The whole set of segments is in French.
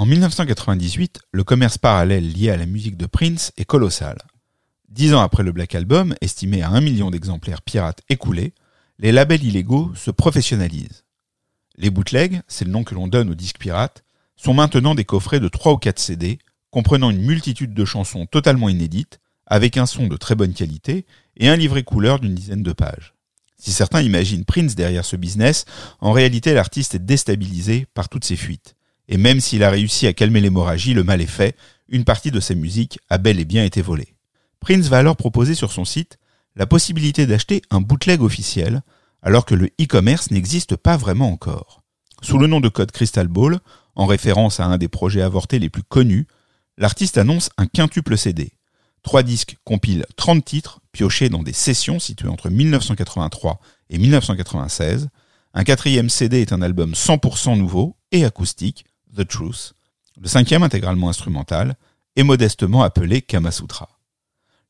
En 1998, le commerce parallèle lié à la musique de Prince est colossal. Dix ans après le Black Album, estimé à un million d'exemplaires pirates écoulés, les labels illégaux se professionnalisent. Les bootlegs, c'est le nom que l'on donne aux disques pirates, sont maintenant des coffrets de 3 ou 4 CD, comprenant une multitude de chansons totalement inédites, avec un son de très bonne qualité et un livret couleur d'une dizaine de pages. Si certains imaginent Prince derrière ce business, en réalité l'artiste est déstabilisé par toutes ces fuites. Et même s'il a réussi à calmer l'hémorragie, le mal est fait, une partie de sa musique a bel et bien été volée. Prince va alors proposer sur son site la possibilité d'acheter un bootleg officiel, alors que le e-commerce n'existe pas vraiment encore. Sous le nom de code Crystal Ball, en référence à un des projets avortés les plus connus, l'artiste annonce un quintuple CD. Trois disques compilent 30 titres piochés dans des sessions situées entre 1983 et 1996. Un quatrième CD est un album 100% nouveau et acoustique, The Truth. Le cinquième intégralement instrumental est modestement appelé Kamasutra.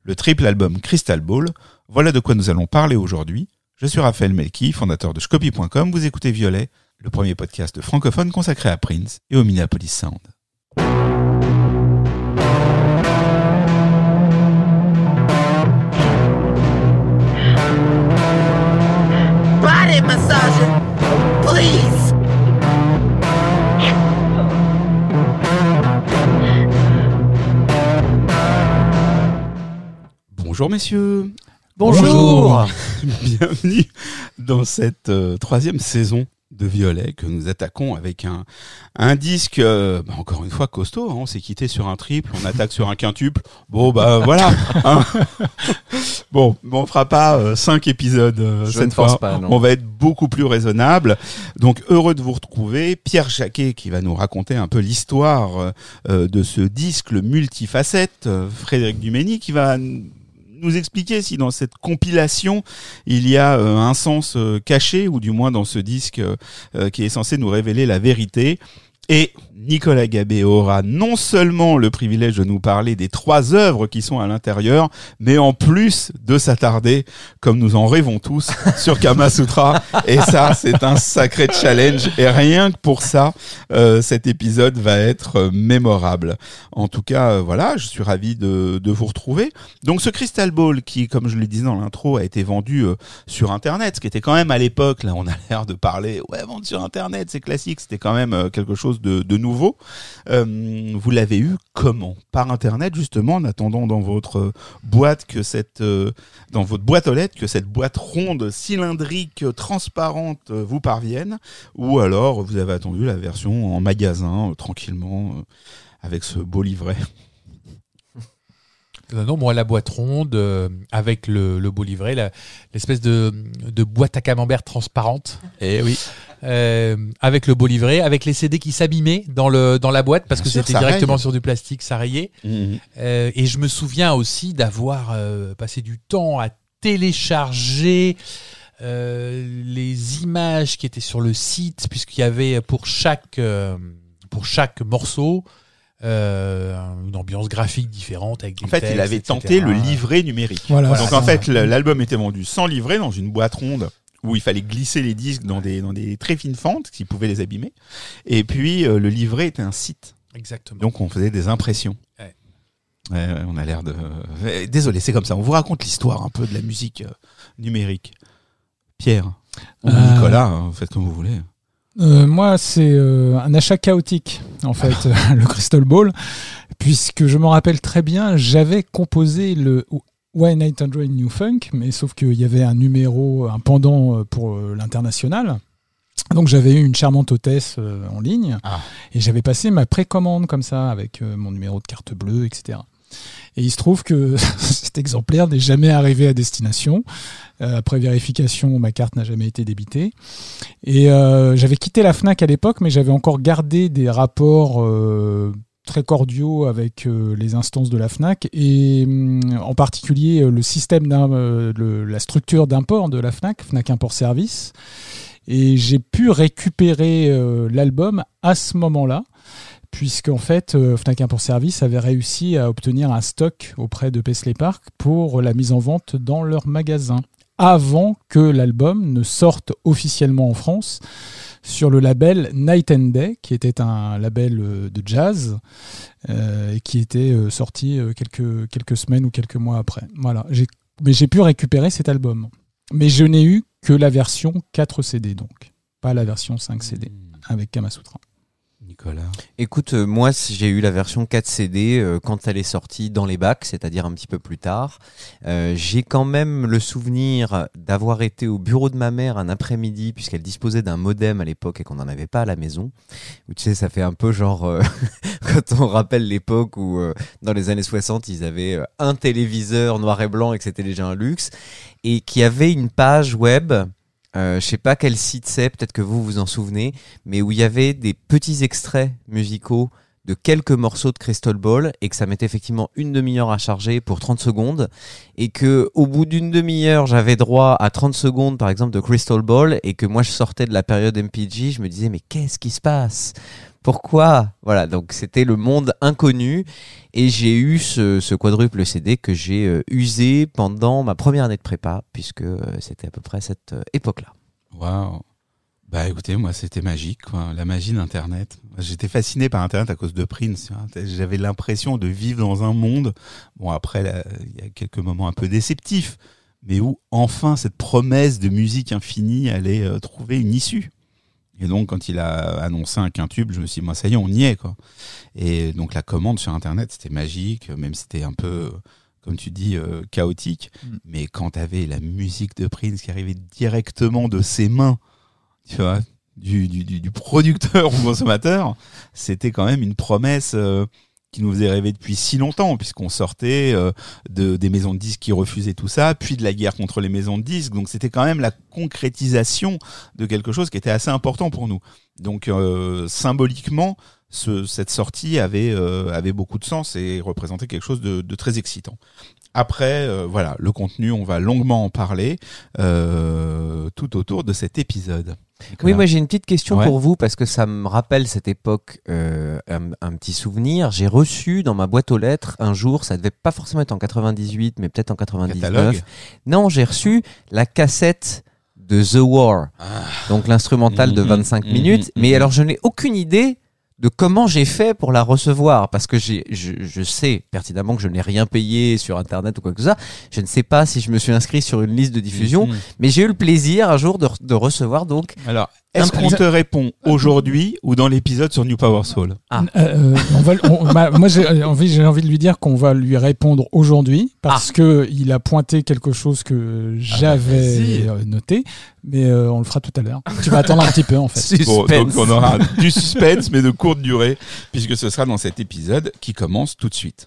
Le triple album Crystal Ball, voilà de quoi nous allons parler aujourd'hui. Je suis Raphaël Melki, fondateur de Scopy.com. Vous écoutez Violet, le premier podcast francophone consacré à Prince et au Minneapolis Sound. Bonjour messieurs. Bonjour. Bienvenue dans cette euh, troisième saison de Violet que nous attaquons avec un, un disque, euh, bah, encore une fois costaud. hein. on s'est quitté sur un triple, on attaque sur un quintuple. Bon bah voilà. hein. bon, on fera pas euh, cinq épisodes euh, cette fois. pas. On va être beaucoup plus raisonnable. Donc heureux de vous retrouver. Pierre Jacquet qui va nous raconter un peu l'histoire de ce disque le multifacette. Frédéric Dumény qui va nous expliquer si dans cette compilation il y a euh, un sens euh, caché ou du moins dans ce disque euh, qui est censé nous révéler la vérité. Et Nicolas Gabé aura non seulement le privilège de nous parler des trois œuvres qui sont à l'intérieur, mais en plus de s'attarder, comme nous en rêvons tous, sur Kama Sutra. Et ça, c'est un sacré challenge. Et rien que pour ça, euh, cet épisode va être mémorable. En tout cas, euh, voilà, je suis ravi de, vous retrouver. Donc ce Crystal Ball qui, comme je le disais dans l'intro, a été vendu euh, sur Internet, ce qui était quand même à l'époque, là on a l'air de parler, ouais, vendre sur Internet, c'est classique, c'était quand même quelque chose de nouveau. Euh, vous l'avez eu comment? Par Internet, justement, en attendant dans votre boîte que cette, euh, dans votre boîte aux lettres, que cette boîte ronde, cylindrique, transparente euh, vous parvienne, ou alors vous avez attendu la version en magasin, euh, tranquillement, euh, avec ce beau livret? Non, moi, la boîte ronde, euh, avec le, le beau livret, l'espèce de, de boîte à camembert transparente. Et oui. Euh, avec le beau livret, avec les CD qui s'abîmaient dans, le, dans la boîte parce Bien que c'était directement raye. sur du plastique, ça rayait. Euh, et je me souviens aussi d'avoir euh, passé du temps à télécharger euh, les images qui étaient sur le site, puisqu'il y avait pour chaque, euh, pour chaque morceau euh, une ambiance graphique différente. Avec des En fait, il avait etc. tenté le livret numérique. Voilà, Donc en fait, l'album était vendu sans livret dans une boîte ronde où il fallait glisser les disques dans des, dans des très fines fentes qui pouvaient les abîmer. Et puis euh, le livret était un site. Exactement. Donc on faisait des impressions. Ouais. Ouais, ouais, on a l'air de. Désolé, c'est comme ça. On vous raconte l'histoire un peu de la musique euh, numérique. Pierre ou Euh, Nicolas, hein, faites comme vous voulez. Euh, moi, c'est euh, un achat chaotique, en fait, le Crystal Ball, puisque je me rappelle très bien, j'avais composé le One 800 New Funk, mais sauf qu'il y avait un numéro, un pendant euh, pour euh, l'international. Donc j'avais eu une charmante hôtesse euh, en ligne Ah. et j'avais passé ma précommande comme ça avec euh, mon numéro de carte bleue, etc. Et il se trouve que cet exemplaire n'est jamais arrivé à destination. Euh, après vérification, ma carte n'a jamais été débitée. Et j'avais quitté la FNAC à l'époque, mais j'avais encore gardé des rapports très cordiaux avec euh, les instances de la FNAC, et hum, en particulier euh, le système, euh, le- la structure d'import de la FNAC, FNAC Import Service. Et j'ai pu récupérer l'album à ce moment-là, puisqu'en fait, euh, Fnac Import Service avait réussi à obtenir un stock auprès de Paisley Park pour la mise en vente dans leur magasin, avant que l'album ne sorte officiellement en France sur le label Night and Day, qui était un label euh, de jazz, euh, qui était euh, sorti euh, quelques, quelques semaines ou quelques mois après. Voilà. Mais j'ai pu récupérer cet album. Mais je n'ai eu que la version 4 CD, donc. Pas la version 5 CD, avec Kamasutra. Écoute, euh, moi j'ai eu la version 4 CD euh, quand elle est sortie dans les bacs, c'est-à-dire un petit peu plus tard. Euh, j'ai quand même le souvenir d'avoir été au bureau de ma mère un après-midi, puisqu'elle disposait d'un modem à l'époque et qu'on n'en avait pas à la maison. Où, tu sais, ça fait un peu genre quand on rappelle l'époque où dans les années 60 ils avaient un téléviseur noir et blanc et que c'était déjà un luxe, et qui avait une page web. Euh, je sais pas quel site c'est, peut-être que vous vous en souvenez, mais où il y avait des petits extraits musicaux de quelques morceaux de Crystal Ball et que ça mettait effectivement une demi-heure à charger pour 30 secondes et que au bout d'une demi-heure j'avais droit à 30 secondes par exemple de Crystal Ball et que moi je sortais de la période MPG je me disais mais qu'est-ce qui se passe? Pourquoi voilà donc c'était le monde inconnu et j'ai eu ce, quadruple CD que j'ai euh, usé pendant ma première année de prépa puisque euh, c'était à peu près cette euh, époque là Waouh. Bah écoutez, moi c'était magique, la magie d'Internet. J'étais fasciné par Internet à cause de Prince. J'avais l'impression de vivre dans un monde. Bon après, il y a quelques moments un peu déceptifs, mais où enfin cette promesse de musique infinie allait trouver une issue. Et donc quand il a annoncé un quintube, je me suis dit, moi ça y est, on y est quoi. Et donc la commande sur Internet, c'était magique, même si c'était un peu, comme tu dis, euh, chaotique. Mm. Mais quand t'avais la musique de Prince qui arrivait directement de ses mains, tu vois, du, du, du, du producteur au consommateur, c'était quand même une promesse euh, qui nous faisait rêver depuis si longtemps, puisqu'on sortait euh, de, des maisons de disques qui refusaient tout ça, puis de la guerre contre les maisons de disques. Donc c'était quand même la concrétisation de quelque chose qui était assez important pour nous. Donc euh, symboliquement, ce, cette sortie avait, euh, avait beaucoup de sens et représentait quelque chose de, de très excitant. Après, euh, voilà, le contenu, on va longuement en parler euh, tout autour de cet épisode. Oui, moi j'ai une petite question Ouais. pour vous parce que ça me rappelle cette époque, euh, un, un petit souvenir. J'ai reçu dans ma boîte aux lettres un jour, ça devait pas forcément être en 98, mais peut-être en 99. Catalogue. Non, j'ai reçu la cassette de The War, donc l'instrumental de Mhm, 25 mhm, minutes. mhm. Mais alors je n'ai aucune idée de comment j'ai fait pour la recevoir parce que j'ai, je, je sais pertinemment que je n'ai rien payé sur internet ou quoi que ce soit. Je ne sais pas si je me suis inscrit sur une liste de diffusion, Mhm. mais j'ai eu le plaisir un jour de, de recevoir donc Alors, est-ce qu'on te répond aujourd'hui ou dans l'épisode sur New Power Soul Ah. Euh, on va, on- bah, moi, j'ai envie, j'ai envie de lui dire qu'on va lui répondre aujourd'hui parce que il a pointé quelque chose que j'avais vas-y. euh, noté, mais euh, on le fera tout à l'heure. Tu vas attendre un petit peu en fait. Bon, donc on aura du suspense, mais de courte durée, puisque ce sera dans cet épisode qui commence tout de suite.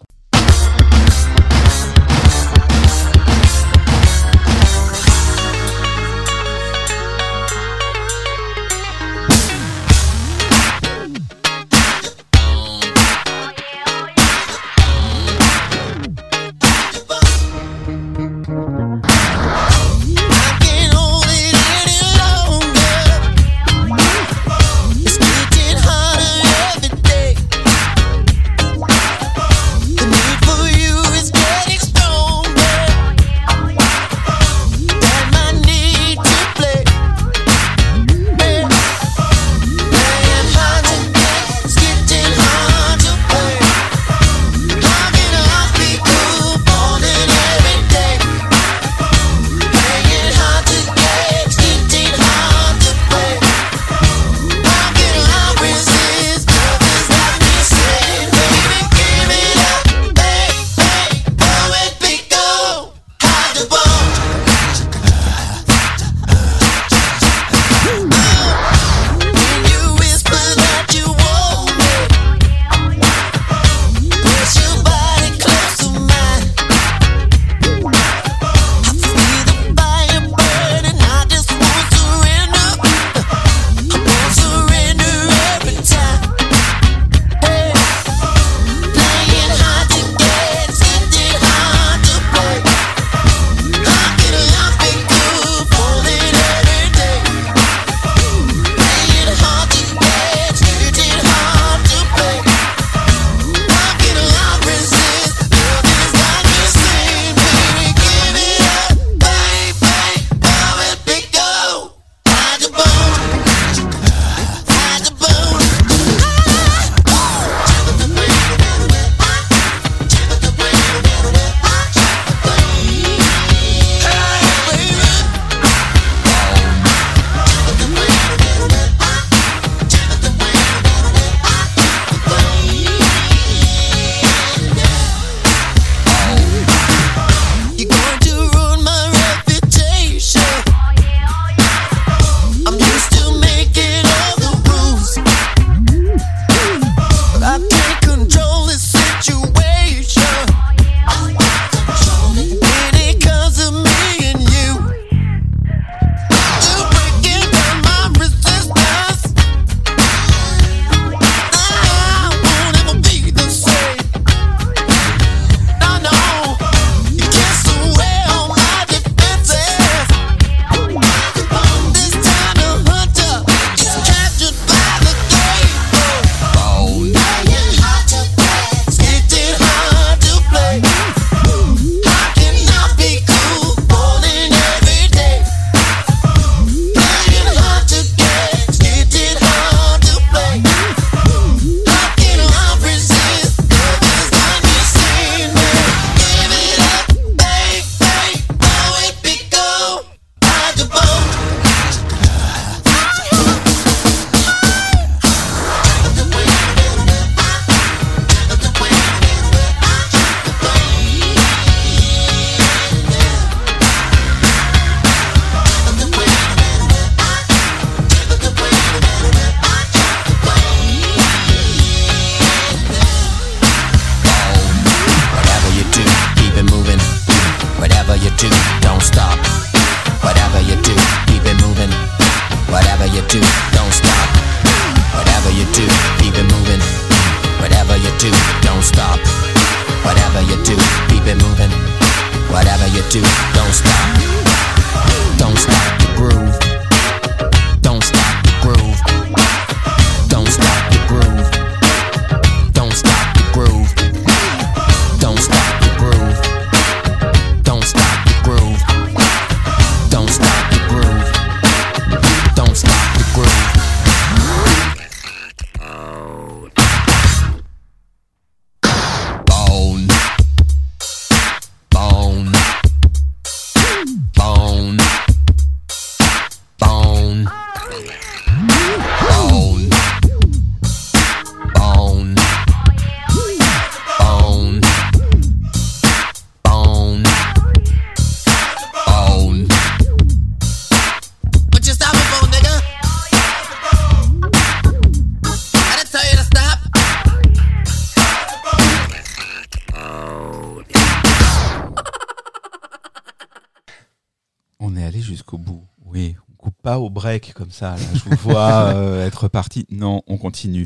Comme ça. Là. Je vous vois euh, être parti. Non, on continue.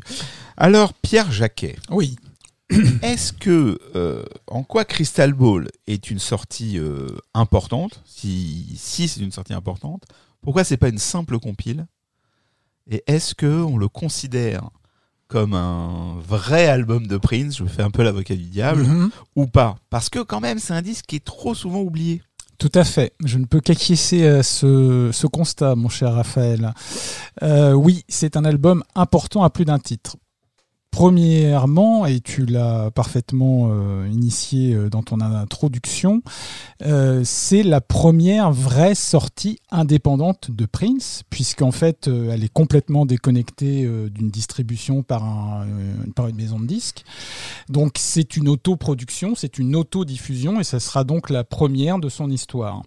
Alors, Pierre Jacquet, Oui. est-ce que, euh, en quoi Crystal Ball est une sortie euh, importante? Si, si c'est une sortie importante, pourquoi c'est pas une simple compile? Et est-ce que on le considère comme un vrai album de Prince? Je fais un peu l'avocat du diable Mhm. ou pas? Parce que quand même, c'est un disque qui est trop souvent oublié. Tout à fait. Je ne peux qu'acquiescer à ce, ce constat, mon cher Raphaël. Euh, oui, c'est un album important à plus d'un titre. Premièrement, et tu l'as parfaitement euh, initié euh, dans ton introduction, euh, c'est la première vraie sortie indépendante de Prince, puisqu'en fait, elle est complètement déconnectée d'une distribution par, par une maison de disques. Donc, c'est une autoproduction, c'est une autodiffusion, et ça sera donc la première de son histoire.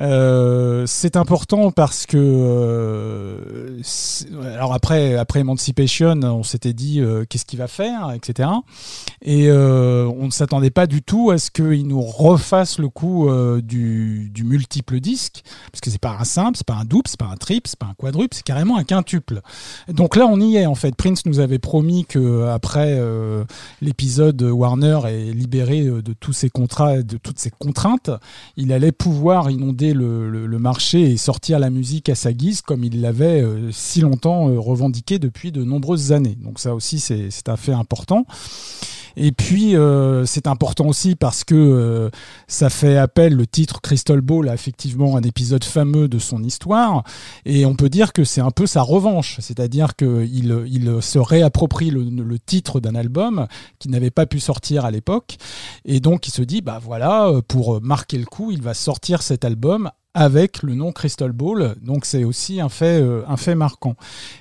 Euh, c'est important parce que euh, alors après après Emancipation on s'était dit euh, qu'est-ce qu'il va faire etc et on ne s'attendait pas du tout à ce qu'il nous refasse le coup du, multiple disque parce que c'est pas un simple c'est pas un double c'est pas un triple c'est pas un quadruple c'est carrément un quintuple. Donc là on y est en fait. Prince nous avait promis que après l'épisode Warner est libéré de tous ses contrats de toutes ses contraintes il allait pouvoir inonder le, marché et sortir la musique à sa guise comme il l'avait euh, si longtemps euh, revendiqué depuis de nombreuses années. Donc ça aussi c'est un fait important. Et puis euh, c'est important aussi parce que euh, ça fait appel, le titre Crystal Ball a effectivement un épisode fameux de son histoire. Et on peut dire que c'est un peu sa revanche, c'est-à-dire qu'il il se réapproprie le, le titre d'un album qui n'avait pas pu sortir à l'époque. Et donc il se dit bah voilà pour marquer le coup il va sortir cet album avec le nom Crystal Ball. Donc c'est aussi un fait euh, un fait marquant.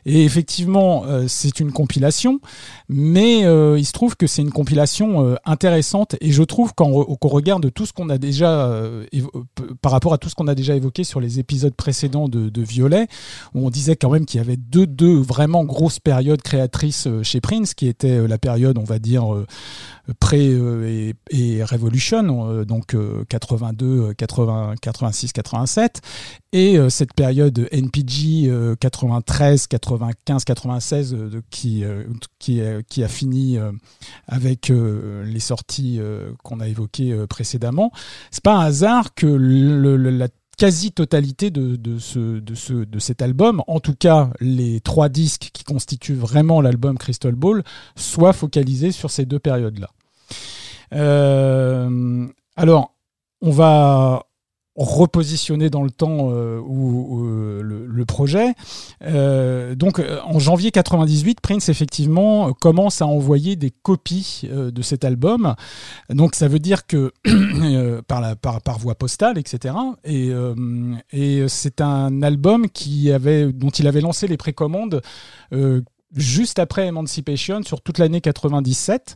Et effectivement euh, c'est une compilation mais euh, il se trouve que c'est une compilation euh, intéressante. Et je trouve qu'en re- qu'on regarde tout ce qu'on a déjà euh, par rapport à tout ce qu'on a déjà évoqué sur les épisodes précédents de, de Violet où on disait quand même qu'il y avait deux deux vraiment grosses périodes créatrices euh, chez Prince qui était la période on va dire pré euh, et, et Revolution euh, donc euh, 82 euh, 80 86 87 et euh, cette période NPG euh, 93 95 96 euh, de- qui qui qui a fini avec les sorties qu'on a évoquées précédemment c'est pas un hasard que la quasi-totalité de, de, de, ce, de cet album, en tout cas les trois disques qui constituent vraiment l'album Crystal Ball, soient focalisés sur ces deux périodes-là. Euh, alors, on va repositionner dans le temps euh, où, le, projet. Euh, donc en janvier 98, Prince effectivement commence à envoyer des copies de cet album. Donc ça veut dire que par, voie postale, etc. Et, c'est un album dont il avait lancé les précommandes juste après Emancipation sur toute l'année 97.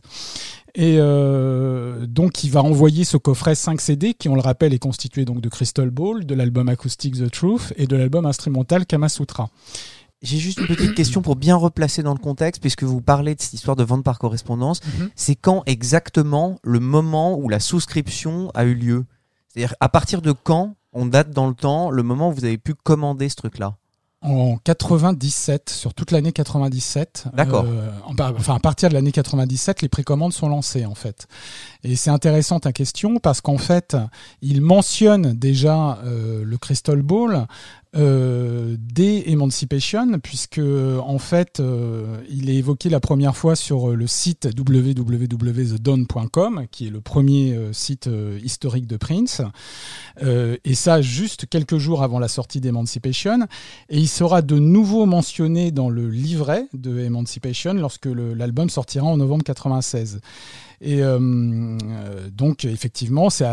Et euh, donc, il va envoyer ce coffret 5 CD qui, on le rappelle, est constitué donc de Crystal Ball, de l'album acoustique The Truth et de l'album instrumental Kama Sutra. J'ai juste une petite question pour bien replacer dans le contexte, puisque vous parlez de cette histoire de vente par correspondance. Mhm. C'est quand exactement le moment où la souscription a eu lieu? C'est-à-dire à partir de quand on date dans le temps le moment où vous avez pu commander ce truc-là? En 97, sur toute l'année 97. D'accord. euh, en- enfin, à partir de l'année 97, les précommandes sont lancées en fait. Et c'est intéressant ta question parce qu'en fait, il mentionne déjà euh, le Crystal Ball euh, dès Emancipation, puisque en fait, euh, il est évoqué la première fois sur euh, le site www.thedawn.com, qui est le premier euh, site euh, historique de Prince, Euh, et ça juste quelques jours avant la sortie d'Emancipation. Et il sera de nouveau mentionné dans le livret de Emancipation lorsque l'album sortira en novembre 96. Et euh, euh, donc, effectivement, c'est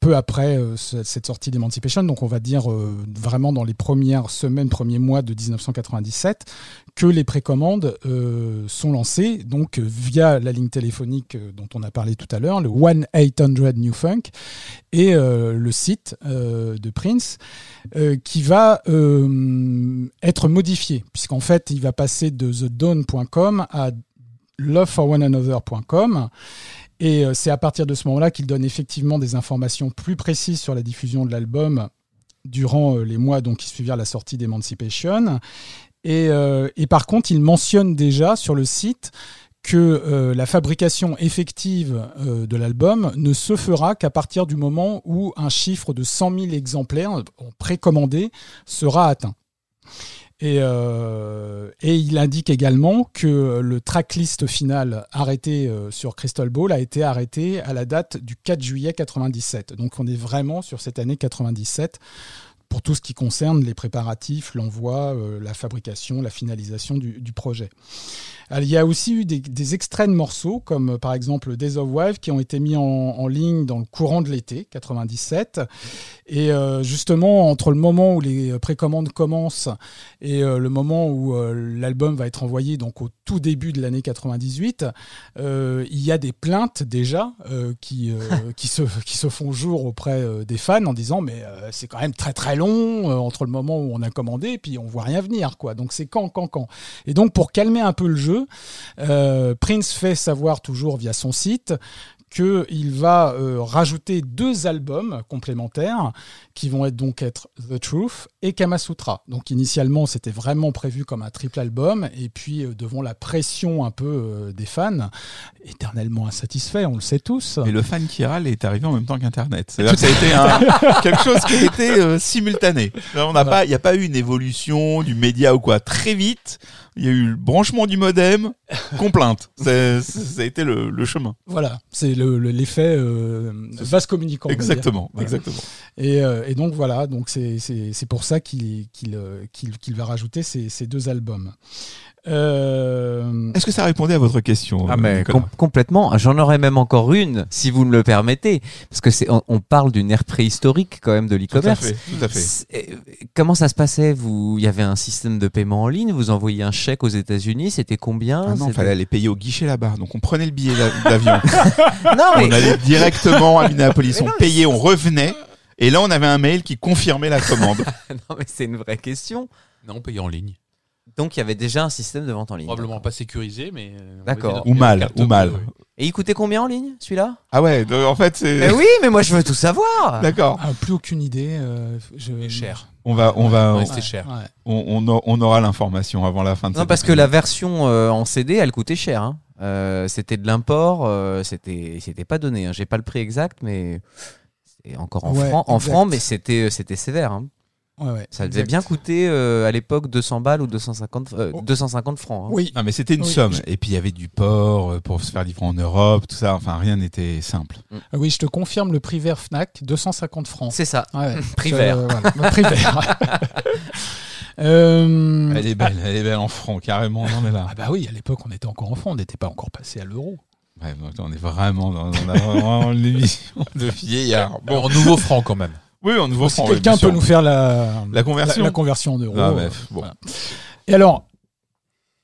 peu après euh, ce- cette sortie d'Emancipation, donc on va dire vraiment dans les premières semaines, premiers mois de 1997, que les précommandes sont lancées, donc via la ligne téléphonique dont on a parlé tout à l'heure, le 1-800 New Funk, et le site de Prince, qui va être modifié, puisqu'en fait, il va passer de thedawn.com à loveforonanother.com. Et euh, c'est à partir de ce moment-là qu'il donne effectivement des informations plus précises sur la diffusion de l'album durant euh, les mois donc, qui suivirent la sortie d'Emancipation. Et, euh, et par contre, il mentionne déjà sur le site que la fabrication effective de l'album ne se fera qu'à partir du moment où un chiffre de 100 000 exemplaires précommandés sera atteint. Et, euh, et il indique également que le tracklist final arrêté euh, sur Crystal Ball a été arrêté à la date du 4 juillet 97. Donc on est vraiment sur cette année 97 pour tout ce qui concerne les préparatifs, l'envoi, euh, la fabrication, la finalisation du, du projet. Alors, il y a aussi eu des, des extraits de morceaux, comme euh, par exemple Days of Wife, qui ont été mis en, en ligne dans le courant de l'été 97. Et euh, justement, entre le moment où les précommandes commencent et le moment où l'album va être envoyé, donc au tout début de l'année 98, euh, il y a des plaintes déjà qui, qui, se, qui se font jour auprès des fans en disant mais c'est quand même très très euh, entre le moment où on a commandé et puis on voit rien venir quoi. Donc c'est quand quand quand. Et donc pour calmer un peu le jeu, euh, Prince fait savoir toujours via son site qu'il va euh, rajouter deux albums complémentaires qui vont être donc être The Truth et Kamasutra. Donc initialement c'était vraiment prévu comme un triple album et puis euh, devant la pression un peu euh, des fans, éternellement insatisfaits, on le sait tous. Et le fan qui râle est arrivé en même temps qu'Internet. C'est-à-dire que ça a été un- quelque chose qui a été simultané. Il n'y a pas eu une évolution du média ou quoi. Très vite, il y a eu le branchement du modem, complainte. Ça a été le, le chemin. Voilà, c'est le- le- l'effet euh, vase communicant. Exactement, Voilà. exactement. Et, euh, et donc voilà, donc c'est c'est c'est pour ça qu'il qu'il euh, qu'il qu'il va rajouter ces, ces deux albums. Euh, Est-ce que ça répondait à votre question Ah mais com- complètement. J'en aurais même encore une, si vous me le permettez, parce que c'est on, on parle d'une ère préhistorique quand même de Tout à l'e-commerce. fait, tout à fait. Comment ça se passait? Vous, il y avait un système de paiement en ligne. Vous envoyiez un chèque aux États-Unis. C'était combien? Ah non, C'était- fallait aller payer au guichet là-bas. Donc on prenait le billet d'a- d'avion, Non, mais on allait directement à Minneapolis, Mais on non, payait, on revenait. Et là, on avait un mail qui confirmait la commande. non, mais c'est une vraie question. Non, payé en ligne. Donc il y avait déjà un système de vente en ligne. Probablement pas sécurisé, mais. euh, on D'accord. Ou mal, ou mal. Et il coûtait combien en ligne, celui-là? Ah ouais, en fait, c'est... Eh oui, mais moi je veux tout savoir. D'accord. ah, plus aucune idée. euh, je... Et cher. On va, on va, Ouais, on, cher. ouais. on, a- on aura l'information avant la fin de Non, cette parce que la version euh, en CD, elle coûtait cher. hein. Euh, c'était de l'import, euh, c'était c'était pas donné. Hein. J'ai pas le prix exact, mais c'est encore en Ouais, francs, en francs, mais c'était c'était sévère. hein. Ouais, ouais, Ça devait exact. bien coûter euh, à l'époque 200 balles ou 250 euh, Oh. 250 francs. hein. Oui, Non, mais c'était une Oui, somme. Et puis il y avait du port euh, pour se faire livrer en Europe, tout ça. Enfin, rien n'était simple. Ah oui, je te confirme le prix vert Fnac, 250 francs. C'est ça. Ouais, Prix vert. voilà, prix vert. Euh, Elle est belle, elle est belle en francs, carrément. Non, mais là. ah bah oui, à l'époque, on était encore enfant, on n'était pas encore passé à l'euro. Ouais, on est vraiment dans, vraiment l'émission de vieillard. Bon, Bon, en nouveau franc quand même. Oui, en nouveau Si quelqu'un peut nous faire la, La conversion la, la conversion en euros. Ah, euh, bref, bon. voilà. Et alors,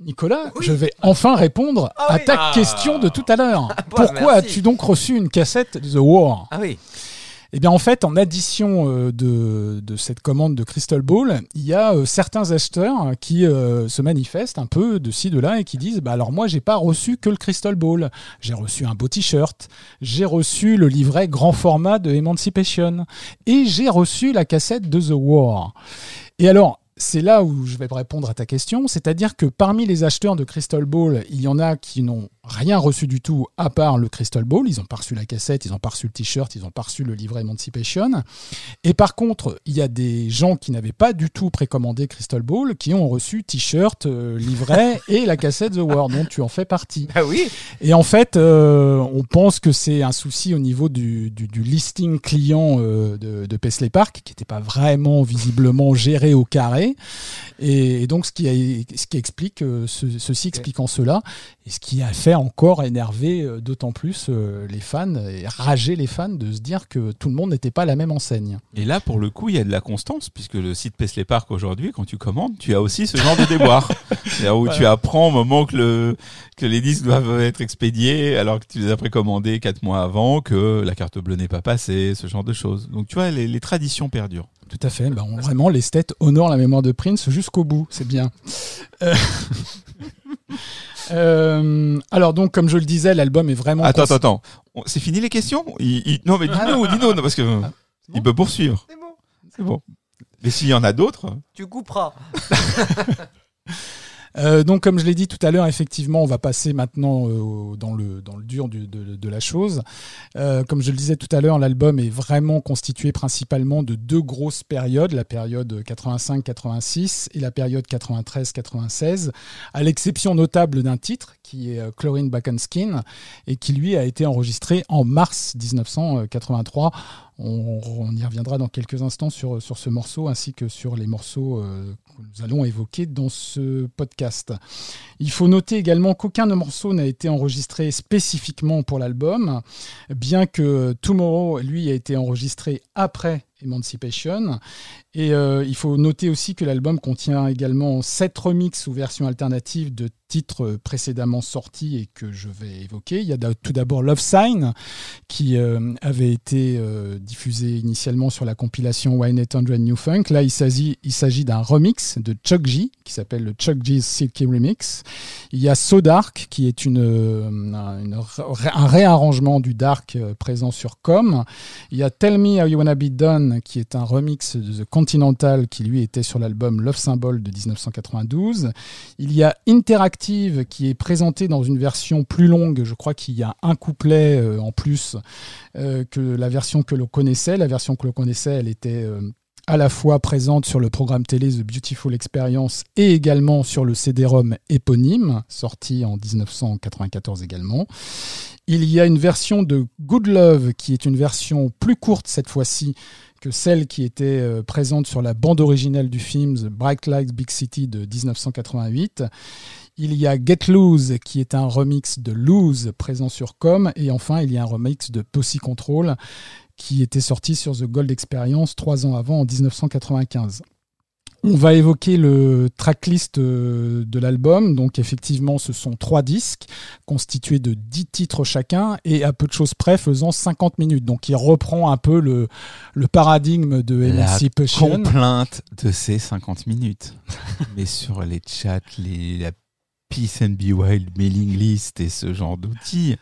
Nicolas, je vais enfin répondre Ah à oui. ta Ah. question de tout à l'heure. bah, Pourquoi as-tu donc reçu une cassette de The War? Ah oui. Eh bien, en fait, en addition euh, de, cette commande de Crystal Ball, il y a euh, certains acheteurs qui euh, se manifestent un peu de ci, de là et qui disent bah, Alors, moi, j'ai pas reçu que le Crystal Ball. J'ai reçu un beau t-shirt, j'ai reçu le livret grand format de Emancipation et j'ai reçu la cassette de The War. Et alors, c'est là où je vais répondre à ta question, c'est-à-dire que parmi les acheteurs de Crystal Ball, il y en a qui n'ont rien reçu du tout à part le Crystal Ball, ils n'ont pas reçu la cassette, ils n'ont pas reçu le t-shirt, ils n'ont pas reçu le livret Emancipation. Et par contre, il y a des gens qui n'avaient pas du tout précommandé Crystal Ball qui ont reçu t-shirt, euh, livret et la cassette The World, dont tu en fais partie. Ah oui? Et en fait, euh, on pense que c'est un souci au niveau du, du- du listing client euh, de, de Paisley Park, qui n'était pas vraiment visiblement géré au carré. Et, et donc, ce qui, a- ce qui explique, ce- ceci expliquant cela, et ce qui a fait encore énerver euh, d'autant plus euh, les fans et rager les fans de se dire que tout le monde n'était pas à la même enseigne. Et là, pour le coup, il y a de la constance, puisque le site Paisley Park aujourd'hui, quand tu commandes, tu as aussi ce genre de déboire. C'est-à-dire où tu apprends au moment que, le, que les disques doivent être expédiés, alors que tu les as précommandés quatre mois avant, que la carte bleue n'est pas passée, ce genre de choses. Donc tu vois, les, les traditions perdurent. Tout à fait. Ben, on- vraiment, les States honorent la mémoire de Prince jusqu'au bout. C'est bien. Euh, euh, alors donc, comme je le disais, l'album est vraiment. Attends, cons- attends, attends. On- C'est fini les questions Il- il- Non, mais dis-nous, dis-nous, non, parce que euh, il peut poursuivre. C'est bon. C'est bon. Mais s'il y en a d'autres, Tu couperas. Euh, donc, comme je l'ai dit tout à l'heure, effectivement, on va passer maintenant euh, dans, le, dur du- de, la chose. Euh, comme je le disais tout à l'heure, l'album est vraiment constitué principalement de deux grosses périodes, la période 85-86 et la période 93-96, à l'exception notable d'un titre qui est Chlorine Back et qui lui a été enregistré en mars 1983. On, y reviendra dans quelques instants sur, ce morceau ainsi que sur les morceaux nous allons évoquer dans ce podcast. Il faut noter également qu'aucun morceau n'a été enregistré spécifiquement pour l'album, bien que Tomorrow, lui, a été enregistré après Emancipation. Et euh, il faut noter aussi que l'album contient également sept remixes ou versions alternatives de titres précédemment sortis et que je vais évoquer. Il y a tout d'abord Love Sign, qui euh, avait été euh, diffusé initialement sur la compilation Wine 800 New Funk. Là, il s'agit, d'un remix de Chuck G, qui s'appelle le Chuck G's Silky Remix. Il y a So Dark, qui est une, un- réarrangement du Dark présent sur Com. Il y a Tell Me How You Wanna Be Done, qui est un remix de The Continental, qui lui était sur l'album Love Symbol de 1992. Il y a Interactive, qui est présenté dans une version plus longue. Je crois qu'il y a un couplet euh, en plus euh, que la version que l'on connaissait. La version que l'on connaissait, elle était euh, à la fois présente sur le programme télé The Beautiful Experience et également sur le CD-ROM éponyme, sorti en 1994 également. Il y a une version de Good Love qui est une version plus courte cette fois-ci que celle qui était euh, présente sur la bande originale du film The Bright Lights Big City de 1988. Il y a Get Loose qui est un remix de Lose présent sur Com. Et enfin, il y a un remix de Pussy Control qui était sorti sur The Gold Experience trois ans avant, en 1995. On va évoquer le tracklist euh, de l'album. Donc effectivement, ce sont trois disques constitués de 10 titres chacun et à peu de choses près faisant 50 minutes. Donc il reprend un peu le, le paradigme de La Emancipation. complainte de ces 50 minutes. Mais sur les chats, les, la Peace and Be Wild mailing list et ce genre d'outils.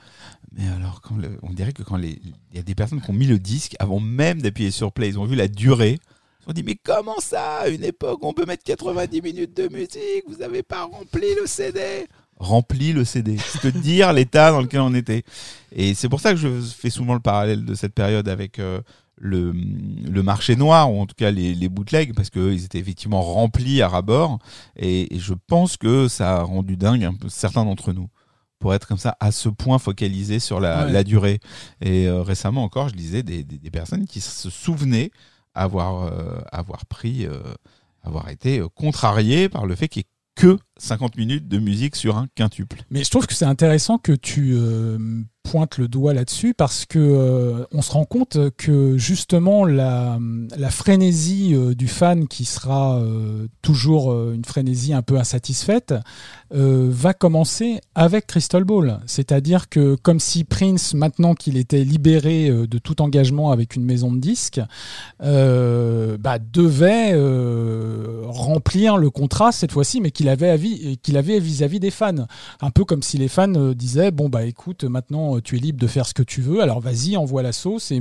Mais alors, quand le- on dirait que quand il y a des personnes qui ont mis le disque avant même d'appuyer sur play, ils ont vu la durée. Ils se sont dit, mais comment ça À une époque, on peut mettre 90 minutes de musique, vous n'avez pas rempli le CD Rempli le CD. C'est te dire l'état dans lequel on était. Et c'est pour ça que je fais souvent le parallèle de cette période avec euh, le, le marché noir, ou en tout cas les, les bootlegs, parce qu'ils étaient effectivement remplis à ras-bord. Et, et je pense que ça a rendu dingue un peu certains d'entre nous pour être comme ça à ce point focalisé sur la, Ouais. la durée. Et euh, récemment encore, je lisais des, des, des personnes qui se souvenaient avoir, euh, avoir pris, euh, avoir été euh, contrariées par le fait qu'il n'y ait que 50 minutes de musique sur un quintuple. Mais je trouve que c'est intéressant que tu pointes le doigt là-dessus parce que euh, on se rend compte que justement la, la frénésie euh, du fan qui sera euh, toujours une frénésie un peu insatisfaite va commencer avec Crystal Ball. C'est-à-dire que comme si Prince, maintenant qu'il était libéré de tout engagement avec une maison de disques, bah, devait remplir le contrat cette fois-ci, mais qu'il avait, qu'il avait vis-à-vis des fans. Un peu comme si les fans disaient, bon bah écoute, maintenant tu es libre de faire ce que tu veux, alors vas-y, envoie la sauce et,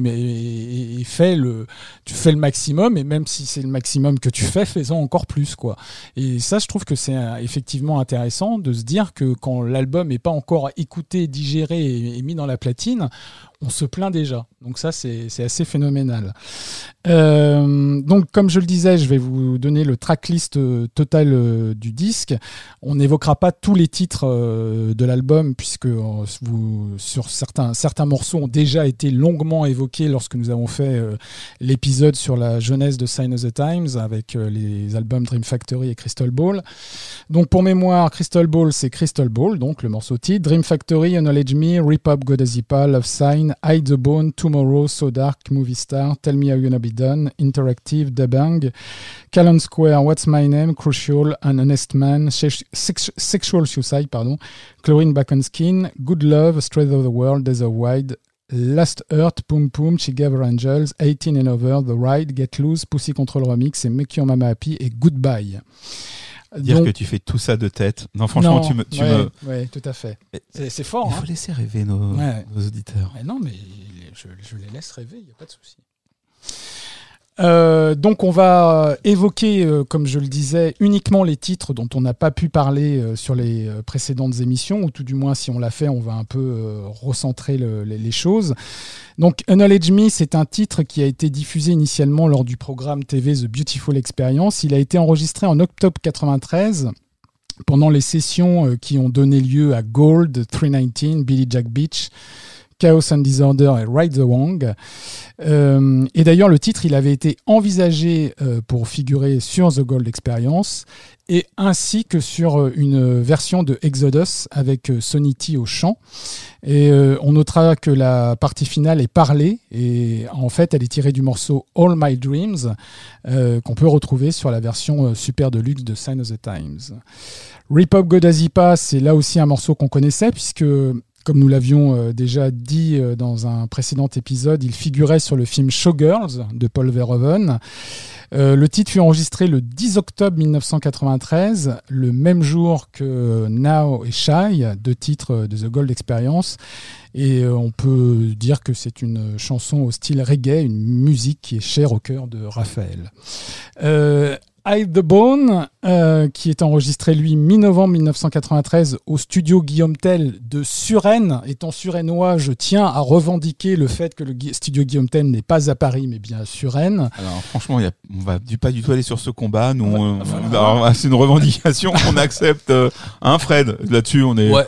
fais le, tu fais le maximum, et même si c'est le maximum que tu fais, fais-en encore plus. quoi. Et ça, je trouve que c'est effectivement intéressant de se dire que quand l'album n'est pas encore écouté, digéré et mis dans la platine, on se plaint déjà. Donc ça, c'est assez phénoménal. Euh, donc, comme je le disais, je vais vous donner le tracklist euh, total euh, du disque. On n'évoquera pas tous les titres de l'album, puisque vous, certains, morceaux ont déjà été longuement évoqués lorsque nous avons fait l'épisode sur la jeunesse de Sign of the Times avec les albums Dream Factory et Crystal Ball. Donc pour mémoire, Crystal Ball, c'est Crystal Ball, donc le morceau titre. Dream Factory, Acknowledge Me, Rip Up, Godazipa, Love Sign, Hide the Bone, Tomorrow, So Dark, Movie Star, Tell Me How You Gonna Be Done, Interactive, Dabang, Callan Square, What's My Name, Crucial, An Honest Man, Sex- Sex- Sexual Suicide, pardon, Chlorine Back on Skin, Good Love, Straight of the World, Desert Wide, Last Earth, Poom Poom, Chigaver Angels, 18 and Over, The Ride, Get Loose, Pussy Control Remix et Make Your Mama Happy et Goodbye. Dire Donc- que tu fais tout ça de tête. Non, franchement, Non, tu me. Tu ouais, me... ouais, tout à fait. C'est fort. Il hein. faut laisser rêver nos, Ouais. nos auditeurs. Mais non, mais je, je les laisse rêver, il n'y a pas de souci. Euh, donc on va évoquer, euh, comme je le disais, uniquement les titres dont on n'a pas pu parler euh, sur les euh, précédentes émissions, ou tout du moins si on l'a fait, on va un peu euh, recentrer le- les, choses. Donc Acknowledge Me, c'est un titre qui a été diffusé initialement lors du programme TV The Beautiful Experience. Il a été enregistré en octobre 93 pendant les sessions euh, qui ont donné lieu à Gold, 319, Billy Jack Beach, Chaos and Disorder et Ride the Wong. Euh, et d'ailleurs, le titre, il avait été envisagé euh, pour figurer sur The Gold Experience et ainsi que sur euh, une version de Exodus avec euh, Sonny T au chant. Et on notera que la partie finale est parlée et en fait, elle est tirée du morceau All My Dreams qu'on peut retrouver sur la version super deluxe de Sign of the Times. Rip Up Godazipa, c'est là aussi un morceau qu'on connaissait puisque comme nous l'avions euh, déjà dit euh, dans un précédent épisode, il figurait sur le film Showgirls de Paul Verhoeven. Euh, le titre fut enregistré le 10 octobre 1993, le même jour que Now et Shy, deux titres de The Gold Experience. Et on peut dire que c'est une chanson au style reggae, une musique qui est chère au cœur de Raphaël. Hide the Bone, euh, qui est enregistré lui mi-novembre 1993 au studio Guillaume Tell de Suresnes. Étant suresnois, je tiens à revendiquer le fait que le studio Guillaume Tell n'est pas à Paris, mais bien à Suresnes. Alors, franchement, y a- on va du, pas du tout aller sur ce combat. Nous, c'est une revendication qu'on accepte. euh, hein, Fred Là-dessus, on est. Ouais,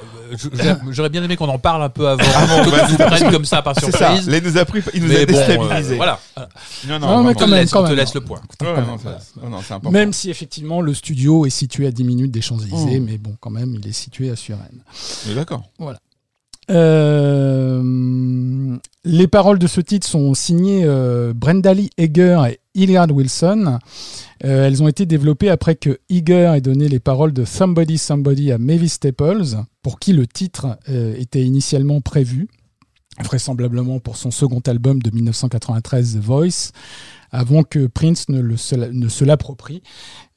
j'aurais bien aimé qu'on en parle un peu avant. Avant, que bah, tu nous prennes comme ça par ça. surprise. Là, il nous a pris, il nous Mais a bon, euh, déstabilisés. voilà. Non, Non, mais vraiment. On te quand même, laisse- quand on te laisse le point. Non, même, ça- non, non, c'est important. Même si effectivement le studio est situé à 10 minutes des Champs-Élysées, Mmh. mais bon, quand même, il est situé à Suresnes. D'accord. Euh, les paroles de ce titre sont signées euh, Brenda Lee Eger et Hilliard Wilson. Euh, elles ont été développées après que Eger ait donné les paroles de Somebody Somebody à Mavis Staples, pour qui le titre euh, était initialement prévu, vraisemblablement pour son second album de 1993, The Voice, avant que Prince ne, le se, ne se l'approprie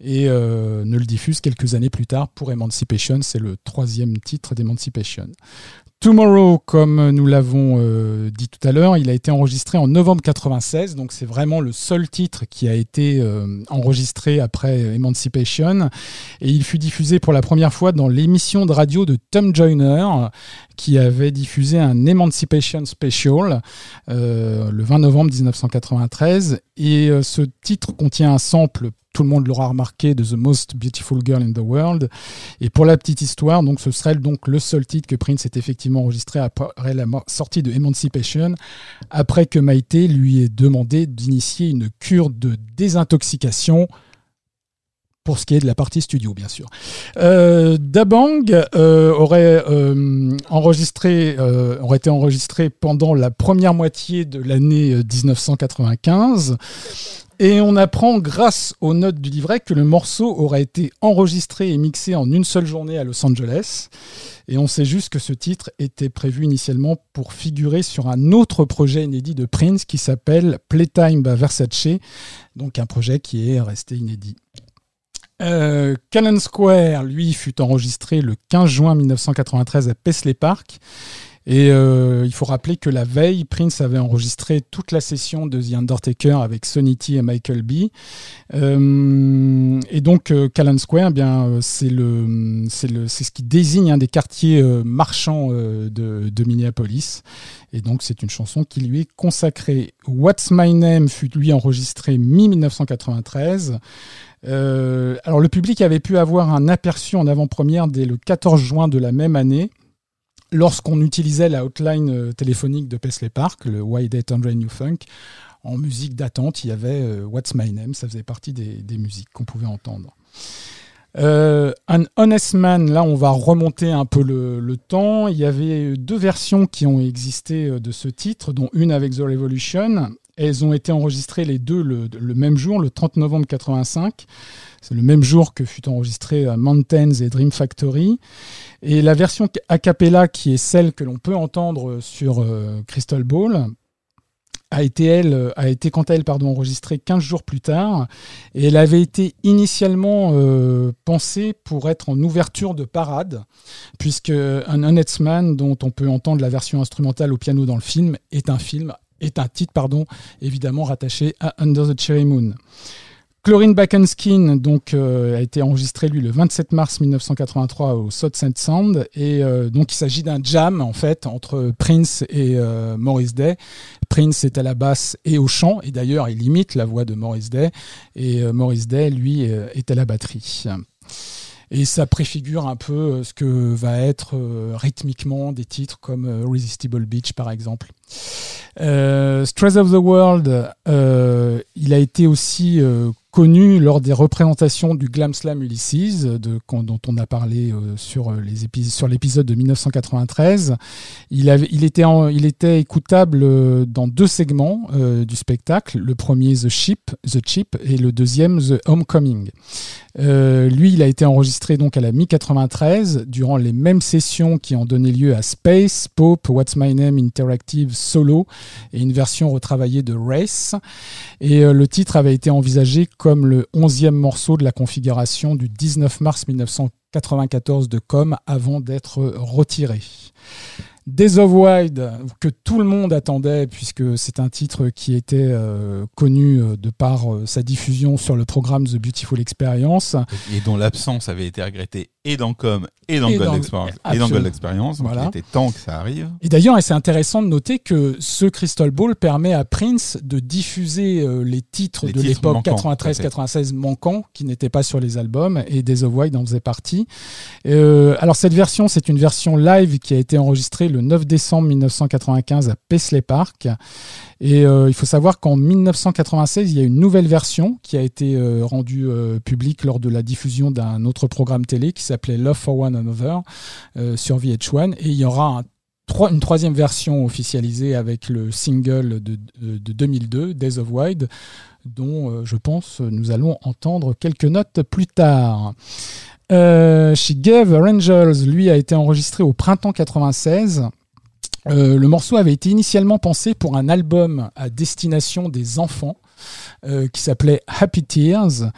et euh, ne le diffuse quelques années plus tard pour Emancipation. C'est le troisième titre d'Emancipation. Tomorrow, comme nous l'avons euh, dit tout à l'heure, il a été enregistré en novembre 96, donc c'est vraiment le seul titre qui a été euh, enregistré après Emancipation. Et il fut diffusé pour la première fois dans l'émission de radio de Tom Joyner, qui avait diffusé un Emancipation Special euh, le 20 novembre 1993. Et euh, ce titre contient un sample tout le monde l'aura remarqué, de The Most Beautiful Girl in the World. Et pour la petite histoire, donc ce serait donc le seul titre que Prince ait effectivement enregistré après la sortie de Emancipation, après que Maïté lui ait demandé d'initier une cure de désintoxication pour ce qui est de la partie studio, bien sûr. Euh, Dabang euh, aurait euh, enregistré, euh, aurait été enregistré pendant la première moitié de l'année euh, 1995. Et on apprend grâce aux notes du livret que le morceau aurait été enregistré et mixé en une seule journée à Los Angeles. Et on sait juste que ce titre était prévu initialement pour figurer sur un autre projet inédit de Prince qui s'appelle Playtime by Versace, donc un projet qui est resté inédit. Euh, Callan Square, lui, fut enregistré le 15 juin 1993 à Paisley Park. Et euh, il faut rappeler que la veille, Prince avait enregistré toute la session de The Undertaker avec Sonny T et Michael B. Euh, et donc, euh, Callan Square, eh bien, c'est le, c'est le, c'est ce qui désigne un des quartiers marchands de, de Minneapolis. Et donc, c'est une chanson qui lui est consacrée. What's My Name fut lui enregistré mi-1993. Euh, alors, le public avait pu avoir un aperçu en avant-première dès le 14 juin de la même année lorsqu'on utilisait la hotline euh, téléphonique de Paisley Park, le Why 800 New Funk, en musique d'attente, il y avait euh, What's My Name, ça faisait partie des, musiques qu'on pouvait entendre. Euh, An Honest Man, là on va remonter un peu le, temps. Il y avait deux versions qui ont existé euh, de ce titre, dont une avec The Revolution. Elles ont été enregistrées les deux le, même jour, le 30 novembre 85. C'est le même jour que fut enregistré Mountains et Dream Factory. Et la version a cappella, qui est celle que l'on peut entendre sur euh, Crystal Ball, a été, elle, a été quant à elle pardon, enregistrée 15 jours plus tard. Et elle avait été initialement euh, pensée pour être en ouverture de parade, puisque Un Honest Man, dont on peut entendre la version instrumentale au piano dans le film, est un film est un titre pardon, évidemment rattaché à Under the Cherry Moon. Chlorine Backenskin donc euh, a été enregistré lui le 27 mars 1983 au South Sound et euh, donc il s'agit d'un jam en fait entre Prince et euh, Maurice Day. Prince est à la basse et au chant et d'ailleurs il imite la voix de Maurice Day et euh, Maurice Day lui est à la batterie. Et ça préfigure un peu ce que va être rythmiquement des titres comme Resistible Beach par exemple. Euh, Stress of the World, euh, il a été aussi euh, connu lors des représentations du Glam Slam Ulysses, de, dont on a parlé euh, épis sur l'épisode de 1993. Il, était écoutable euh, dans deux segments euh, du spectacle. Le premier The Chip, The Chip, et le deuxième The Homecoming. lui, il a été enregistré donc à la mi-93 durant les mêmes sessions qui ont donné lieu à Space, Pope, What's My Name Interactive Solo et une version retravaillée de Race. Et le titre avait été envisagé comme le onzième morceau de la configuration du 19 mars 1994 de Com avant d'être retiré. Days of Wild, que tout le monde attendait, puisque c'est un titre qui était euh, connu de par euh, sa diffusion sur le programme The Beautiful Experience. Et dont l'absence avait été regrettée et dans Com et dans, et Gold, dans, Experience, et dans Gold Experience. Voilà. il était temps que ça arrive. Et d'ailleurs, c'est intéressant de noter que ce Crystal Ball permet à Prince de diffuser euh, les titres les de l'époque 93-96 manquants, qui n'étaient pas sur les albums, et Days of Wild en faisait partie. Euh, alors cette version, c'est une version live qui a été enregistrée le 9 décembre 1995 à Paisley Park. Et euh, il faut savoir qu'en 1996, il y a une nouvelle version qui a été euh, rendue euh, publique lors de la diffusion d'un autre programme télé qui s'appelait Love for One Another sur VH1. Et il y aura un une troisième version officialisée avec le single de, de, de 2002, Days of Wild, dont je pense nous allons entendre quelques notes plus tard. Euh, She Gave Angels, lui, a été enregistré au printemps 96. Euh, le morceau avait été initialement pensé pour un album à destination des enfants euh, qui s'appelait Happy Tears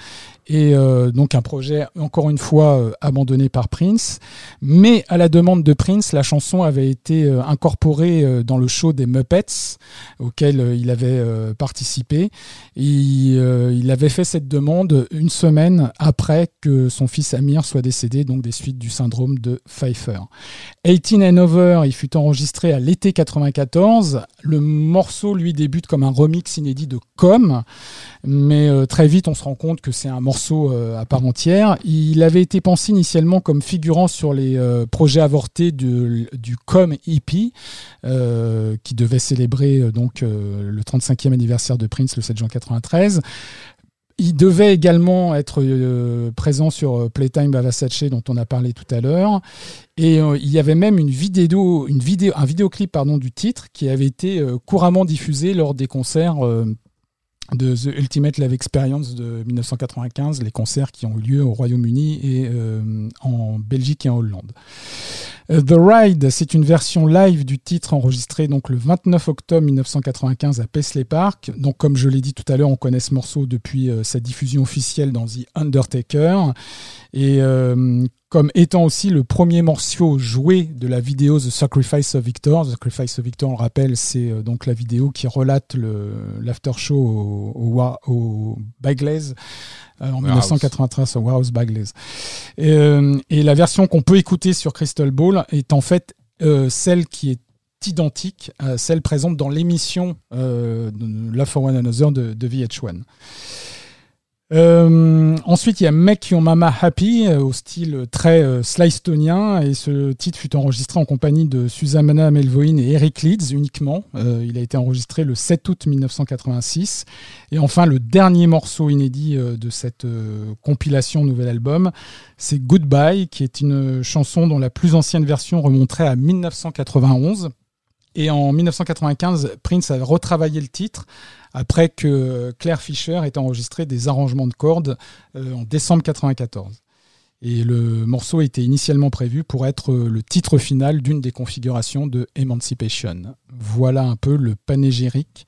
et euh, donc un projet encore une fois euh, abandonné par Prince. Mais à la demande de Prince, la chanson avait été euh, incorporée dans le show des Muppets auquel il avait participé. Il avait fait cette demande une semaine après que son fils Amir soit décédé, donc des suites du syndrome de Pfeiffer. 18 and Over, il fut enregistré à l'été 94. Le morceau lui débute comme un remix inédit de Com, mais très vite on se rend compte que c'est un morceau euh, à part entière. Il avait été pensé initialement comme figurant sur les euh, projets avortés du, du Com EP, euh, qui devait célébrer donc le 35e anniversaire de Prince le 7 juin 93. Il devait également être présent sur Playtime by Versace dont on a parlé tout à l'heure. Et il y avait même une vidéo, une vidéo, un vidéoclip pardon, du titre qui avait été couramment diffusé lors des concerts de The Ultimate Live Experience de 1995, les concerts qui ont eu lieu au Royaume-Uni et euh, en Belgique et en Hollande. Euh, The Ride, c'est une version live du titre enregistré donc le 29 octobre 1995 à Paisley Park. Donc comme je l'ai dit tout à l'heure, on connaît ce morceau depuis euh, sa diffusion officielle dans The Undertaker et euh, comme étant aussi le premier morceau joué de la vidéo The Sacrifice of Victor. The Sacrifice of Victor, on le rappelle, c'est donc la vidéo qui relate l'after show au, au, en Warehouse. 1993 au Warehouse Bagley's. Et, euh, et la version qu'on peut écouter sur Crystal Ball est en fait euh, celle qui est identique à celle présente dans l'émission euh, Love for One Another de, de VH1. Euh, ensuite, il y a Make Your Mama Happy euh, au style très euh, et ce titre fut enregistré en compagnie de Susanna Melvoin et Eric Leeds uniquement. Euh, il a été enregistré le 7 août 1986. Et enfin, le dernier morceau inédit euh, de cette compilation nouvel album, c'est Goodbye, qui est une chanson dont la plus ancienne version remonterait à 1991. Et en 1995, Prince a retravaillé le titre après que Claire Fisher ait enregistré des arrangements de cordes euh, en décembre 94. Et le morceau était initialement prévu pour être euh, le titre final d'une des configurations de Emancipation. Voilà un peu le panégyrique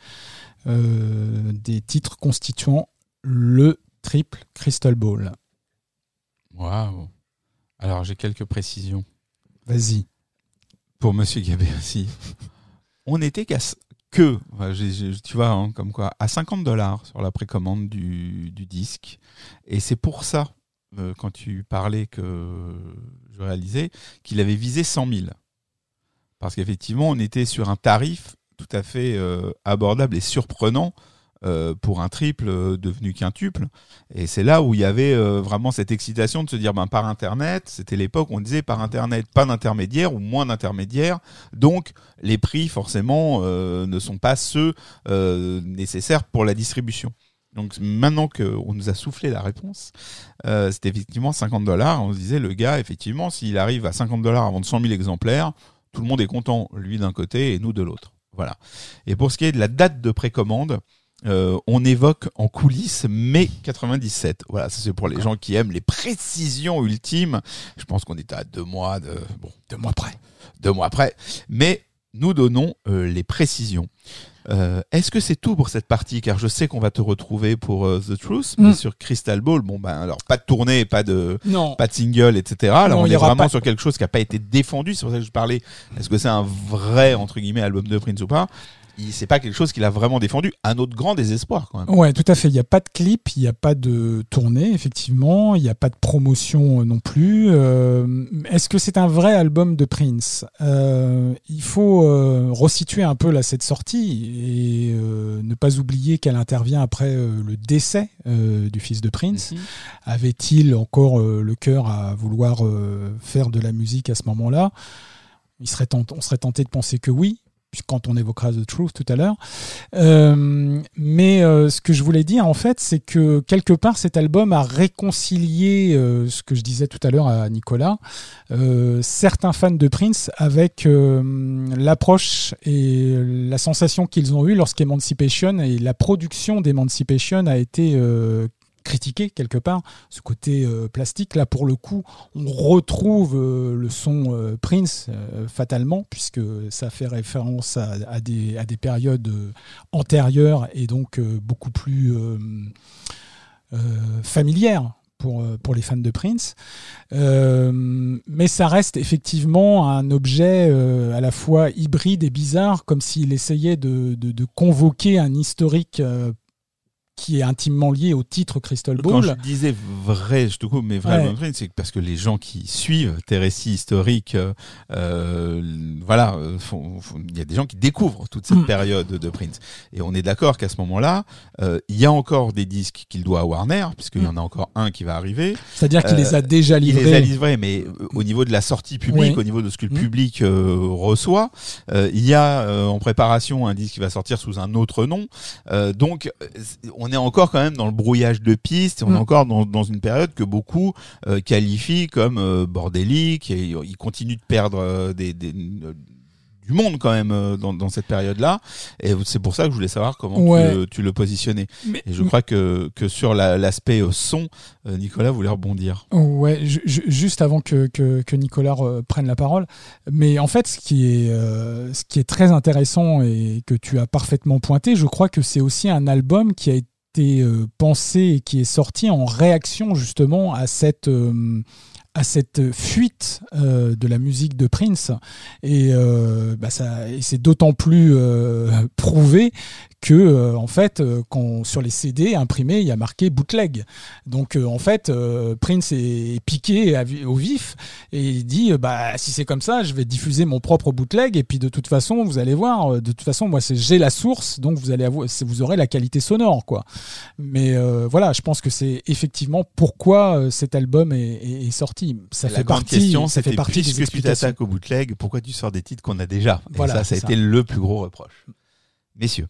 euh, des titres constituant le triple Crystal Ball. Waouh. Alors j'ai quelques précisions Vas-y. pour Monsieur Gabé aussi. On était qu'à que, tu vois, hein, comme quoi, à 50 dollars sur la précommande du, du disque. Et c'est pour ça, euh, quand tu parlais que je réalisais, qu'il avait visé 100 000. Parce qu'effectivement, on était sur un tarif tout à fait euh, abordable et surprenant euh, pour un triple euh, devenu quintuple. Et c'est là où il y avait euh, vraiment cette excitation de se dire, ben, par Internet, c'était l'époque où on disait par Internet, pas d'intermédiaire ou moins d'intermédiaires. Donc, les prix, forcément, ne sont pas ceux nécessaires pour la distribution. Donc, maintenant qu'on nous a soufflé la réponse, c'était effectivement 50 dollars. On se disait, le gars, effectivement, s'il arrive à 50 dollars à vendre 100 000 exemplaires, tout le monde est content, lui d'un côté et nous de l'autre. Voilà. Et pour ce qui est de la date de précommande, euh, on évoque en coulisses mai 97. Voilà, ça c'est pour les gens qui aiment les précisions ultimes. Je pense qu'on était à deux mois de bon, Deux mois près. deux mois après, mais nous donnons euh, les précisions. Euh, Est-ce que c'est tout pour cette partie? Car je sais qu'on va te retrouver pour euh, The Truth, mais Mm. sur Crystal Ball, bon ben alors pas de tournée, pas de Non. pas de single, etc. Là, Non, on est vraiment pas- sur quelque chose qui n'a pas été défendu. C'est pour ça que je parlais. Est-ce que c'est un vrai entre guillemets album de Prince ou pas? C'est pas quelque chose qu'il a vraiment défendu. Un autre grand désespoir quand même. Ouais, tout à fait. Il n'y a pas de clip, il n'y a pas de tournée, effectivement. Il n'y a pas de promotion euh, non plus. Euh, Est-ce que c'est un vrai album de Prince? Euh, Il faut euh, resituer un peu là, cette sortie et euh, ne pas oublier qu'elle intervient après euh, le décès euh, du fils de Prince. Avait-il encore euh, le cœur à vouloir euh, faire de la musique à ce moment-là? Il serait tent- On serait tenté de penser que oui, quand on évoquera The Truth tout à l'heure. Euh, mais euh, ce que je voulais dire, en fait, c'est que quelque part, cet album a réconcilié euh, ce que je disais tout à l'heure à Nicolas, euh, certains fans de Prince avec euh, l'approche et la sensation qu'ils ont eue lorsqu'Emancipation et la production d'Emancipation a été critiquée quelque part, ce côté euh, plastique. Là, pour le coup, on retrouve euh, le son euh, Prince fatalement, puisque ça fait référence à, des, à des périodes antérieures et donc beaucoup plus familières. Pour, pour les fans de Prince. Mais ça reste effectivement un objet à la fois hybride et bizarre, comme s'il essayait de, de- de convoquer un historique qui est intimement lié au titre Crystal Quand je Ball. disais vrai, je te coupe, mais vrai Ouais. c'est parce que les gens qui suivent tes récits historiques, euh, euh, voilà, euh, il y a des gens qui découvrent toute cette Mm. période de Prince. Et on est d'accord qu'à ce moment-là, euh, il y a encore des disques qu'il doit à Warner, puisqu'il y en a encore un qui va arriver. C'est-à-dire qu'il Euh, les a déjà Il livrés. les a livrés, mais au niveau de la sortie publique, au niveau de ce que le Mm. public reçoit, il y a en préparation un disque qui va sortir sous un autre nom. Donc, euh, on est encore quand même dans le brouillage de pistes. et On Mm. est encore dans, dans une période que beaucoup euh, qualifient comme euh, bordélique. Et ils continuent de perdre euh, des, des, du monde quand même euh, dans, dans cette période-là. Et c'est pour ça que je voulais savoir comment Ouais. tu, le- tu le positionnais. Mais- Et je crois que, que sur la- l'aspect euh, son, euh, Nicolas voulait rebondir. Ouais, ju- ju- juste avant que, que, que Nicolas euh, prenne la parole. Mais en fait, ce qui, est, euh, ce qui est très intéressant et que tu as parfaitement pointé, je crois que c'est aussi un album qui a été euh, pensé et qui est sorti en réaction justement à cette, euh, à cette fuite euh, de la musique de Prince. Et, bah, c'est d'autant plus prouvé que euh, en fait euh, quand sur les CD imprimés il y a marqué bootleg. Donc euh, en fait Prince est, est piqué à au vif et il dit bah si c'est comme ça je vais diffuser mon propre bootleg et puis de toute façon vous allez voir de toute façon moi c'est j'ai la source donc vous allez avoir vous aurez la qualité sonore quoi. Mais voilà je pense que c'est effectivement pourquoi cet album est, est- est sorti. Ça la fait partie question, ça fait partie des tu t'attaques au bootleg, pourquoi tu sors des titres qu'on a déjà? Et Voilà, ça, ça a été le plus gros reproche. Messieurs.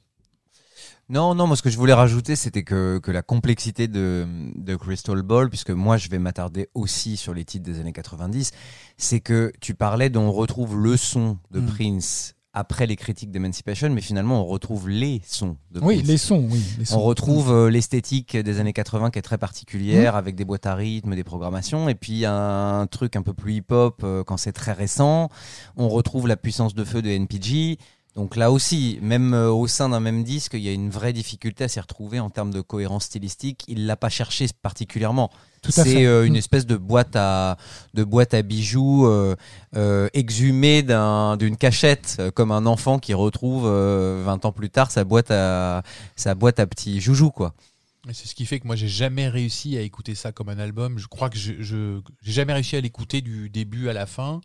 Non, non, moi ce que je voulais rajouter, c'était que, que la complexité de, de Crystal Ball, puisque moi je vais m'attarder aussi sur les titres des années 90, c'est que tu parlais d'on retrouve le son de Mm. Prince après les critiques d'Emancipation, mais finalement on retrouve les sons de oui Prince. les sons oui les sons. On retrouve euh, l'esthétique des années 80 qui est très particulière, avec des boîtes à rythme, des programmations, et puis un truc un peu plus hip-hop euh, quand c'est très récent. On retrouve la puissance de feu de NPG. Donc là aussi, même euh, au sein d'un même disque, il y a une vraie difficulté à s'y retrouver en termes de cohérence stylistique. Il l'a pas cherché particulièrement. Tout à fait. C'est euh, une Mm. espèce de boîte à de boîte à bijoux euh, euh, exhumée d'un- d'une cachette, comme un enfant qui retrouve euh, 20 ans plus tard sa boîte à sa boîte à petits joujoux quoi. Et c'est ce qui fait que moi j'ai jamais réussi à écouter ça comme un album. Je crois que je je- j'ai jamais réussi à l'écouter du début à la fin.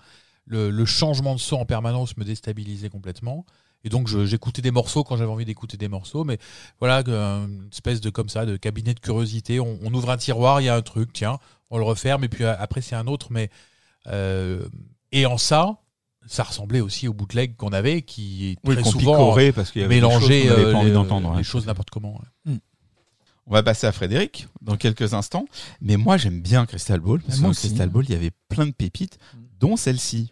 Le, le changement de son en permanence me déstabilisait complètement. Et donc j'écoutais des morceaux quand j'avais envie d'écouter des morceaux. Mais voilà, euh, une espèce de comme ça, de cabinet de curiosité. On, on ouvre un tiroir, il y a un truc, tiens, on le referme et puis euh, après c'est un autre. Mais euh, et en ça, ça ressemblait aussi au bootleg qu'on avait, qui est Oui, très qu'on souvent parce qu'il y avait des mélanger choses pas envie les, d'entendre. les hein. choses n'importe comment. ouais. On va passer à Frédéric dans quelques instants. Mais moi, j'aime bien Crystal Ball parce que. Crystal Ball, il y avait plein de pépites, dont celle-ci.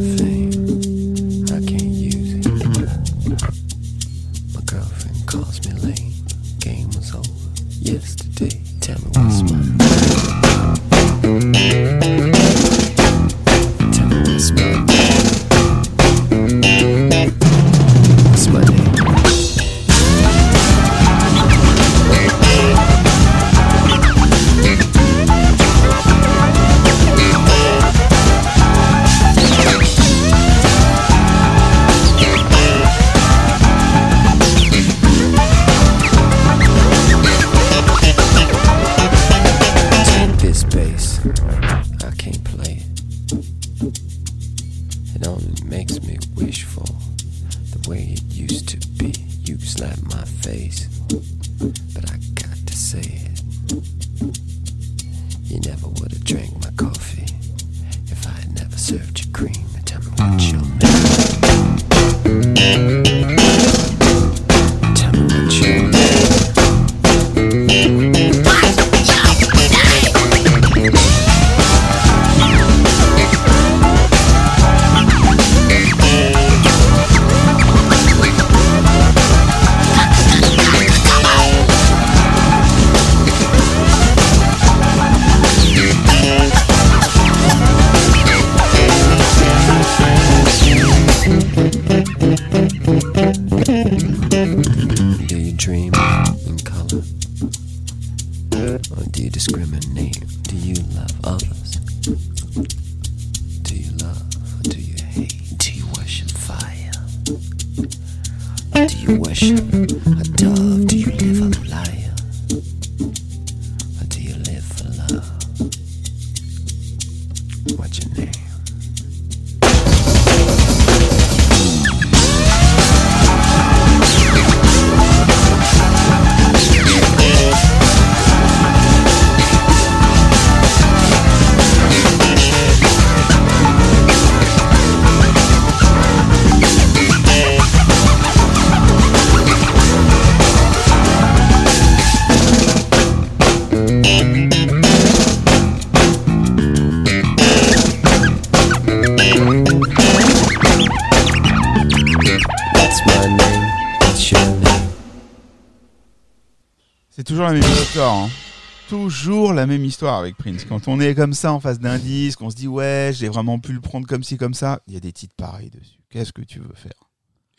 la même histoire avec Prince. Quand on est comme ça en face d'un disque, on se dit ouais, j'ai vraiment pu le prendre comme ci, comme ça. Il y a des titres pareils dessus. Qu'est-ce que tu veux faire?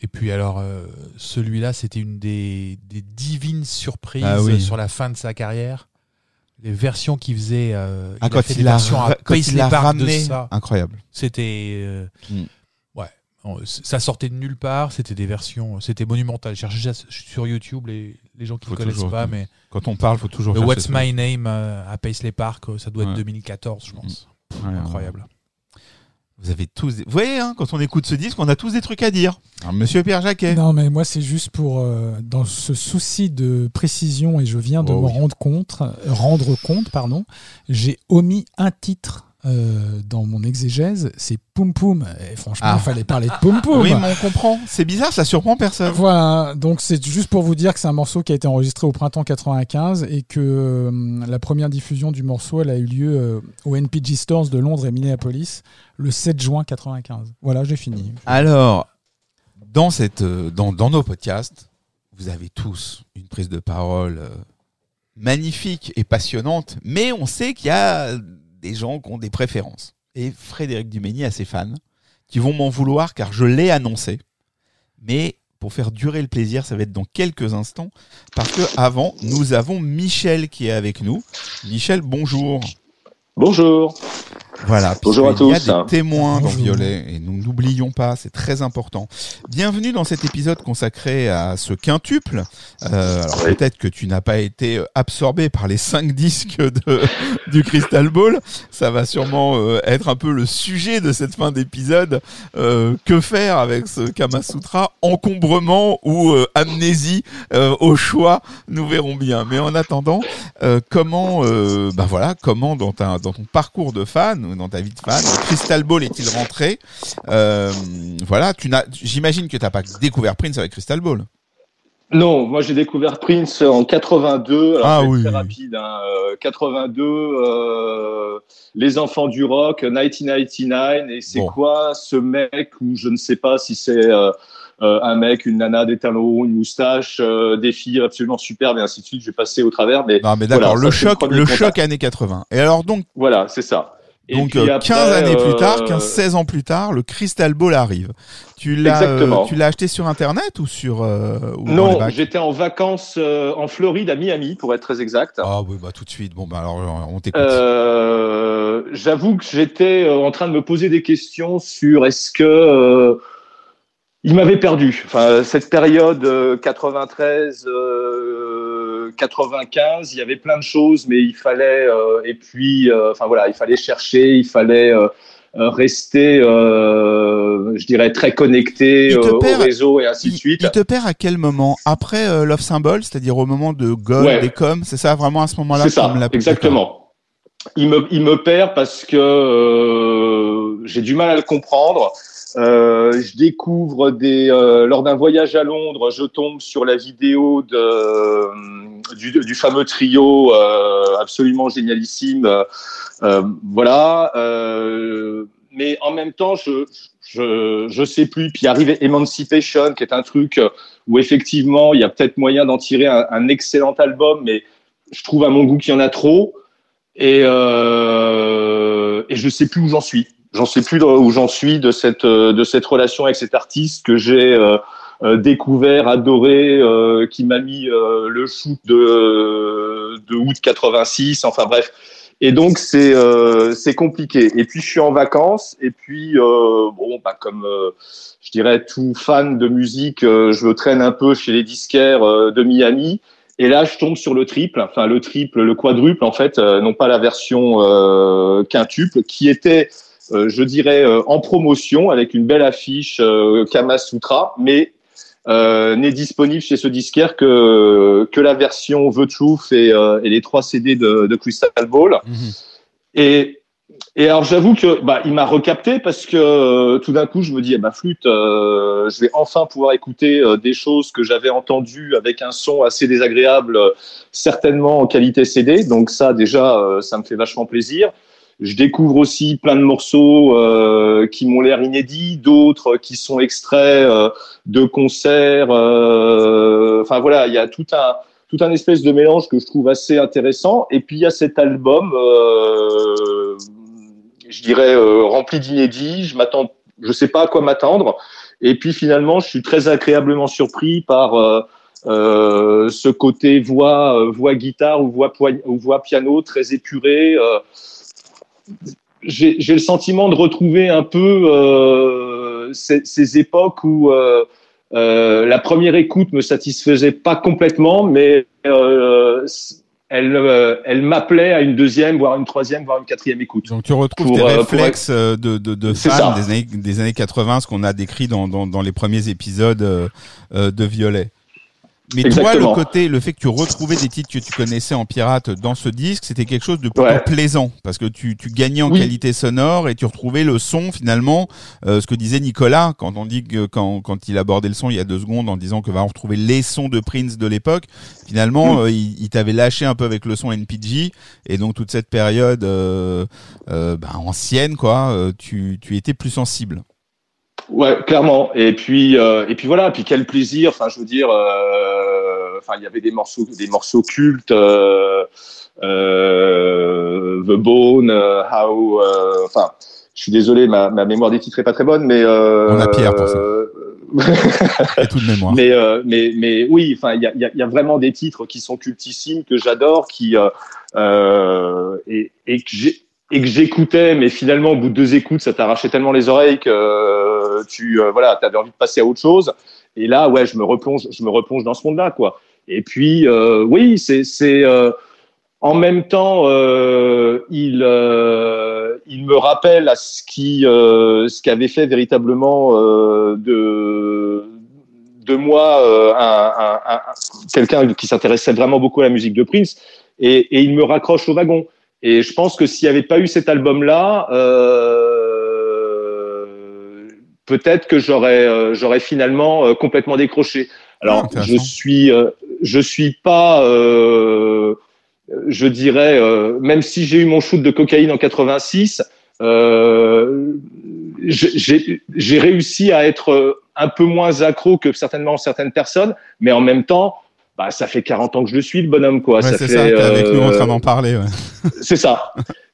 Et puis alors, euh, celui-là, c'était une des, des divines surprises Ah oui. sur la fin de sa carrière. Les versions qu'il faisait, euh, Ah, il a fait des versions à quand il ramené, ça. incroyable. C'était, euh, Mm. ouais, ça sortait de nulle part. C'était des versions, c'était monumental. Cherchez ça sur YouTube les, les gens qui ne connaissent toujours- pas, mais Quand on parle, faut toujours. le What's ça. My Name euh, à Paisley Park, euh, ça doit être Ouais. 2014, je pense. Ouais, ouais. Incroyable. Vous avez tous. des- Vous voyez, hein, quand on écoute ce disque, on a tous des trucs à dire. Alors, Monsieur Pierre Jacquet. Non, mais moi, c'est juste pour, euh, dans ce souci de précision, et je viens de Oh me oui. rendre compte, rendre compte, pardon, j'ai omis un titre euh, dans mon exégèse, c'est Poum Poum. Et franchement, Ah. il fallait parler de Poum Poum. Oui, mais on comprend. C'est bizarre, ça surprend personne. Voilà, donc c'est juste pour vous dire que c'est un morceau qui a été enregistré au printemps 95 et que euh, la première diffusion du morceau, elle a eu lieu euh, au NPG Stores de Londres et Minneapolis le 7 juin 95. Voilà, j'ai fini. Alors, dans, cette, dans, dans nos podcasts, vous avez tous une prise de parole magnifique et passionnante, mais on sait qu'il y a des gens qui ont des préférences. Et Frédéric Dumény a ses fans qui vont m'en vouloir car je l'ai annoncé. Mais pour faire durer le plaisir, ça va être dans quelques instants. Parce que avant, nous avons Michel qui est avec nous. Michel, bonjour. Bonjour. Voilà. Bonjour à puisqu'il y a tous. des témoins dans Bonjour. Violet et nous n'oublions pas, c'est très important. Bienvenue dans cet épisode consacré à ce quintuple. Euh, alors Oui. peut-être que tu n'as pas été euh, absorbé par les cinq disques de, du Crystal Ball. Ça va sûrement euh, être un peu le sujet de cette fin d'épisode. Euh, que faire avec ce Kama Sutra Encombrement ou euh, amnésie euh, au choix? Nous verrons bien. Mais en attendant, euh, comment, euh, bah voilà, comment dans, ta, dans ton parcours de fan dans ta vie de fan, Crystal Ball est-il rentré Euh, Voilà, tu n'as, j'imagine que tu n'as pas découvert Prince avec Crystal Ball. Non, moi j'ai découvert Prince en 82. Alors, Ah oui, très rapide. Hein. Euh, 82, euh, Les Enfants du Rock, 1999. Et c'est Bon. quoi ce mec où je ne sais pas si c'est euh, un mec, une nana, des talons, une moustache, euh, des filles absolument superbes et ainsi de suite. Je vais passer au travers, mais Non, mais d'accord, Voilà, le le choc, le contact. choc années 80. Et alors donc, voilà, c'est ça. Et donc puis euh, après, 15 années plus tard, euh, 15, 16 ans plus tard, le Crystal Ball arrive. Tu l'as, euh, tu l'as acheté sur internet ou sur euh, ou Non, j'étais en vacances euh, en Floride, à Miami, pour être très exact. Ah oui, bah tout de suite. Bon, bah alors on t'écoute. Euh, J'avoue que j'étais euh, en train de me poser des questions sur est-ce que euh, il m'avait perdu. Enfin, cette période euh, 93, euh, 95, il y avait plein de choses, mais il fallait euh, et puis, euh, enfin voilà, il fallait chercher, il fallait euh, rester, euh, je dirais, très connecté euh, perd- au réseau et ainsi il, de suite. il te perd à quel moment? Après euh, Love Symbol, c'est-à-dire au moment de Gold Ouais. et Com, c'est ça vraiment à ce moment-là C'est ça, exactement. Il me, il me perd parce que j'ai du mal à le comprendre. Euh, je découvre des euh, lors d'un voyage à Londres, je tombe sur la vidéo de euh, du, du fameux trio euh, absolument génialissime. Euh, voilà, mais en même temps, je je je sais plus. Puis arrive Emancipation, qui est un truc où effectivement il y a peut-être moyen d'en tirer un, un excellent album, mais je trouve à mon goût qu'il y en a trop et et je sais plus où j'en suis. J'en sais plus où j'en suis de cette euh, de cette relation avec cet artiste que j'ai euh, euh, découvert, adoré, euh, qui m'a mis euh, le shoot de de août 86. Enfin bref. Et donc c'est euh, c'est compliqué. Et puis je suis en vacances et puis bon bah comme je dirais tout fan de musique, je me traîne un peu chez les disquaires de Miami. Et là, je tombe sur le triple, enfin le triple, le quadruple en fait, non pas la version quintuple, qui était, je dirais, euh, en promotion avec une belle affiche euh, Kama Sutra, mais euh, n'est disponible chez ce disquaire que que la version The Truth et, euh, et les trois CD de, de Crystal Ball. Mhm. Et et alors j'avoue que bah il m'a recapté parce que euh, tout d'un coup je me dis eh ben flûte euh, je vais enfin pouvoir écouter euh, des choses que j'avais entendues avec un son assez désagréable euh, certainement en qualité CD donc ça déjà euh, ça me fait vachement plaisir je découvre aussi plein de morceaux euh, qui m'ont l'air inédits d'autres qui sont extraits euh, de concerts euh, enfin voilà il y a tout un tout un espèce de mélange que je trouve assez intéressant. Et puis il y a cet album, euh, je dirais euh, rempli d'inédits. Je m'attends, je sais pas à quoi m'attendre. Et puis finalement, je suis très agréablement surpris par euh, ce côté voix, voix guitare ou voix, ou voix piano très épuré. Euh, J'ai le sentiment de retrouver un peu euh, ces, ces époques où euh, euh, la première écoute me satisfaisait pas complètement, mais elle, elle m'appelait à une deuxième, voire une troisième, voire une quatrième écoute. Donc tu retrouves Pour, tes pour réflexes de, de, ça. des années, des années 80, ce qu'on a décrit dans, dans, dans les premiers épisodes de Violet. Mais toi, le côté, le fait que tu retrouvais des titres que tu connaissais en pirate dans ce disque, c'était quelque chose de plutôt Ouais. plaisant parce que tu, tu gagnais en Oui. qualité sonore et tu retrouvais le son finalement. euh, ce que disait Nicolas quand on dit que quand, quand il abordait le son il y a deux secondes en disant que va on retrouver les sons de Prince de l'époque. Finalement, Mm. euh, il, il t'avait lâché un peu avec le son NPG et donc toute cette période euh, euh, bah, ancienne quoi, euh, tu, tu étais plus sensible. Ouais, clairement. Et puis, euh, et puis voilà. Puis quel plaisir. Enfin, je veux dire, euh, enfin, il y avait des morceaux, des morceaux cultes. Euh, euh, The Bone, euh, How. euh, Enfin, je suis désolé, ma, ma mémoire des titres est pas très bonne, mais. Euh, On a Pierre pour ça. Et tout de mémoire. mais, euh, mais, mais oui, enfin, il y a, il y, a, y a vraiment des titres qui sont cultissimes que j'adore, qui et, et que j'ai et que j'écoutais, mais finalement au bout de deux écoutes, ça t'arrachait tellement les oreilles que euh, tu euh, voilà, t'avais envie de passer à autre chose. Et là, ouais, je me replonge, je me replonge dans ce monde-là, quoi. Et puis, euh, oui, c'est c'est euh, en même temps, euh, il euh, il me rappelle à ce qui euh, ce qu'avait fait véritablement euh, de de moi euh, un, un, un- quelqu'un qui s'intéressait vraiment beaucoup à la musique de Prince et, il me raccroche au wagon. Et je pense que s'il n'y avait pas eu cet album-là, euh, peut-être que j'aurais euh, j'aurais finalement euh, complètement décroché. Alors Ah, je suis euh, je suis pas euh, je dirais euh, même si j'ai eu mon shoot de cocaïne en 86 euh, j'ai réussi à être euh, un peu moins accro que certainement certaines personnes, mais en même temps, bah, ça fait 40 ans que je le suis, le bonhomme, quoi. Ouais, ça c'est ça, t'es avec nous en euh, train d'en parler. Ouais. c'est ça.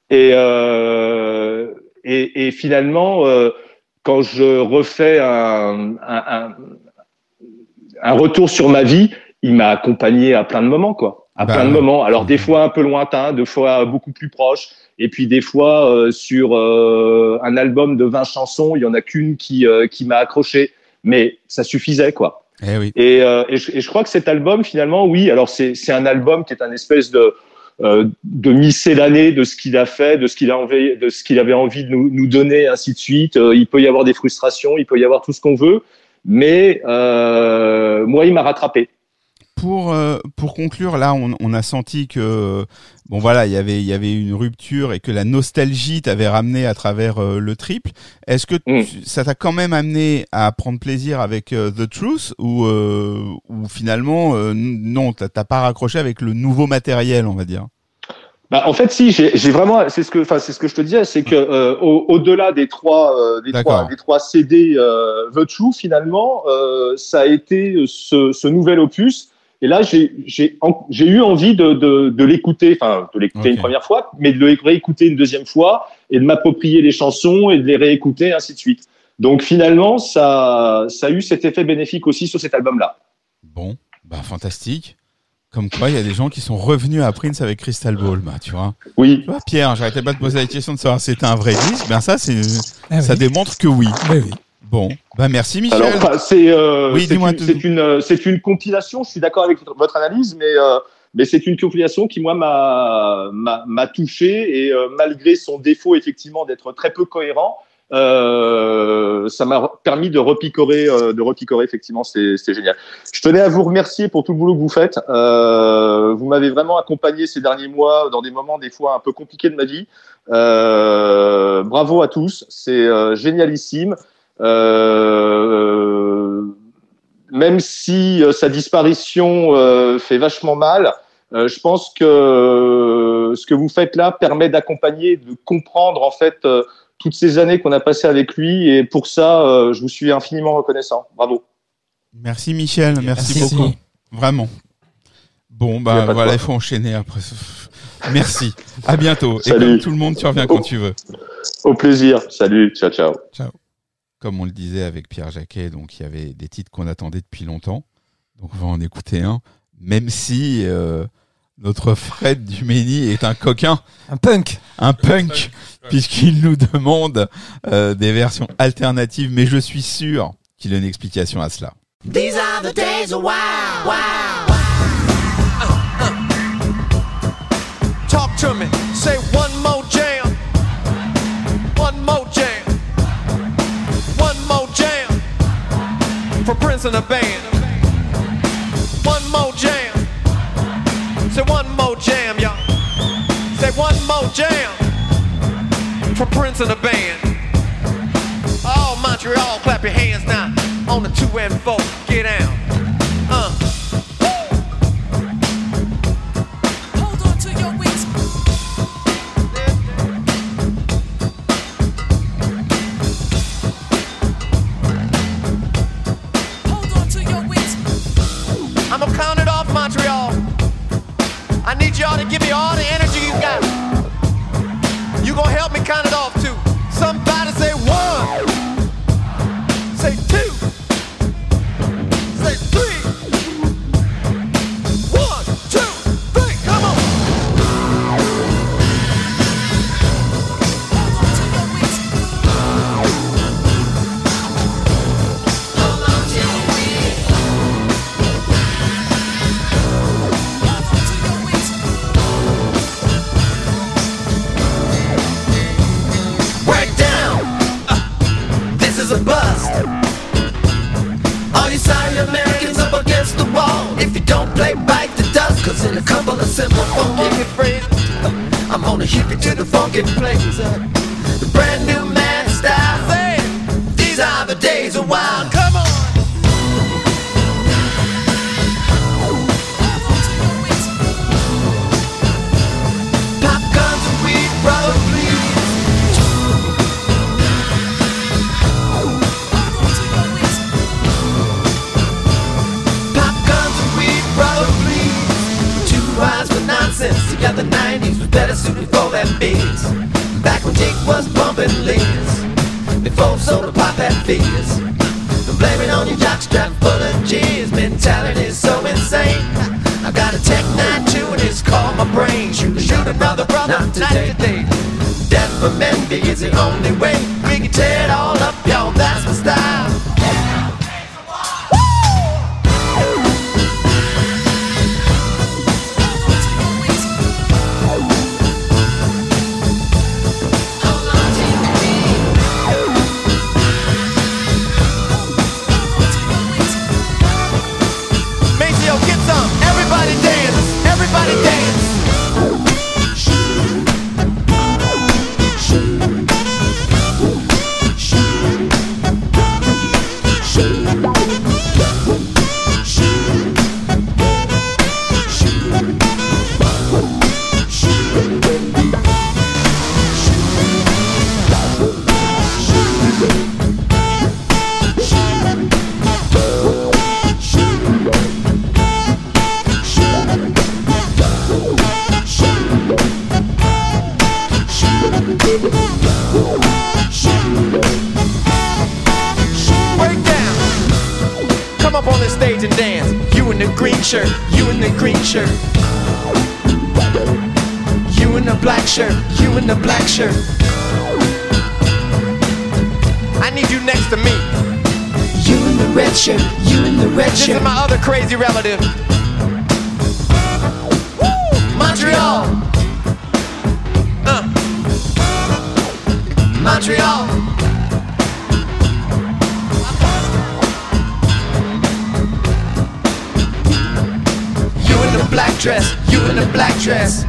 Et, euh, et, et finalement, euh, quand je refais un, un, un, un retour sur ma vie, il m'a accompagné à plein de moments, quoi. À Bah, plein de moments. Alors des fois un peu lointain, des fois beaucoup plus proche. Et puis des fois euh, sur euh, un album de 20 chansons, il y en a qu'une qui, euh, qui m'a accroché. Mais ça suffisait, quoi. Eh oui. Et, euh, et, je, et je crois que cet album, finalement, oui, alors c'est c'est un album qui est un espèce de, euh, de miscellanée de ce qu'il a fait, de ce qu'il a de ce qu'il avait envie de nous, nous donner, ainsi de suite. Euh, il peut y avoir des frustrations, il peut y avoir tout ce qu'on veut, mais euh, moi, il m'a rattrapé. Pour euh, pour conclure, là, on, on a senti que bon voilà, il y avait il y avait une rupture et que la nostalgie t'avait ramené à travers euh, le triple. Est-ce que Mm. ça t'a quand même amené à prendre plaisir avec euh, The Truth ou euh, ou finalement non, t'as pas raccroché avec le nouveau matériel, on va dire? Bah, en fait, si, j'ai vraiment, c'est ce que, enfin, c'est ce que je te disais, c'est que euh, au- au-delà des trois, euh, des trois, des trois CD euh, The True, finalement, ça a été ce, ce nouvel opus. Et là, j'ai eu envie de, de, de l'écouter, enfin, de l'écouter une première fois, mais de le réécouter une deuxième fois et de m'approprier les chansons et de les réécouter, ainsi de suite. Donc finalement, ça, ça a eu cet effet bénéfique aussi sur cet album-là. Bon, bah fantastique. Comme quoi, il y a des gens qui sont revenus à Prince avec Crystal Ball, bah tu vois. Oui, Tu vois, Pierre, j'arrêtais pas de poser la question de savoir si c'était un vrai disque. Ben ça, c'est Ah ça oui. démontre que oui. Oui, oui. Bon, bah merci Michel. Alors, enfin, c'est euh, Oui, une, une, euh, une compilation. Je suis d'accord avec votre- analyse, mais euh, mais c'est une compilation qui moi m'a touché et euh, malgré son défaut effectivement d'être très peu cohérent, ça m'a permis de repicorer de repicorer effectivement. C'est génial. Je tenais à vous remercier pour tout le boulot que vous faites. Vous m'avez vraiment accompagné ces derniers mois dans des moments des fois un peu compliqués de ma vie. Bravo à tous, c'est génialissime. Euh, même si euh, sa disparition euh, fait vachement mal, euh, je pense que euh, ce que vous faites là permet d'accompagner, de comprendre en fait euh, toutes ces années qu'on a passées avec lui, et pour ça, euh, je vous suis infiniment reconnaissant. Bravo. Merci Michel, merci, Merci. beaucoup. Vraiment. Bon, bah voilà, il faut enchaîner après. Merci. À bientôt. Et Salut. comme tout le monde, tu reviens quand Oh. tu veux. Au plaisir. Salut. Ciao, ciao. Comme on le disait avec Pierre Jacquet, donc il y avait des titres qu'on attendait depuis longtemps. Donc on va en écouter un. Même si euh, notre Fred Dumény est un coquin, Un punk. un punk, puisqu'il nous demande euh, des versions alternatives, mais je suis sûr qu'il a une explication à cela. These are the days of wow, wow. Talk to me. Say one For Prince and the band. One more jam. Say one more jam, y'all. Say one more jam. For Prince and the band. Oh, Montreal, clap your hands now. On the two and four, get down. Y'all to give me all the energy you got. You gonna help me count it off to the the only way. Next to me. You in the red shirt, you in the red This shirt. is my other crazy relative. Woo! Montreal. Uh. Montreal. You in the black dress, you in the black dress.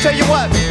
Tell you what.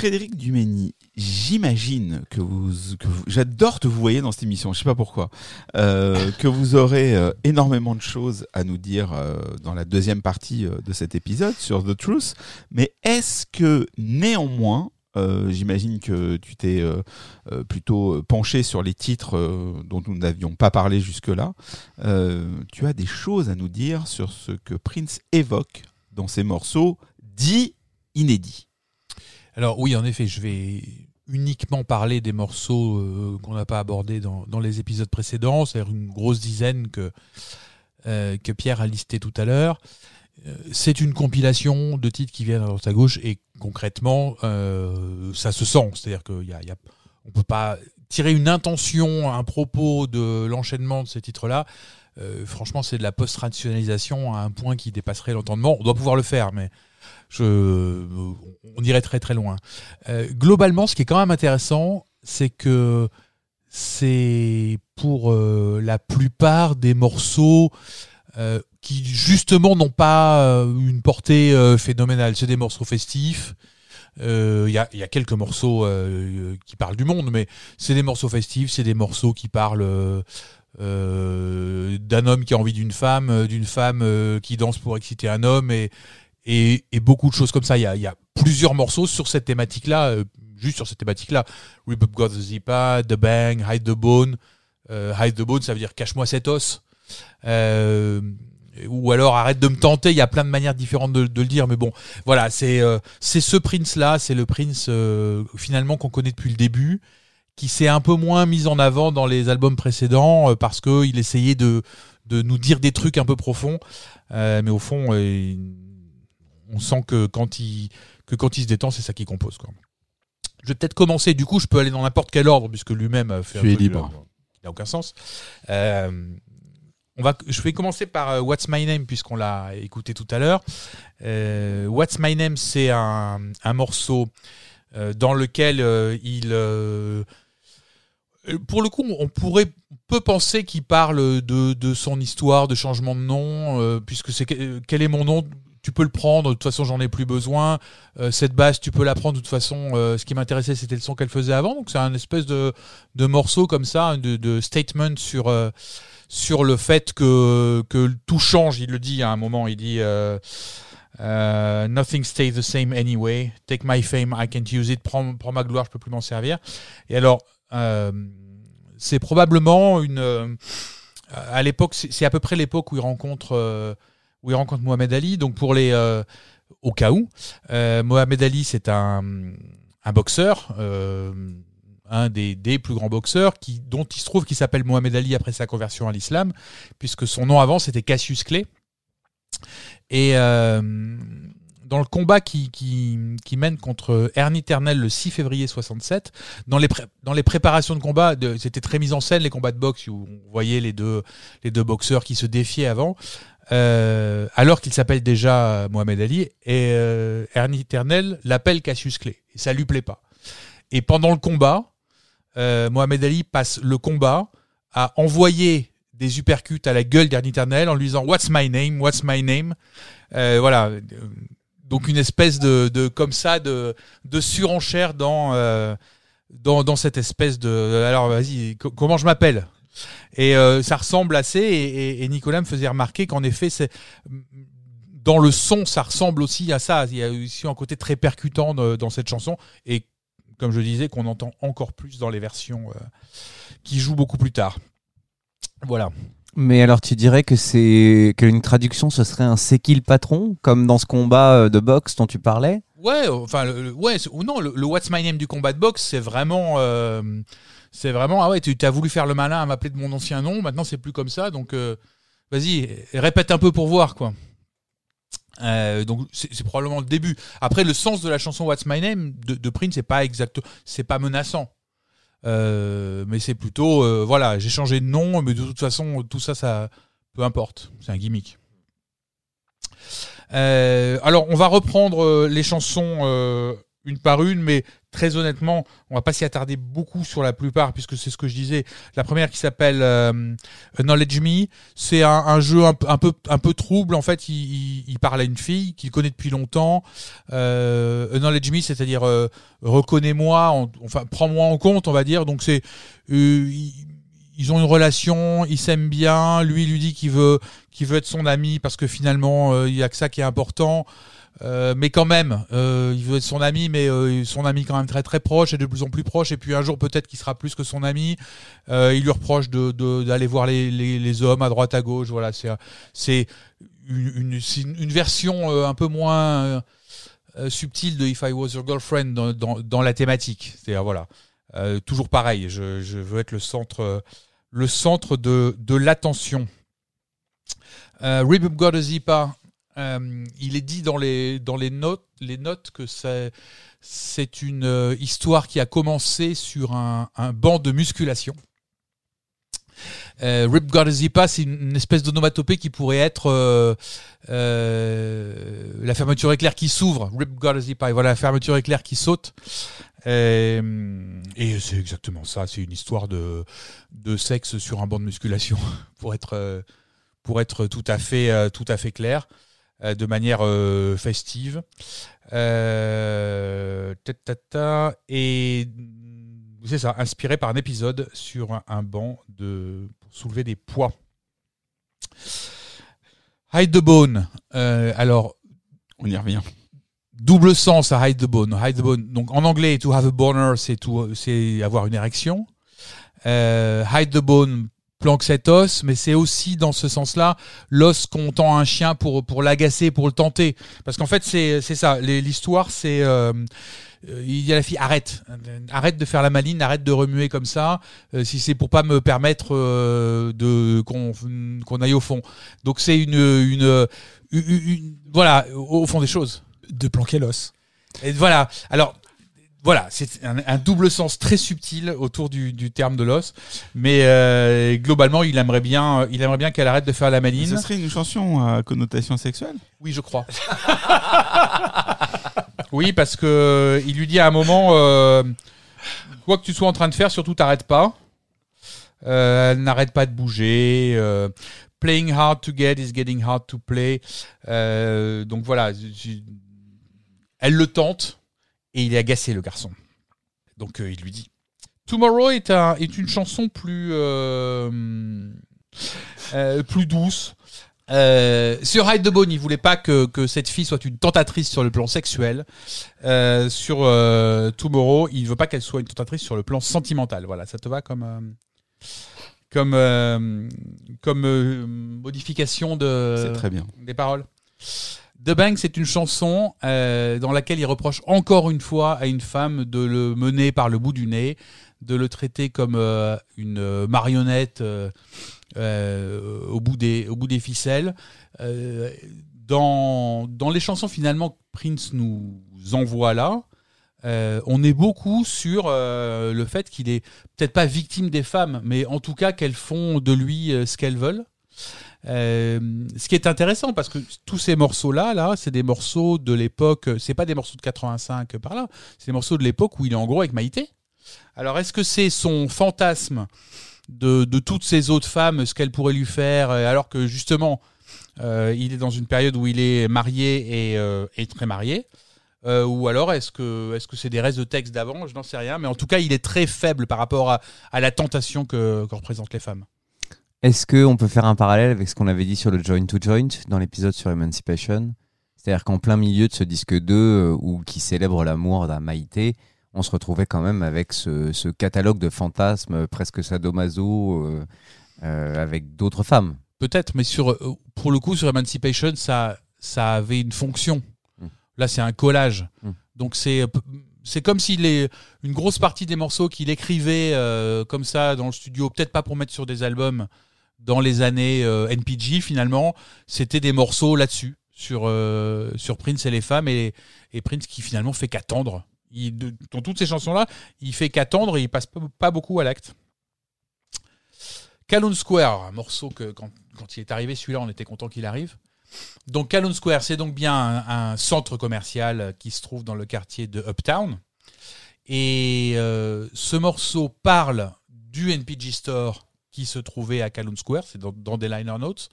Frédéric Dumény, j'imagine que vous, j'adore te vous voyez dans cette émission, je sais pas pourquoi, euh, que vous aurez euh, énormément de choses à nous dire euh, dans la deuxième partie de cet épisode sur The Truth. Mais est-ce que néanmoins, j'imagine que tu t'es plutôt penché sur les titres dont nous n'avions pas parlé jusque-là, tu as des choses à nous dire sur ce que Prince évoque dans ses morceaux dits inédits? Alors oui, en effet, je vais uniquement parler des morceaux euh, qu'on n'a pas abordés dans, les épisodes précédents, c'est-à-dire une grosse dizaine que, euh, que Pierre a listé tout à l'heure. Euh, C'est une compilation de titres qui viennent à droite à gauche et concrètement, ça se sent. C'est-à-dire qu'on y a, on peut pas tirer une intention, un propos de l'enchaînement de ces titres-là. Franchement, c'est de la post-rationalisation à un point qui dépasserait l'entendement. On doit pouvoir le faire, mais je, on irait très très loin. Euh, globalement, ce qui est quand même intéressant, c'est que c'est pour euh, la plupart des morceaux euh, qui justement n'ont pas euh, une portée euh, phénoménale. C'est des morceaux festifs. Euh, Il y, y a quelques morceaux euh, qui parlent du monde, mais c'est des morceaux festifs, c'est des morceaux qui parlent euh, euh, d'un homme qui a envie d'une femme, euh, d'une femme euh, qui danse pour exciter un homme, et, et, et beaucoup de choses comme ça. Il y a, il y a plusieurs morceaux sur cette thématique-là, euh, juste sur cette thématique-là. Rip Up the Zipa, The Bang, Hide the Bone. Euh, hide the Bone, ça veut dire cache-moi cet os. Euh, ou alors arrête de me tenter. Il y a plein de manières différentes de, de le dire, mais bon, voilà, c'est euh, c'est ce Prince-là, c'est le Prince euh, finalement qu'on connaît depuis le début, qui s'est un peu moins mis en avant dans les albums précédents euh, parce que il essayait de de nous dire des trucs un peu profonds, Euh, mais au fond, euh, on sent que quand il que quand il se détend, c'est ça qu'il compose. Quoi. Je vais peut-être commencer. Du coup, je peux aller dans n'importe quel ordre puisque lui-même a fait. Tu es libre. euh, qui n'a aucun sens. Euh, on va, je vais commencer par euh, What's My Name puisqu'on l'a écouté tout à l'heure. Euh, What's My Name, c'est un, un morceau dans lequel il, pour le coup, on pourrait, peut penser qu'il parle de, de son histoire, de changement de nom, euh, puisque c'est que- quel est mon nom. Tu peux le prendre, de toute façon j'en ai plus besoin. Euh, cette basse, tu peux la prendre, de toute façon. euh, ce qui m'intéressait, c'était le son qu'elle faisait avant. Donc c'est un espèce de, de morceau comme ça, de, de statement sur, euh, sur le fait que, que tout change. Il le dit à un moment, il dit Nothing stays the same anyway. Take my fame, I can't use it. Prends, prends ma gloire, je peux plus m'en servir. Et alors, c'est probablement une. à l'époque, c'est à peu près l'époque où il rencontre, où il rencontre Mohamed Ali. Donc pour les, euh, au cas où, euh, Mohamed Ali, c'est un, un boxeur. euh, un des, des plus grands boxeurs qui, dont il se trouve qu'il s'appelle Mohamed Ali après sa conversion à l'islam, puisque son nom avant c'était Cassius Clay. Et euh, dans le combat qui, qui, qui mène contre Ernie Ternel le 6 février 67, dans les, dans les préparations de combat, c'était très mis en scène les combats de boxe où on voyait les deux, les deux boxeurs qui se défiaient avant, euh, alors qu'il s'appelle déjà Mohamed Ali, et euh, Ernie Ternel l'appelle Cassius Clay. Et ça lui plaît pas. Et pendant le combat, euh, Mohamed Ali passe le combat à envoyer des uppercuts à la gueule d'Ernie Ternel en lui disant What's my name? What's my name? Euh, voilà. Donc une espèce de, comme ça de, surenchère dans, dans dans cette espèce de alors vas-y co- comment je m'appelle? Et euh, ça ressemble assez et, et- et Nicolas me faisait remarquer qu'en effet c'est dans le son ça ressemble aussi à ça. Il y a aussi un côté très percutant de- dans cette chanson. Et comme je disais qu'on entend encore plus dans les versions euh, qui jouent beaucoup plus tard. Voilà. Mais alors, tu dirais que c'est qu'une traduction, ce serait un c'est qui le patron, comme dans ce combat euh, de boxe dont tu parlais? Ouais, enfin, le, ouais, ou non, le, le What's My Name du combat de boxe, c'est vraiment, euh, c'est vraiment, ah ouais, tu as voulu faire le malin à m'appeler de mon ancien nom, maintenant c'est plus comme ça, donc euh, vas-y, répète un peu pour voir, quoi. Euh, donc c'est probablement le début. Après, le sens de la chanson What's My Name de, Prince, c'est pas exact, c'est pas menaçant. Euh, mais c'est plutôt, voilà, j'ai changé de nom, mais de toute façon, tout ça, ça, peu importe, c'est un gimmick. Alors, on va reprendre les chansons une par une, mais très honnêtement, on va pas s'y attarder beaucoup sur la plupart, puisque c'est ce que je disais. La première qui s'appelle euh, Knowledge Me, c'est un, jeu un, peu- trouble. En fait, il, il- parle à une fille qu'il connaît depuis longtemps. Euh, Knowledge Me, c'est-à-dire euh, reconnais-moi, en- enfin prends-moi en compte, on va dire. Donc c'est euh, ils, ont une relation, ils s'aiment bien. Lui il lui dit qu'il veut qu'il veut être son ami parce que finalement euh, il y a que ça qui est important. Euh, mais quand même, euh, il veut être son ami, mais euh, son ami quand même très très proche et de plus en plus proche. Et puis un jour peut-être qu'il sera plus que son ami. Euh, il lui reproche de de- d'aller voir les, les, les hommes à droite à gauche. Voilà, c'est c'est une, une, une- version euh, un peu moins subtile de If I Was Your Girlfriend dans, dans, dans la thématique. C'est-à-dire voilà, toujours pareil. Je, je veux être le centre le centre de de l'attention. Euh, euh, il est dit dans les, notes, que c'est, une euh, histoire qui a commencé sur un, banc de musculation. Euh, Rip God a Zipa, c'est une, espèce d'onomatopée qui pourrait être euh, la fermeture éclair qui s'ouvre. Rip God a Zipa, et voilà la fermeture éclair qui saute. Et c'est exactement ça. C'est une histoire de, sexe sur un banc de musculation, pour être, tout à fait, clair, de manière euh, festive. Euh, ta, ta, ta, et mm, c'est ça, inspiré par un épisode sur un, un banc de pour soulever des poids. Hide the Bone. Euh, alors, On y revient. double sens à hide the bone. Hide the bone. Donc en anglais, to have a boner, c'est avoir une érection. Euh, hide the bone, planque cet os, mais c'est aussi dans ce sens-là l'os qu'on tend à un chien pour pour l'agacer, pour le tenter. Parce qu'en fait, c'est c'est ça. L'histoire, c'est euh, il y a la fille arrête, arrête de faire la maline, arrête de remuer comme ça. euh, si c'est pour pas me permettre euh, de qu'on qu'on aille au fond. Donc c'est une, une une- une- voilà au au fond des choses. De planquer l'os. Et voilà. Alors, voilà, c'est un, un double sens très subtil autour du, du terme de l'os, mais euh, globalement, il aimerait bien, il aimerait bien qu'elle arrête de faire la Ce maline. serait une chanson à connotation sexuelle Oui, je crois. oui, parce que il lui dit à un moment, euh, quoi que tu sois en train de faire, surtout t'arrêtes pas. Euh, elle n'arrête pas de bouger. euh, playing hard to get is getting hard to play. Euh, donc voilà, elle le tente et il est agacé le garçon. Donc euh, il lui dit. Tomorrow est, un, est une chanson plus euh, euh, plus douce. Sur Hide the Bone, il voulait pas que, que cette fille soit une tentatrice sur le plan sexuel. Sur Tomorrow, il veut pas qu'elle soit une tentatrice sur le plan sentimental. Voilà, ça te va comme comme euh, comme euh, modification de C'est très bien. des paroles. The Bank, c'est une chanson euh, dans laquelle il reproche encore une fois à une femme de le mener par le bout du nez, de le traiter comme euh, une marionnette euh, au, bout des, ficelles. Dans, dans les chansons finalement que Prince nous envoie là, on est beaucoup sur le fait qu'il est peut-être pas victime des femmes, mais en tout cas qu'elles font de lui ce qu'elles veulent. Euh, ce qui est intéressant parce que tous ces morceaux là c'est des morceaux de l'époque c'est pas des morceaux de 85 par là c'est des morceaux de l'époque où il est en gros avec Maïté. Alors est-ce que c'est son fantasme de, toutes ces autres femmes ce qu'elles pourraient lui faire euh, alors que justement euh, il est dans une période où il est marié et, très marié ou alors est-ce que c'est des restes de texte d'avant? Je n'en sais rien mais en tout cas il est très faible par rapport à, la tentation que représentent les femmes Est-ce qu'on peut faire un parallèle avec ce qu'on avait dit sur le joint to joint dans l'épisode sur Emancipation? C'est-à-dire qu'en plein milieu de ce disque 2 euh, où qui célèbre l'amour d'un Maïté, on se retrouvait quand même avec ce, ce catalogue de fantasmes presque sadomaso euh, euh, avec d'autres femmes. Peut-être, mais sur, pour le coup, sur Emancipation, ça, ça avait une fonction. Mm. Là, c'est un collage. Mm. Donc, c'est, c'est comme s'il est une grosse partie des morceaux qu'il écrivait euh, comme ça dans le studio, peut-être pas pour mettre sur des albums dans les années euh, NPG, finalement, c'était des morceaux là-dessus, sur, euh, sur Prince et les femmes, et, Prince qui finalement fait qu'attendre. Dans toutes ces chansons-là, il fait qu'attendre et il passe pas, beaucoup à l'acte. Calhoun Square, un morceau que quand, il est arrivé, celui-là, on était content qu'il arrive. Donc Calhoun Square, c'est donc bien un, un centre commercial qui se trouve dans le quartier de Uptown. Et euh, ce morceau parle du NPG Store qui se trouvait à Calhoun Square, c'est dans, dans des liner notes,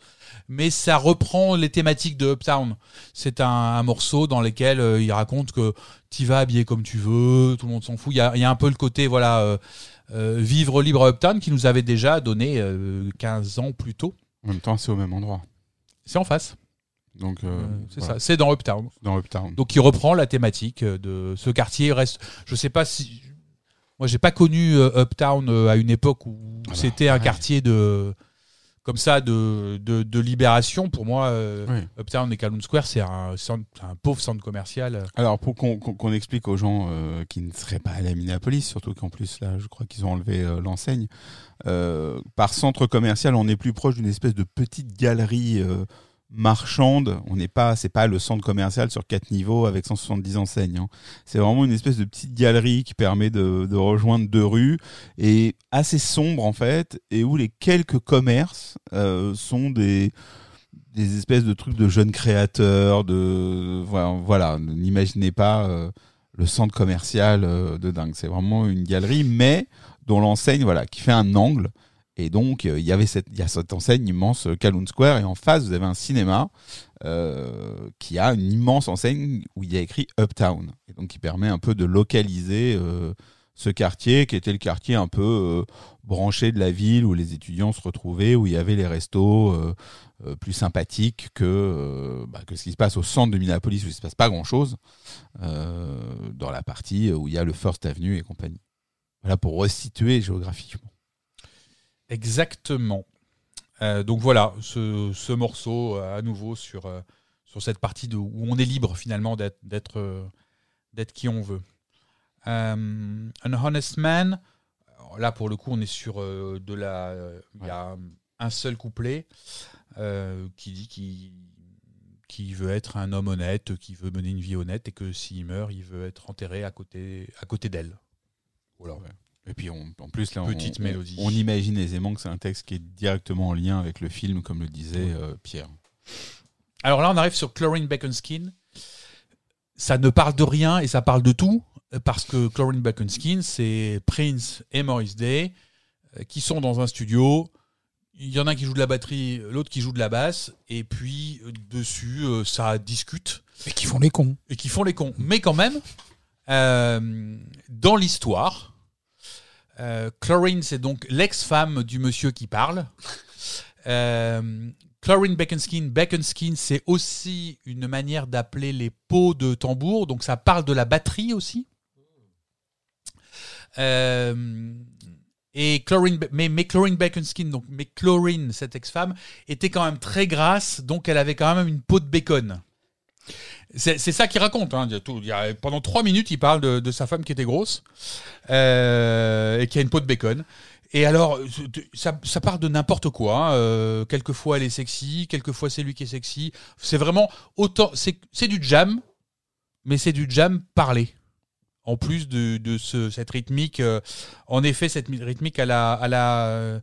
mais ça reprend les thématiques de Uptown. C'est un, un morceau dans lequel euh, il raconte que tu vas habillé comme tu veux, tout le monde s'en fout. Il y a, il y a un peu le côté voilà euh, euh, vivre libre à Uptown qui nous avait déjà donné euh, 15 ans plus tôt. En même temps, c'est au même endroit. C'est en face, Donc, euh, c'est voilà, ça, c'est dans Uptown. dans Uptown. Donc il reprend la thématique de ce quartier. Reste, je sais pas si moi j'ai pas connu euh, Uptown euh, à une époque où Ah bah, c'était un ouais. quartier de comme ça de, de, de libération. Pour moi, euh, Oui. Uptown et Calhoun Square, c'est un, centre- un pauvre centre commercial. Alors, pour qu'on explique aux gens qui ne seraient pas allés à Minneapolis, surtout qu'en plus, là, je crois qu'ils ont enlevé l'enseigne, par centre commercial, on est plus proche d'une espèce de petite galerie marchande. On n'est pas, c'est pas le centre commercial sur quatre niveaux avec 170 enseignes. hein. C'est vraiment une espèce de petite galerie qui permet de, rejoindre deux rues et assez sombre en fait, et où les quelques commerces euh, sont des des espèces de trucs de jeunes créateurs, de voilà, voilà n'imaginez pas euh, le centre commercial euh, de dingue. C'est vraiment une galerie, mais dont l'enseigne voilà qui fait un angle. Et donc euh, il y avait cette y a cette enseigne immense euh, Calhoun Square et en face vous avez un cinéma euh, qui a une immense enseigne où il y a écrit Uptown et donc qui permet un peu de localiser ce quartier qui était le quartier un peu branché de la ville où les étudiants se retrouvaient où il y avait les restos plus sympathique que, bah, que ce qui se passe au centre de Minneapolis où il se passe pas grand chose dans la partie où il y a le First Avenue et compagnie. Voilà pour resituer géographiquement. Exactement. Euh, donc voilà, ce, ce morceau euh, à nouveau sur, euh, sur cette partie de, où on est libre finalement d'être qui on veut. An Honest Man, là pour le coup on est sur euh, de la, il y a un seul couplet euh, qui dit qu'il qui veut être un homme honnête, qui veut mener une vie honnête et que s'il meurt, il veut être enterré à côté, à côté d'elle. Voilà. Et puis on- en plus là, on- Petite on, mélodie. on imagine aisément que c'est un texte qui est directement en lien avec le film, comme le disait euh, Pierre. Alors là, on arrive sur Chlorine Bacon Skin. Ça ne parle de rien et ça parle de tout, parce que Chlorine Bacon Skin, c'est Prince et Maurice Day euh, qui sont dans un studio. Il y en a un qui joue de la batterie, l'autre qui joue de la basse, et puis euh, dessus, ça discute Et qui font les cons. et qui font les cons. Mais quand même, euh, dans l'histoire, euh, Chlorine, c'est donc l'ex-femme du monsieur qui parle. Euh, Chlorine Baconskin, Baconskin, c'est aussi une manière d'appeler les pots de tambour, donc ça parle de la batterie aussi. Euh, et Chlorine, mais, mais Chlorine Baconskin, donc mais Chlorine, cette ex-femme, était quand même très grasse, donc elle avait quand même une peau de bacon. C'est ça qu'il raconte. Hein. Pendant trois minutes, il parle de, sa femme qui était grosse euh, et qui a une peau de bacon. Et alors, ça, part de n'importe quoi. hein. Euh, quelquefois, elle est sexy, quelquefois, c'est lui qui est sexy. C'est vraiment autant. C'est du jam, mais c'est du jam parlé. En plus de, de ce, cette rythmique, euh, en effet, cette mi- rythmique à la,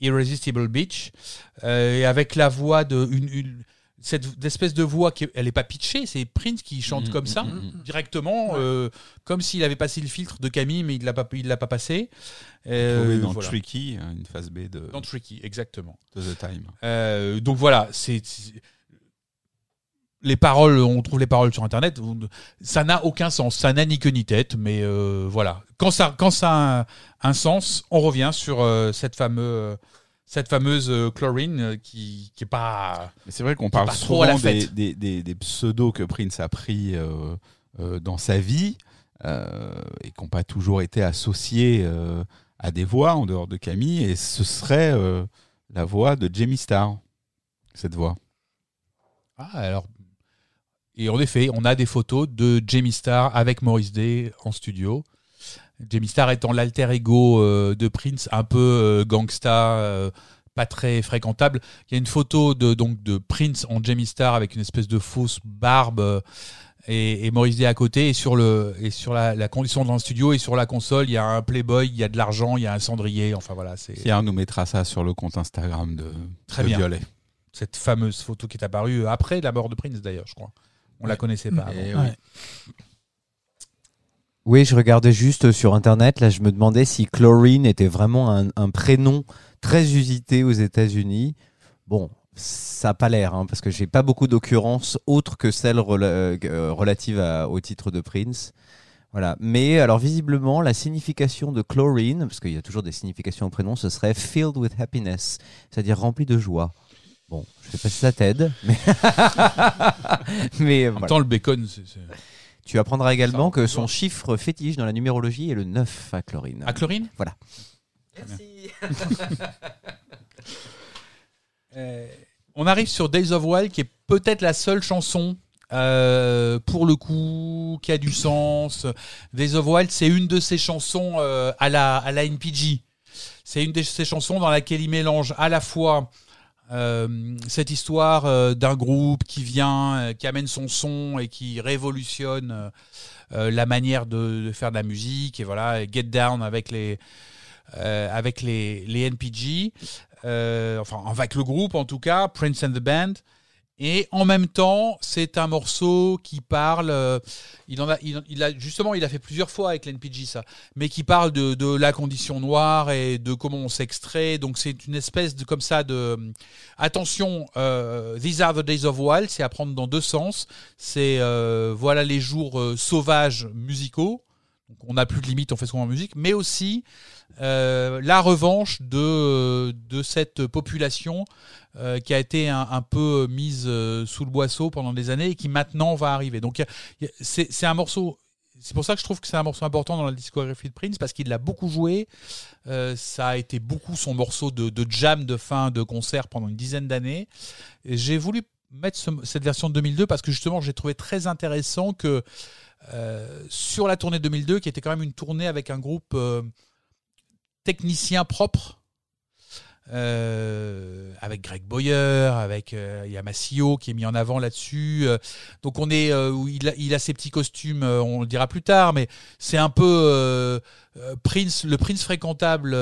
Irresistible Beach, et avec la voix de une- cette espèce de voix qui elle est pas pitchée, c'est Prince qui chante Mhm, comme ça mhm, directement, euh, comme s'il avait passé le filtre de Camille, mais il l'a pas, il l'a pas passé. Euh, Trouvé dans voilà. Tricky, hein, une phase B de, Dans Tricky, exactement. de The Time. Euh, donc voilà, c'est les paroles, on trouve les paroles sur internet, ça n'a aucun sens, ça n'a ni queue ni tête, mais euh, voilà. Quand ça, quand ça a un, un sens, on revient sur euh, cette fameuse, cette fameuse euh, chlorine euh, qui, qui est pas. C'est vrai qu'on parle part trop à souvent des, des, des- des pseudos que Prince a pris euh, euh, dans sa vie euh, et qui n'ont pas toujours été associés à des voix en dehors de Camille. Et ce serait la voix de Jamie Starr, cette voix. Ah, alors. Et en effet, on a des photos de Jamie Starr avec Maurice Day en studio. Jamie Starr étant l'alter ego euh, de Prince, un peu euh, gangsta, euh, pas très fréquentable. Il y a une photo de, donc, de Prince en Jamie Starr avec une espèce de fausse barbe euh, et, et Maurice Day à côté. Et sur, le, et sur la, la condition dans le studio et sur la console, il y a un Playboy, il y a de l'argent, il y a un cendrier. Enfin voilà, c'est Pierre nous mettra ça sur le compte Instagram de, Très de bien. Violet. cette fameuse photo qui est apparue après la mort de Prince d'ailleurs, je crois. On la connaissait pas avant. Et Ouais. Oui. Je regardais juste sur internet. Là, je me demandais si Chlorine était vraiment un, un prénom très usité aux États-Unis. Bon, ça n'a pas l'air, hein, parce que j'ai pas beaucoup d'occurrences autres que celles rela- euh, relatives à- au titre de Prince. Voilà. Mais alors visiblement, la signification de Chlorine, parce qu'il y a toujours des significations au prénom, ce serait filled with happiness, c'est-à-dire rempli de joie. Bon, je sais pas si ça t'aide, mais, mais En même temps, le bacon, c'est. Tu apprendras également que son chiffre fétiche dans la numérologie est le 9 à Chlorine. À chlorine? Voilà. Euh, on arrive sur Days of Wild, qui est peut-être la seule chanson. euh, pour le coup, qui a du sens. Days of Wild, c'est une de ces chansons euh, à la à la NPG. C'est une de ces chansons dans laquelle il mélange à la fois euh, cette histoire euh, d'un groupe qui vient, euh, qui amène son son et qui révolutionne la manière de, de faire de la musique et voilà, et Get Down avec les avec les, les NPG, enfin avec le groupe en tout cas, Prince and the Band. Et en même temps, c'est un morceau qui parle. euh, il a, justement, il a fait plusieurs fois avec l'NPG ça, mais qui parle de, la condition noire et de comment on s'extrait. Donc c'est une espèce de comme ça de attention. euh, These are the days of wild, c'est à prendre dans deux sens. C'est euh, voilà les jours euh, sauvages musicaux. On n'a plus de limite, on fait ce qu'on en musique, mais aussi euh, la revanche de, de cette population euh, qui a été un, peu mise euh, sous le boisseau pendant des années et qui maintenant va arriver. Donc c'est un morceau. C'est pour ça que je trouve que c'est un morceau important dans la discographie de Prince parce qu'il l'a beaucoup joué. Euh, ça a été beaucoup son morceau de, jam de fin de concert pendant une dizaine d'années. J'ai voulu mettre ce- cette version de 2002 parce que justement j'ai trouvé très intéressant que euh, sur la tournée 2002, qui était quand même une tournée avec un groupe euh, technicien propre, euh, avec Greg Boyer, avec euh, il y a Massio qui est mis en avant là-dessus. Euh, donc on est, euh, il, a, ses petits costumes, on le dira plus tard, mais c'est un peu Prince, le Prince fréquentable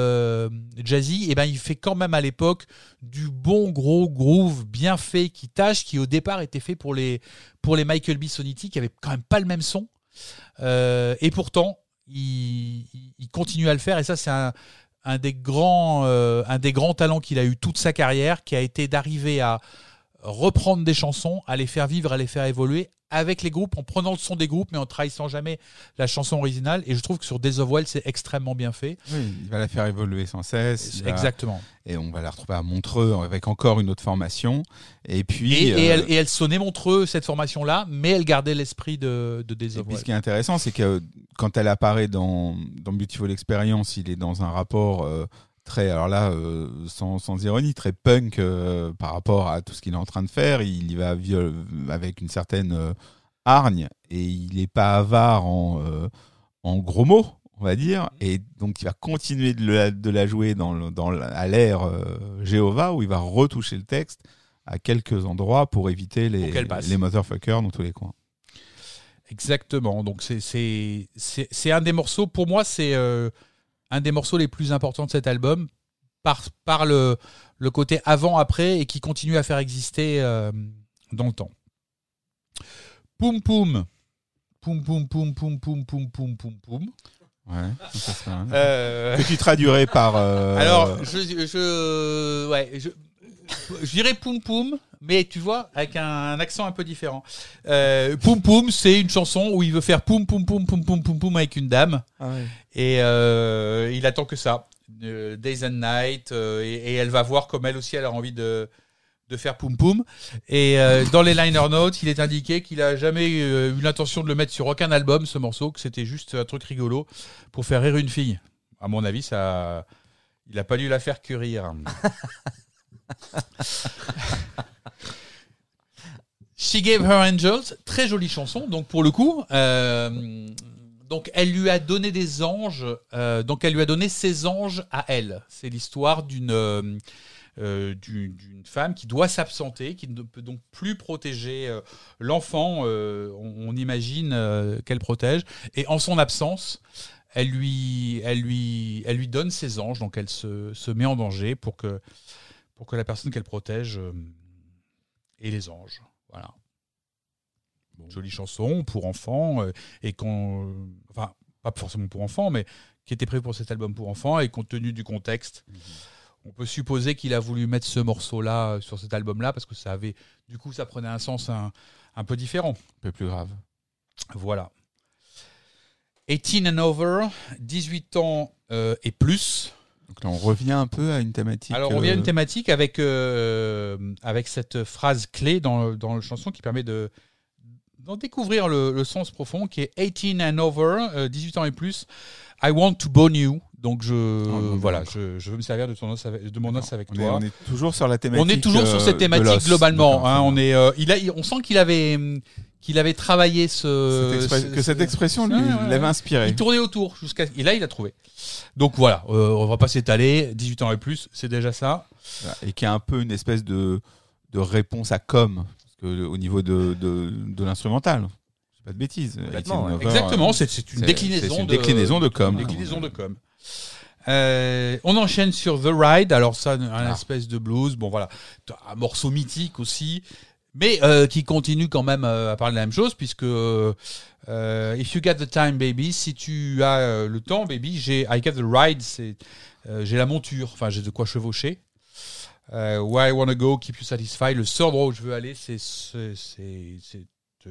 jazzy. Et ben il fait quand même à l'époque du bon gros groove bien fait qui tâche, qui au départ était fait pour les pour les Michael B. Sonity, qui avait quand même pas le même son. Et pourtant, il- il continue à le faire. Et ça, c'est un, un des grands, euh, un des grands talents qu'il a eu toute sa carrière, qui a été d'arriver à reprendre des chansons, à les faire vivre, à les faire évoluer avec les groupes, en prenant le son des groupes, mais en trahissant jamais la chanson originale. Et je trouve que sur Days of Wild, c'est extrêmement bien fait. Oui, il va la faire évoluer sans cesse. va- Exactement. Et on va la retrouver à Montreux avec encore une autre formation. Et puis, Et, et euh, elle, et elle sonnait Montreux, cette formation-là, mais elle gardait l'esprit de, de Days Et of puis ce qui est intéressant, c'est que quand elle apparaît dans, dans Beautiful Experience, il est dans un rapport euh, très, alors là, euh, sans, sans ironie, très punk euh, par rapport à tout ce qu'il est en train de faire. Il y va avec une certaine euh, hargne et il n'est pas avare en, euh, en gros mots, on va dire. Et donc il va continuer de, la- de la jouer dans, le- dans, à l'ère Jéhovah où il va retoucher le texte à quelques endroits pour éviter les, Pour les motherfuckers dans tous les coins. Exactement. Donc c'est un des morceaux pour moi c'est un des morceaux les plus importants de cet album par par le le côté avant après et qui continue à faire exister euh, dans le temps. Poum poum. Poum poum poum poum poum poum poum poum poum. Ouais, ça serait Euh, que tu traduirais par. euh, Alors, je, je, ouais, je, je dirais poum poum, mais tu vois, avec un, accent un peu différent. Euh, poum poum, c'est une chanson où il veut faire poum poum poum poum poum poum poum avec une dame, et euh, il attend que ça, euh, Days and Night, euh, et, et elle va voir comme elle aussi, elle a envie de de faire poum poum. Et dans les liner notes, il est indiqué qu'il a jamais eu l'intention de le mettre sur aucun album, ce morceau, que c'était juste un truc rigolo pour faire rire une fille. À mon avis, ça, il a pas dû la faire que rire. She Gave Her Angels, très jolie chanson. Donc pour le coup, euh, donc elle lui a donné des anges. euh, donc elle lui a donné ses anges à elle. C'est l'histoire d'une euh, d'une femme qui doit s'absenter, qui ne peut donc plus protéger l'enfant. on, on imagine qu'elle protège. Et en son absence, elle lui, elle lui, elle lui donne ses anges. Donc elle se, se met en danger pour que pour que la personne qu'elle protège euh, ait les anges. Voilà. Jolie chanson pour enfants euh, et qu'on, enfin, pas forcément pour enfants, mais qui était prévu pour cet album pour enfants. Et compte tenu du contexte, on peut supposer qu'il a voulu mettre ce morceau-là euh, sur cet album-là parce que ça avait, du coup, ça prenait un sens un, un peu différent. Un peu plus grave. Voilà. 18 and over, 18 ans euh, et plus. Donc là, on revient un peu à une thématique. Alors, on revient à une euh, thématique avec, euh, avec cette phrase clé dans, dans la chanson qui permet de d'en découvrir le, le sens profond qui est 18 and over, euh, 18 ans et plus. I want to bone you. Donc, je, non, voilà, je, je veux me servir de, ton os avec, de mon os avec on est, toi. on est toujours sur la thématique. On est toujours sur euh, cette de thématique globalement. Hein, on est, euh, il a, on sent qu'il avait, qu'il avait travaillé ce, Cette ce- que cette expression lui l'avait inspiré. Il tournait autour jusqu'à et là il a trouvé. Donc voilà, euh, on va pas s'étaler. 18 ans et plus, c'est déjà ça. Et qui a un peu une espèce de, de réponse à com. Que, au niveau de, de, de l'instrumental. C'est pas de bêtises. Complètement, 18 ouais. over, Exactement, euh, c'est c'est une c'est- déclinaison une de déclinaison de com. une déclinaison de com. Euh, on enchaîne sur The Ride. Alors ça, un Ah. espèce de blues. Bon voilà, un morceau mythique aussi, mais euh, qui continue quand même euh, à parler de la même chose puisque euh, If you got the time, baby, si tu as le temps, baby, j'ai I got the ride, j'ai la monture. Enfin, j'ai de quoi chevaucher. Where I wanna go, keep you satisfied. Le seul endroit où je veux aller, c'est te,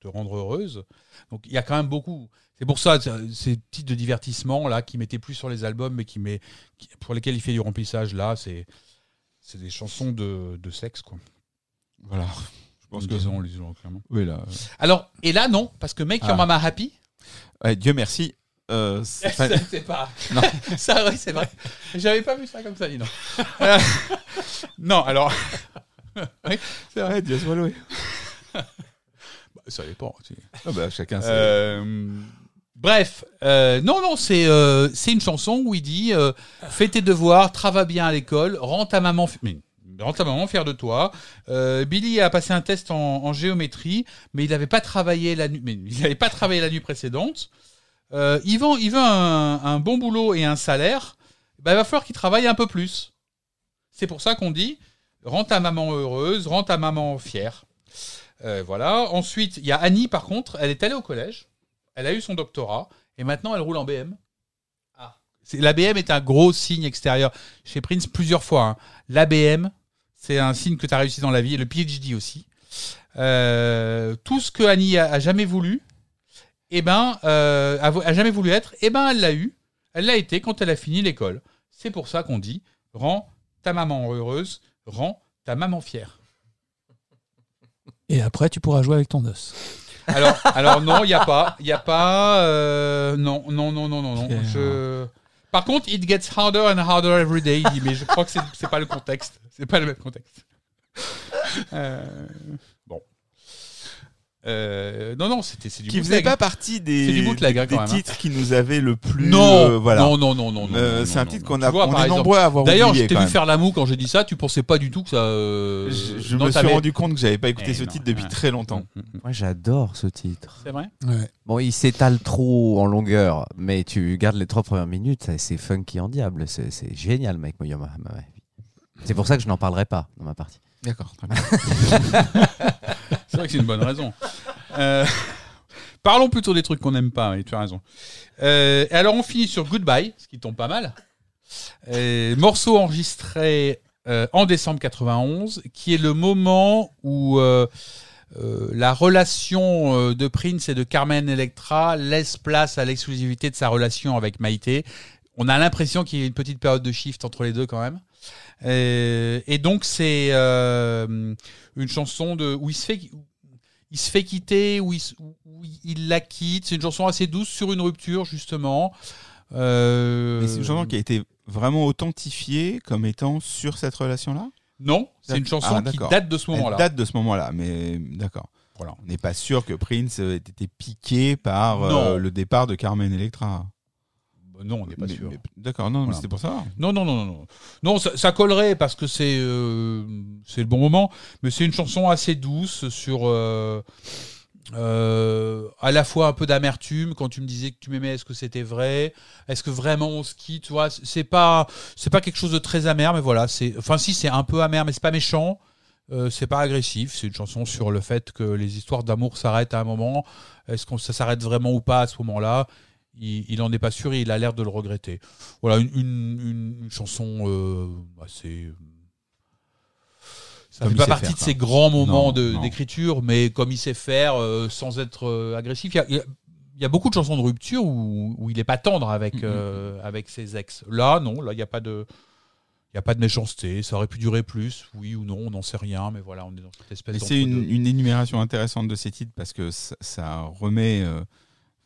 te rendre heureuse. Donc il y a quand même beaucoup. C'est pour ça ces titres de divertissement là qui mettaient plus sur les albums, mais qui met pour lesquels il fait du remplissage là, c'est des chansons de sexe quoi. Voilà. Je pense que. Lisons, lisons, clairement. Oui, là. Alors et là non, parce que Make Your Ah. Mama Happy, Ouais, Dieu merci. euh, c'est ça, c'est pas. Non. ça, oui, c'est vrai. J'avais pas vu ça comme ça, dis donc. Euh, non, alors. oui, C'est vrai, Dieu soit loué. bah, ça dépend. tu sais. Ah bah, chacun ses- Euh, bref, euh, non, non, c'est euh, c'est une chanson où il dit euh, Fais tes devoirs, travaille bien à l'école, rends ta maman. fi- mais, Rends ta maman fière de toi. Euh, Billy a passé un test en, en géométrie, mais il n'avait pas travaillé la nuit. Mais il n'avait pas travaillé la nuit précédente. Euh, il veut, il veut un, un bon boulot et un salaire. Bah, il va falloir qu'il travaille un peu plus. C'est pour ça qu'on dit rends ta maman heureuse, rends ta maman fière. Euh, voilà. Ensuite, il y a Annie, par contre, elle est allée au collège, elle a eu son doctorat, et maintenant elle roule en BM. Ah. La BM est un gros signe extérieur. Chez Prince, plusieurs fois. hein. L'ABM, c'est un signe que tu as réussi dans la vie, et le PhD aussi. Euh, tout ce que Annie a, a jamais voulu, eh ben, euh, a, jamais voulu être, eh ben, elle l'a eu. Elle l'a été quand elle a fini l'école. C'est pour ça qu'on dit rends ta maman heureuse, rends ta maman fière. Et après, tu pourras jouer avec ton os. Alors, alors non, il n'y a pas. Il a pas. euh, non, non, non, non, non. non. Je... Par contre, it gets harder and harder every day. Mais je crois que c'est pas le contexte. C'est pas le même contexte. Euh. Euh, non, non, c'était c'est du qui faisait pas partie des, C'est du bootleg, hein, des hein. titres qui nous avaient le plus. Non, euh, voilà. non, non, non, non, non, Euh, c'est un titre qu'on a, vois, on est exemple- nombreux à avoir D'ailleurs, je t'ai vu faire la moue quand j'ai dit ça. Tu pensais pas du tout que ça. euh, Je, je non, me suis rendu compte que j'avais pas écouté Eh ce non, titre depuis ouais. très longtemps. Mm, mm, mm. Moi, j'adore ce titre. C'est vrai? Ouais. Bon, il s'étale trop en longueur, mais tu gardes les trois premières minutes, c'est funky en diable. C'est génial, Mike Moyoma. C'est pour ça que je n'en parlerai pas dans ma partie. D'accord. C'est vrai que c'est une bonne raison. Euh, parlons plutôt des trucs qu'on n'aime pas, oui, tu as raison. Euh, et alors on finit sur Goodbye, ce qui tombe pas mal. Euh, morceau enregistré euh, en décembre 91, qui est le moment où la relation de Prince et de Carmen Electra laisse place à l'exclusivité de sa relation avec Maïté. On a l'impression qu'il y a une petite période de shift entre les deux quand même. Euh, et donc c'est euh, une chanson de où il se fait il se fait quitter où il, la quitte. C'est une chanson assez douce sur une rupture justement. Euh, Mais c'est une chanson qui a été vraiment authentifiée comme étant sur cette relation-là? Non, c'est une chanson Ah, qui date de ce Elle moment-là. date de ce moment-là, mais d'accord. Voilà. On n'est pas sûr que Prince ait été piqué par euh, le départ de Carmen Electra. Bah non, on n'est pas Mais- sûr. D'accord, non, mais c'était pour ça. Non, non, non, non, non. Non, ça, ça collerait parce que c'est euh, c'est le bon moment, mais c'est une chanson assez douce sur euh, euh, à la fois un peu d'amertume quand tu me disais que tu m'aimais. Est-ce que c'était vrai? Est-ce que vraiment on se quitte? Tu vois, c'est pas c'est pas quelque chose de très amer, mais voilà, c'est enfin si c'est un peu amer, mais c'est pas méchant. Euh, c'est pas agressif, c'est une chanson sur le fait que les histoires d'amour s'arrêtent à un moment. Est-ce qu'on ça s'arrête vraiment ou pas à ce moment-là? Il, il en est pas sûr et il a l'air de le regretter. Voilà, une, une, chanson euh, assez. Ça Comme fait pas partie faire, de ses grands moments d'écriture, mais comme il sait faire, euh, sans être euh, agressif. Il y a- y, y beaucoup de chansons de rupture où, où il est pas tendre avec, Mhm. euh, avec ses ex. Là, non, là, il n'y a pas de. Il n'y a pas de méchanceté, ça aurait pu durer plus, oui ou non, on n'en sait rien, mais voilà, on est dans cette espèce Mais c'est une, énumération intéressante de ces titres parce que ça, ça remet,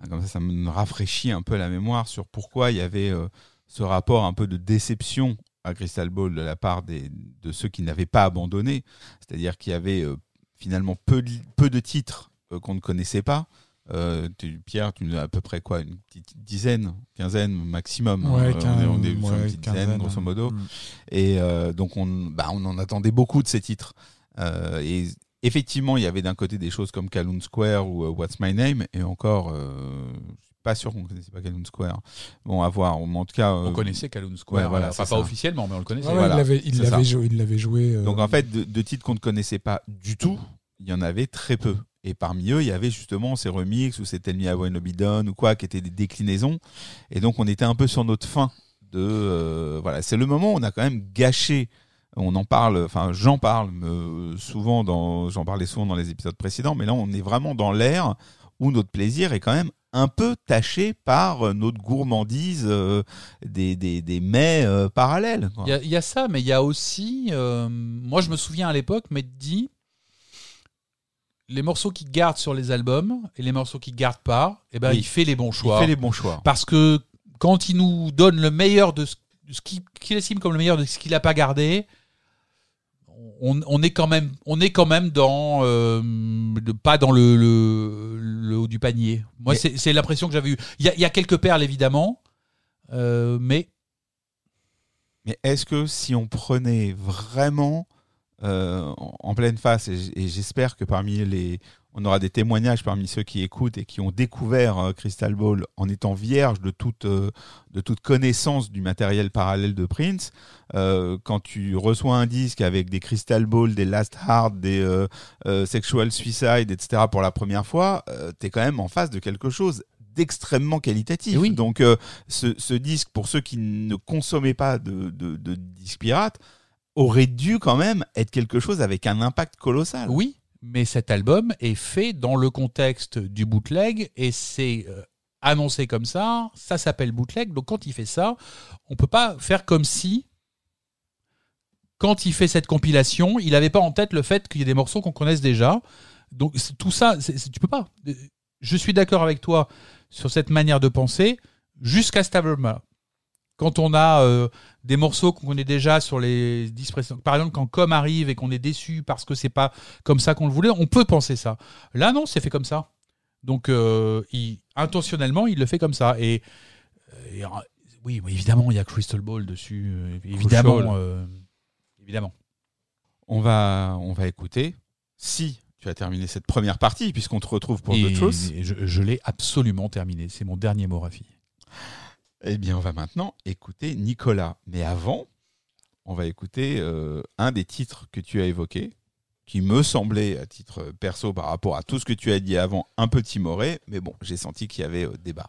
comme ça, ça me rafraîchit un peu la mémoire sur pourquoi il y avait euh, ce rapport un peu de déception à Crystal Ball de la part des, de ceux qui n'avaient pas abandonné. C'est-à-dire qu'il y avait euh, finalement peu de, peu de titres euh, qu'on ne connaissait pas. Tu- Pierre, tu nous as à peu près quoi Une petite dizaine, quinzaine maximum. hein. Ouais, on est, on est une dizaine, quinzaine. grosso modo. Mm. Et donc, on, bah, on en attendait beaucoup de ces titres. Et effectivement, il y avait d'un côté des choses comme Calhoun Square ou euh, What's My Name. Et encore, euh, je suis pas sûr qu'on connaissait pas Calhoun Square. Bon, à voir. En tout cas, euh, On connaissait Calhoun Square, ouais, voilà, enfin, c'est pas ça. officiellement, mais on le connaissait. Ouais, ouais, voilà, il l'avait joué, il l'avait joué. euh, Donc en fait, de, de titres qu'on ne connaissait pas du tout, il y en avait très peu. Et parmi eux, il y avait justement ces remixes ou ces Tell Me I Be Done ou quoi, qui étaient des déclinaisons. Et donc on était un peu sur notre fin de euh, voilà. C'est le moment où on a quand même gâché. On en parle, enfin j'en parle euh, souvent dans, j'en parlais souvent dans les épisodes précédents, mais là on est vraiment dans l'ère où notre plaisir est quand même un peu taché par euh, notre gourmandise euh, des, des, des mets euh, parallèles. Il y, a- il y a ça, mais il y a aussi. euh, moi, je me souviens à l'époque, mais dit les morceaux qu'il garde sur les albums et les morceaux qu'il garde pas, eh ben, Oui. il fait les bons Il choix. fait les bons choix. Parce que quand il nous donne le meilleur de ce, de ce qu'il qu'il estime comme le meilleur de ce qu'il n'a pas gardé, on, on est quand même, on est quand même dans, euh, pas dans le, le, le haut du panier. Moi, Mais- c'est l'impression que j'avais eu. Il y, a, il y a quelques perles évidemment, euh, mais Mais est-ce que si on prenait vraiment euh, en pleine face, et j'espère que parmi les, on aura des témoignages parmi ceux qui écoutent et qui ont découvert euh, Crystal Ball en étant vierges de toute, euh, de toute connaissance du matériel parallèle de Prince, euh, quand tu reçois un disque avec des Crystal Ball, des Last Hard, des euh, euh, Sexual Suicide, etc. pour la première fois, euh, t'es quand même en face de quelque chose d'extrêmement qualitatif. Oui. Donc euh, ce, ce disque, pour ceux qui ne consommaient pas de, de, de disques pirates, aurait dû quand même être quelque chose avec un impact colossal. Oui, mais cet album est fait dans le contexte du bootleg et c'est euh, annoncé comme ça. Ça s'appelle bootleg. Donc quand il fait ça, on peut pas faire comme si, quand il fait cette compilation, il n'avait pas en tête le fait qu'il y ait des morceaux qu'on connaisse déjà. Donc tout ça, tu peux pas. Je suis d'accord avec toi sur cette manière de penser jusqu'à cet. Quand on a euh, des morceaux qu'on connaît déjà sur les 10 précédents, par exemple quand Com arrive et qu'on est déçu parce que c'est pas comme ça qu'on le voulait, on peut penser ça. Là non, c'est fait comme ça. Donc euh, il- intentionnellement, il le fait comme ça. Et, et, euh, oui, évidemment, il y a Crystal Ball dessus. évidemment, euh, évidemment. On va, on va écouter. Si tu as terminé cette première partie, puisqu'on te retrouve pour Truth, et je, je l'ai absolument terminé. C'est mon dernier mot, Rafi. Eh bien, on va maintenant écouter Nicolas. Mais avant, on va écouter euh, un des titres que tu as évoqué, qui me semblait, à titre perso, par rapport à tout ce que tu as dit avant, un peu timoré. Mais bon, j'ai senti qu'il y avait euh, débat.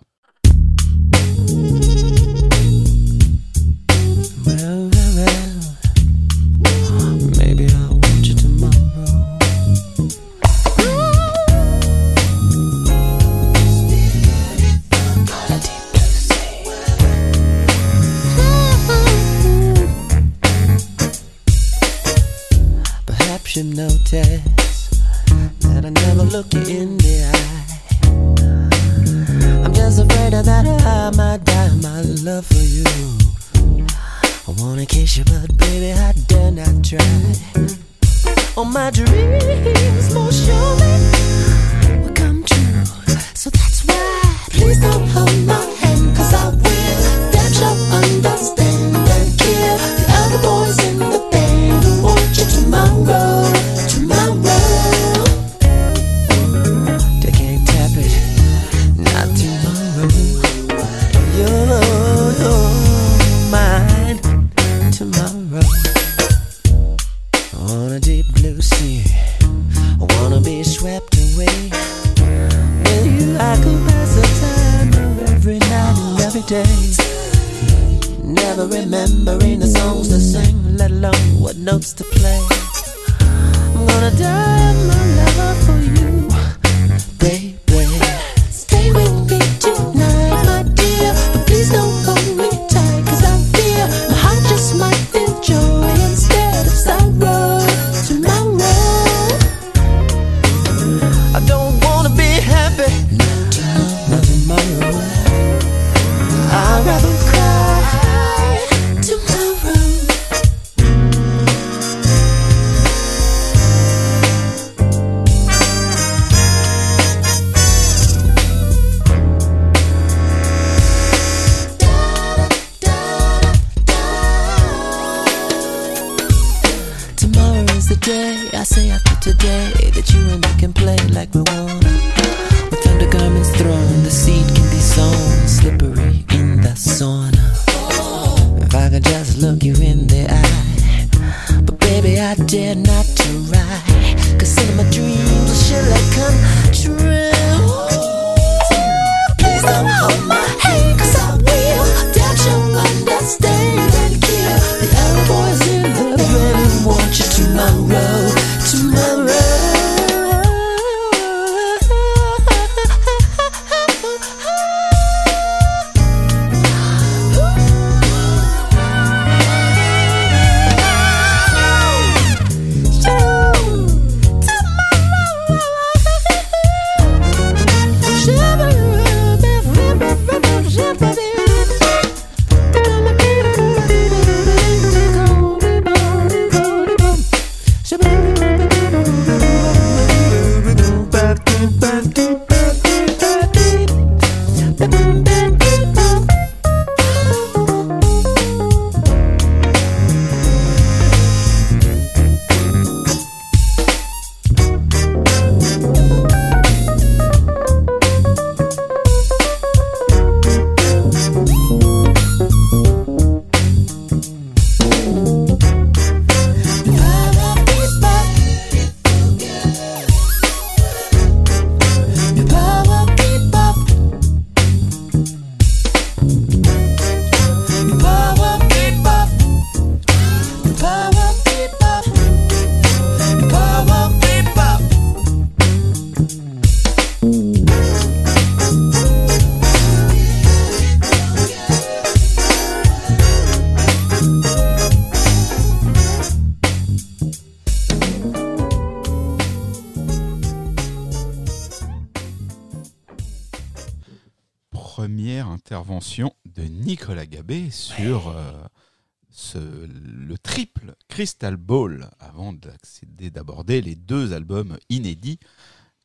Crystal Ball avant d'accéder d'aborder les deux albums inédits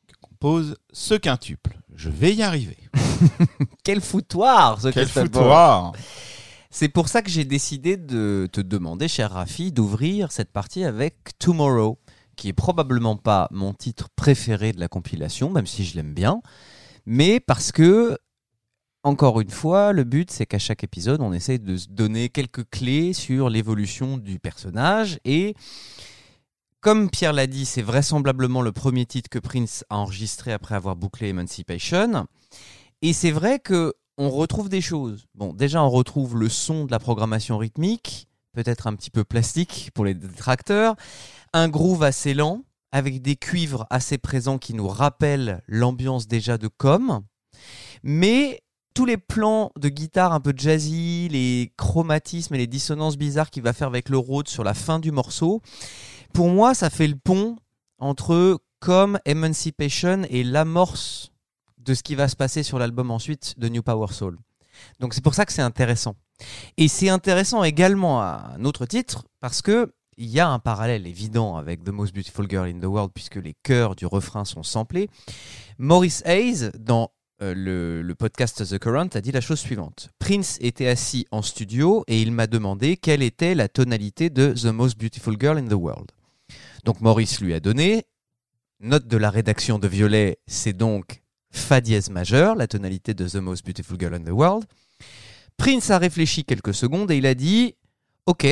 que compose ce quintuple. Je vais y arriver. Quel foutoir, ce Quel Crystal Ball. foutoir C'est pour ça que j'ai décidé de te demander, cher Rafi, d'ouvrir cette partie avec Tomorrow, qui est probablement pas mon titre préféré de la compilation, même si je l'aime bien, mais parce que, encore une fois, le but c'est qu'à chaque épisode, on essaye de se donner quelques clés sur l'évolution du personnage et comme Pierre l'a dit, c'est vraisemblablement le premier titre que Prince a enregistré après avoir bouclé Emancipation. Et c'est vrai que on retrouve des choses. Bon, déjà, on retrouve le son de la programmation rythmique, peut-être un petit peu plastique pour les détracteurs, un groove assez lent, avec des cuivres assez présents qui nous rappellent l'ambiance déjà de Com. Mais tous les plans de guitare un peu jazzy, les chromatismes et les dissonances bizarres qu'il va faire avec le Rhodes sur la fin du morceau, pour moi, ça fait le pont entre Com, Emancipation et l'amorce de ce qui va se passer sur l'album ensuite de New Power Soul. Donc c'est pour ça que c'est intéressant. Et c'est intéressant également à un autre titre parce que il y a un parallèle évident avec The Most Beautiful Girl in the World puisque les chœurs du refrain sont samplés. Maurice Hayes dans euh, le, le podcast The Current a dit la chose suivante. Prince était assis en studio et il m'a demandé quelle était la tonalité de The Most Beautiful Girl in the World. Donc Maurice lui a donné. Note de la rédaction de Violet, c'est donc Fa dièse majeur, la tonalité de The Most Beautiful Girl in the World. Prince a réfléchi quelques secondes et il a dit Ok,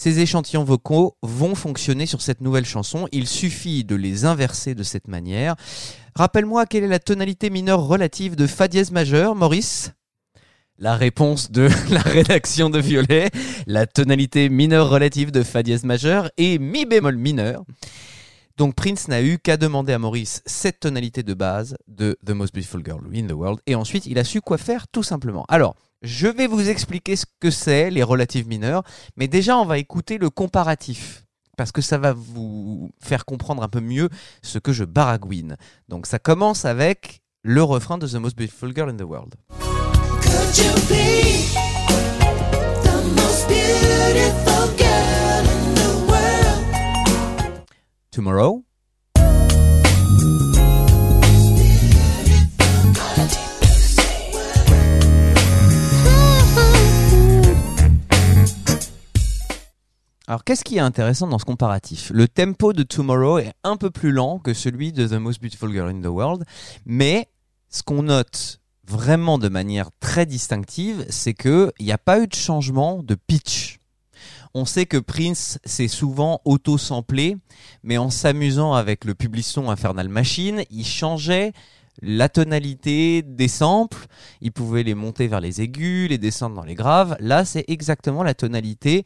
ces échantillons vocaux vont fonctionner sur cette nouvelle chanson. Il suffit de les inverser de cette manière. Rappelle-moi quelle est la tonalité mineure relative de Fa dièse majeur, Maurice? La réponse de la rédaction de Violet, la tonalité mineure relative de Fa dièse majeur et Mi bémol mineur. Donc Prince n'a eu qu'à demander à Maurice cette tonalité de base de The Most Beautiful Girl in the World et ensuite il a su quoi faire tout simplement. Alors, je vais vous expliquer ce que c'est les relatives mineures, mais déjà on va écouter le comparatif parce que ça va vous faire comprendre un peu mieux ce que je baragouine. Donc ça commence avec le refrain de The Most Beautiful Girl in the World. Tomorrow. Alors, qu'est-ce qui est intéressant dans ce comparatif? Le tempo de Tomorrow est un peu plus lent que celui de The Most Beautiful Girl in the World, mais ce qu'on note vraiment de manière très distinctive, c'est qu'il n'y a pas eu de changement de pitch. On sait que Prince s'est souvent auto-samplé, mais en s'amusant avec le public-son Infernal Machine, il changeait la tonalité des samples, il pouvait les monter vers les aigus, les descendre dans les graves. Là, c'est exactement la tonalité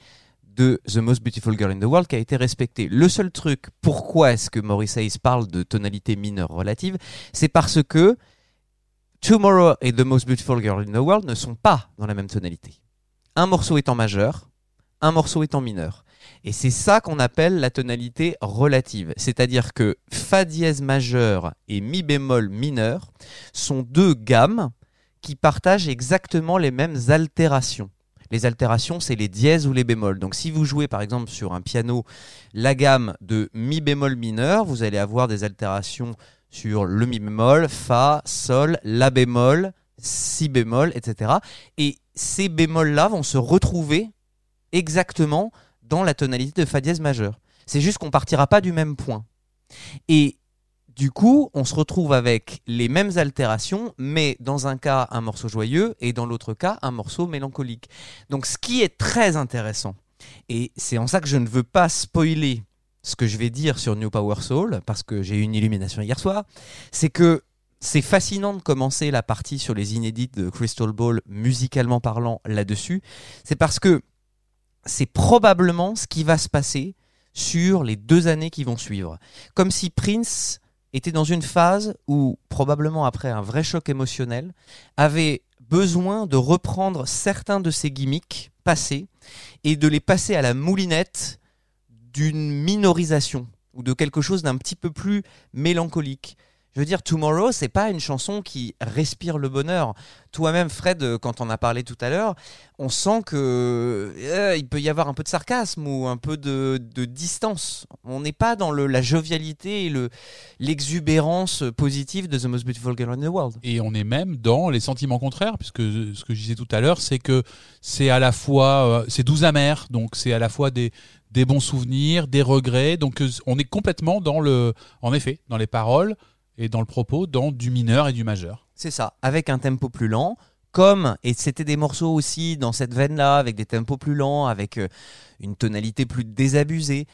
de The Most Beautiful Girl in the World qui a été respectée. Le seul truc, pourquoi est-ce que Maurice Hayes parle de tonalité mineure relative, c'est parce que Tomorrow et The Most Beautiful Girl in the World ne sont pas dans la même tonalité. Un morceau en majeur, un morceau est en mineur. Et c'est ça qu'on appelle la tonalité relative. C'est-à-dire que Fa dièse majeur et Mi bémol mineur sont deux gammes qui partagent exactement les mêmes altérations. Les altérations, c'est les dièses ou les bémols. Donc si vous jouez par exemple sur un piano la gamme de Mi bémol mineur, vous allez avoir des altérations sur le Mi bémol, Fa, Sol, La bémol, Si bémol, etc. Et ces bémols-là vont se retrouver exactement dans la tonalité de Fa dièse majeur. C'est juste qu'on partira pas du même point. Et du coup, on se retrouve avec les mêmes altérations, mais dans un cas un morceau joyeux et dans l'autre cas un morceau mélancolique. Donc ce qui est très intéressant, et c'est en ça que je ne veux pas spoiler ce que je vais dire sur New Power Soul, parce que j'ai eu une illumination hier soir, c'est que c'est fascinant de commencer la partie sur les inédites de Crystal Ball, musicalement parlant, là-dessus. C'est parce que c'est probablement ce qui va se passer sur les deux années qui vont suivre. Comme si Prince était dans une phase où, probablement après un vrai choc émotionnel, avait besoin de reprendre certains de ses gimmicks passés et de les passer à la moulinette d'une minorisation ou de quelque chose d'un petit peu plus mélancolique. Je veux dire, Tomorrow, c'est pas une chanson qui respire le bonheur. Toi-même, Fred, euh, quand on a parlé tout à l'heure, on sent que euh, il peut y avoir un peu de sarcasme ou un peu de, distance. On n'est pas dans la jovialité et le l'exubérance positive de The Most Beautiful Girl in the World. Et on est même dans les sentiments contraires, puisque ce que je disais tout à l'heure, c'est que c'est à la fois, euh, c'est doux amer, donc c'est à la fois des, des bons souvenirs, des regrets, donc on est complètement dans le, en effet, dans les paroles et dans le propos, dans du mineur et du majeur. C'est ça, avec un tempo plus lent, comme, et c'était des morceaux aussi dans cette veine-là, avec des tempos plus lents, avec euh, une tonalité plus désabusée.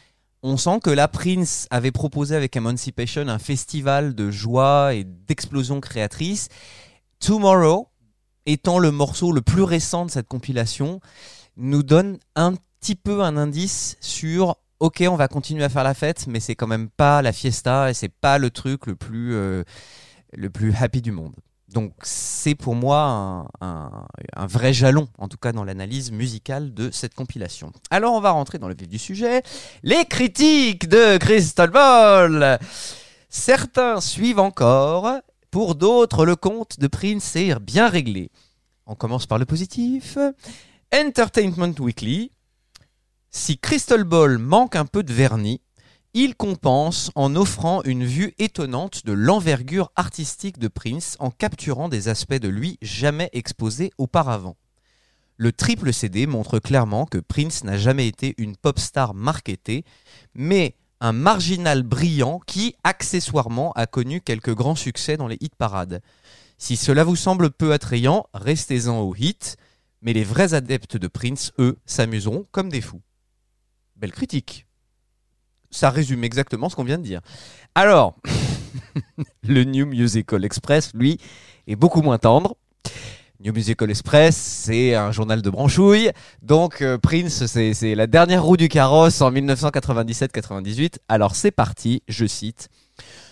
On sent que la Prince avait proposé avec Emancipation un festival de joie et d'explosion créatrice. Tomorrow, étant le morceau le plus récent de cette compilation, nous donne un petit peu un indice sur ok on va continuer à faire la fête mais c'est quand même pas la fiesta et c'est pas le truc le plus euh, happy du monde. Donc c'est pour moi un, un- un vrai jalon en tout cas dans l'analyse musicale de cette compilation. Alors on va rentrer dans le vif du sujet. Les critiques de Crystal Ball. Certains suivent encore. Pour d'autres le compte de Prince est bien réglé. On commence par le positif. Entertainment Weekly si Crystal Ball manque un peu de vernis, il compense en offrant une vue étonnante de l'envergure artistique de Prince en capturant des aspects de lui jamais exposés auparavant. Le triple CD montre clairement que Prince n'a jamais été une pop star marketée, mais un marginal brillant qui, accessoirement, a connu quelques grands succès dans les hit parades. Si cela vous semble peu attrayant, restez-en au hit, mais les vrais adeptes de Prince, eux, s'amuseront comme des fous. Belle critique. Ça résume exactement ce qu'on vient de dire. Alors, le New Musical Express, lui, est beaucoup moins tendre. New Musical Express, c'est un journal de branchouille. Donc euh, Prince, c'est la dernière roue du carrosse en 1997-98. Alors c'est parti, je cite.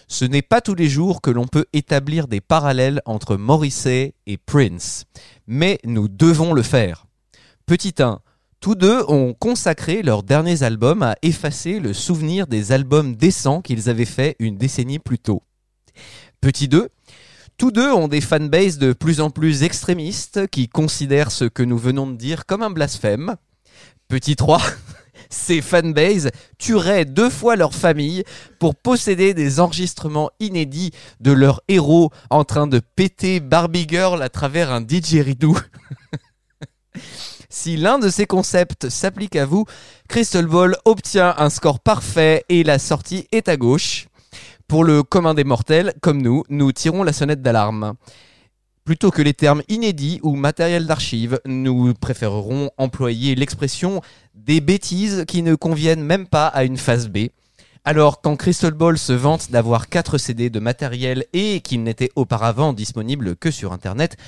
Ce n'est pas tous les jours que l'on peut établir des parallèles entre Morrissey et Prince, mais nous devons le faire. Petit 1. Tous deux ont consacré leurs derniers albums à effacer le souvenir des albums décents qu'ils avaient faits une décennie plus tôt. Petit 2. Tous deux ont des fanbases de plus en plus extrémistes qui considèrent ce que nous venons de dire comme un blasphème. Petit 3. Ces fanbases tueraient deux fois leur famille pour posséder des enregistrements inédits de leurs héros en train de péter Barbie Girl à travers un didgeridoo. Si l'un de ces concepts s'applique à vous, Crystal Ball obtient un score parfait et la sortie est à gauche. Pour le commun des mortels, comme nous, nous tirons la sonnette d'alarme. Plutôt que les termes inédits ou matériel d'archive, nous préférerons employer l'expression des bêtises qui ne conviennent même pas à une phase B. Alors, quand Crystal Ball se vante d'avoir 4 CD de matériel et qu'il n'était auparavant disponible que sur Internet,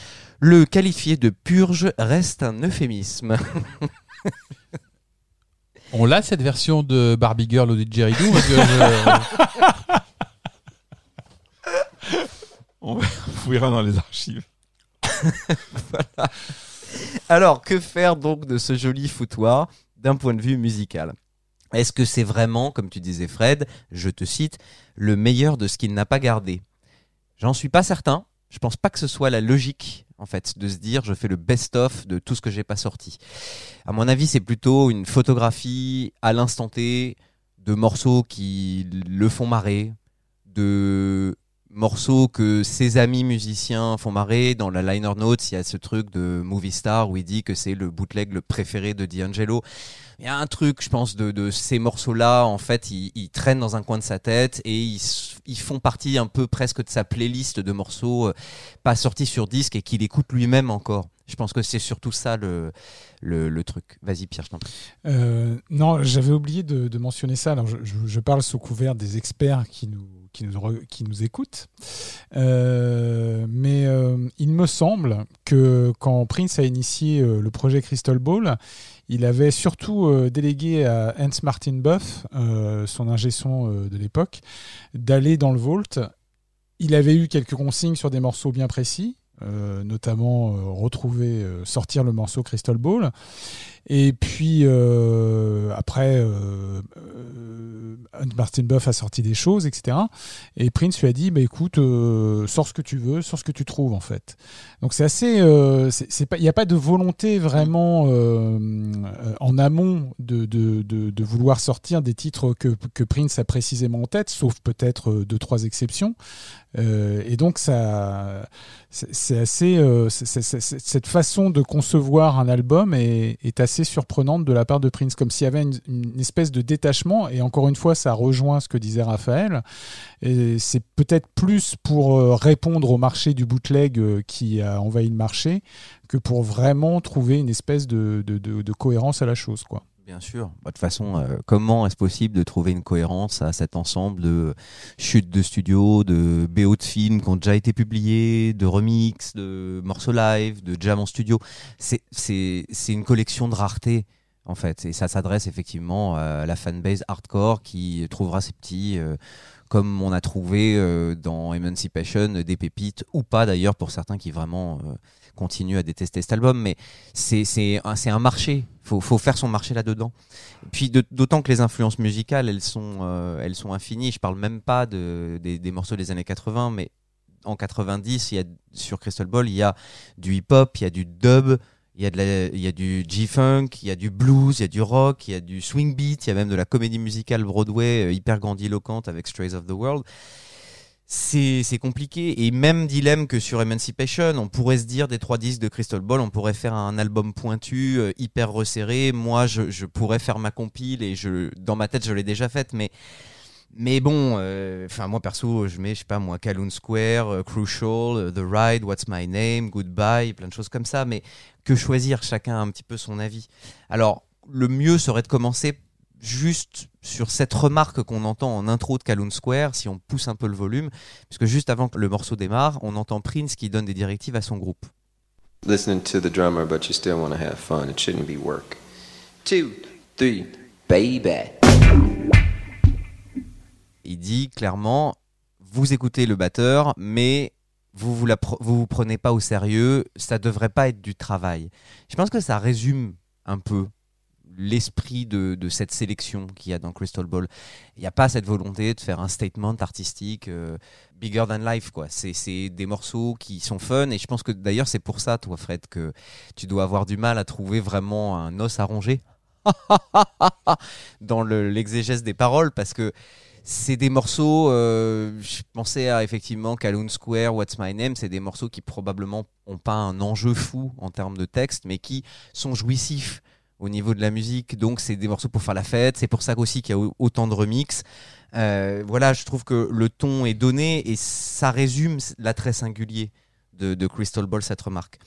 le qualifier de purge reste un euphémisme. On l'a cette version de Barbie Girl au didgeridoo parce que je- On fouillera dans les archives. Alors, que faire donc de ce joli foutoir d'un point de vue musical? Est-ce que c'est vraiment, comme tu disais Fred, je te cite, le meilleur de ce qu'il n'a pas gardé? J'en suis pas certain. Je pense pas que ce soit la logique, en fait, de se dire je fais le best-of de tout ce que j'ai pas sorti. À mon avis, c'est plutôt une photographie à l'instant T de morceaux qui le font marrer, de morceaux que ses amis musiciens font marrer. Dans la liner notes, il y a ce truc de Movie Star où il dit que c'est le bootleg le préféré de D'Angelo. Il y a un truc, je pense, de, ces morceaux-là, en fait, ils, traînent dans un coin de sa tête et ils, font partie un peu presque de sa playlist de morceaux euh, pas sortis sur disque et qu'il écoute lui-même encore. Je pense que c'est surtout ça le, truc. Vas-y Pierre, je t'en prie. Euh, non, j'avais oublié de, mentionner ça. Je, parle sous couvert des experts qui nous, écoutent. Euh, mais il me semble que quand Prince a initié le projet Crystal Ball, il avait surtout euh, délégué à Hans Martin Buff, euh, son ingé son euh, de l'époque, d'aller dans le vault. Il avait eu quelques consignes sur des morceaux bien précis, notamment retrouver, sortir le morceau Crystal Ball. Et puis euh, après, euh, euh, Martin Buff a sorti des choses, etc. Et Prince lui a dit, bah, écoute, sors ce que tu veux, sors ce que tu trouves en fait. Donc c'est assez, il n'y a pas de volonté vraiment en amont de, de, de, vouloir sortir des titres que, que Prince a précisément en tête, sauf peut-être deux trois exceptions. Et donc ça, c'est assez, cette façon de concevoir un album est, est assez surprenante de la part de Prince, comme s'il y avait une, espèce de détachement. Et encore une fois, ça rejoint ce que disait Raphaël. C'est peut-être plus pour euh, répondre au marché du bootleg euh, qui a envahi le marché que pour vraiment trouver une espèce de- de cohérence à la chose, quoi. Bien sûr. Bah, De toute façon, euh, comment est-ce possible de trouver une cohérence à cet ensemble de chutes de studio, de BO de films qui ont déjà été publiés, de remix, de morceaux live, de jam en studio? C'est une collection de raretés en fait, et ça s'adresse effectivement à la fanbase hardcore qui trouvera ces petits. euh, comme on a trouvé euh, dans Emancipation des pépites, ou pas d'ailleurs pour certains qui vraiment euh, continuent à détester cet album, mais c'est un, marché. Faut, faut faire son marché là-dedans. Puis d'autant que les influences musicales, elles sont, euh, elles sont infinies. Je parle même pas de, des, morceaux des années 80, mais en 90, il y a, sur Crystal Ball, il y a du hip-hop, il y a du dub, il y a, de la- il y du G-funk, il y a du blues, il y a du rock, il y a du swing beat, il y a même de la comédie musicale Broadway euh, hyper grandiloquente avec Strays of the World. C'est compliqué. Et même dilemme que sur Emancipation, on pourrait se dire des trois disques de Crystal Ball, on pourrait faire un album pointu, euh, hyper resserré. Moi, je, pourrais faire ma compile et je, dans ma tête, je l'ai déjà faite, mais. Mais bon, euh, enfin moi perso, je mets, je sais pas moi, Calhoun Square, euh, Crucial, The Ride, What's My Name, Goodbye, plein de choses comme ça. Mais que choisir? Chacun a un petit peu son avis. Alors, le mieux serait de commencer juste sur cette remarque qu'on entend en intro de Calhoun Square, si on pousse un peu le volume, puisque juste avant que le morceau démarre, on entend Prince qui donne des directives à son groupe. listening to the drummer, but you still want to have fun. It shouldn't be work. Two, three, baby. Il dit clairement, vous écoutez le batteur, mais vous vous, la vous vous prenez pas au sérieux, ça devrait pas être du travail. Je pense que ça résume un peu l'esprit de, cette sélection qu'il y a dans Crystal Ball. Il n'y a pas cette volonté de faire un statement artistique euh, bigger than life. quoi. C'est des morceaux qui sont fun et je pense que d'ailleurs c'est pour ça, toi Fred, que tu dois avoir du mal à trouver vraiment un os à ronger dans le- l'exégèse des paroles parce que c'est des morceaux, euh, je pensais à effectivement Calhoun Square, What's My Name, c'est des morceaux qui probablement n'ont pas un enjeu fou en termes de texte, mais qui sont jouissifs au niveau de la musique. Donc c'est des morceaux pour faire la fête, c'est pour ça aussi qu'il y a au- autant de remix. Euh, voilà, je trouve que le ton est donné et ça résume l'attrait singulier de, de Crystal Ball, cette remarque.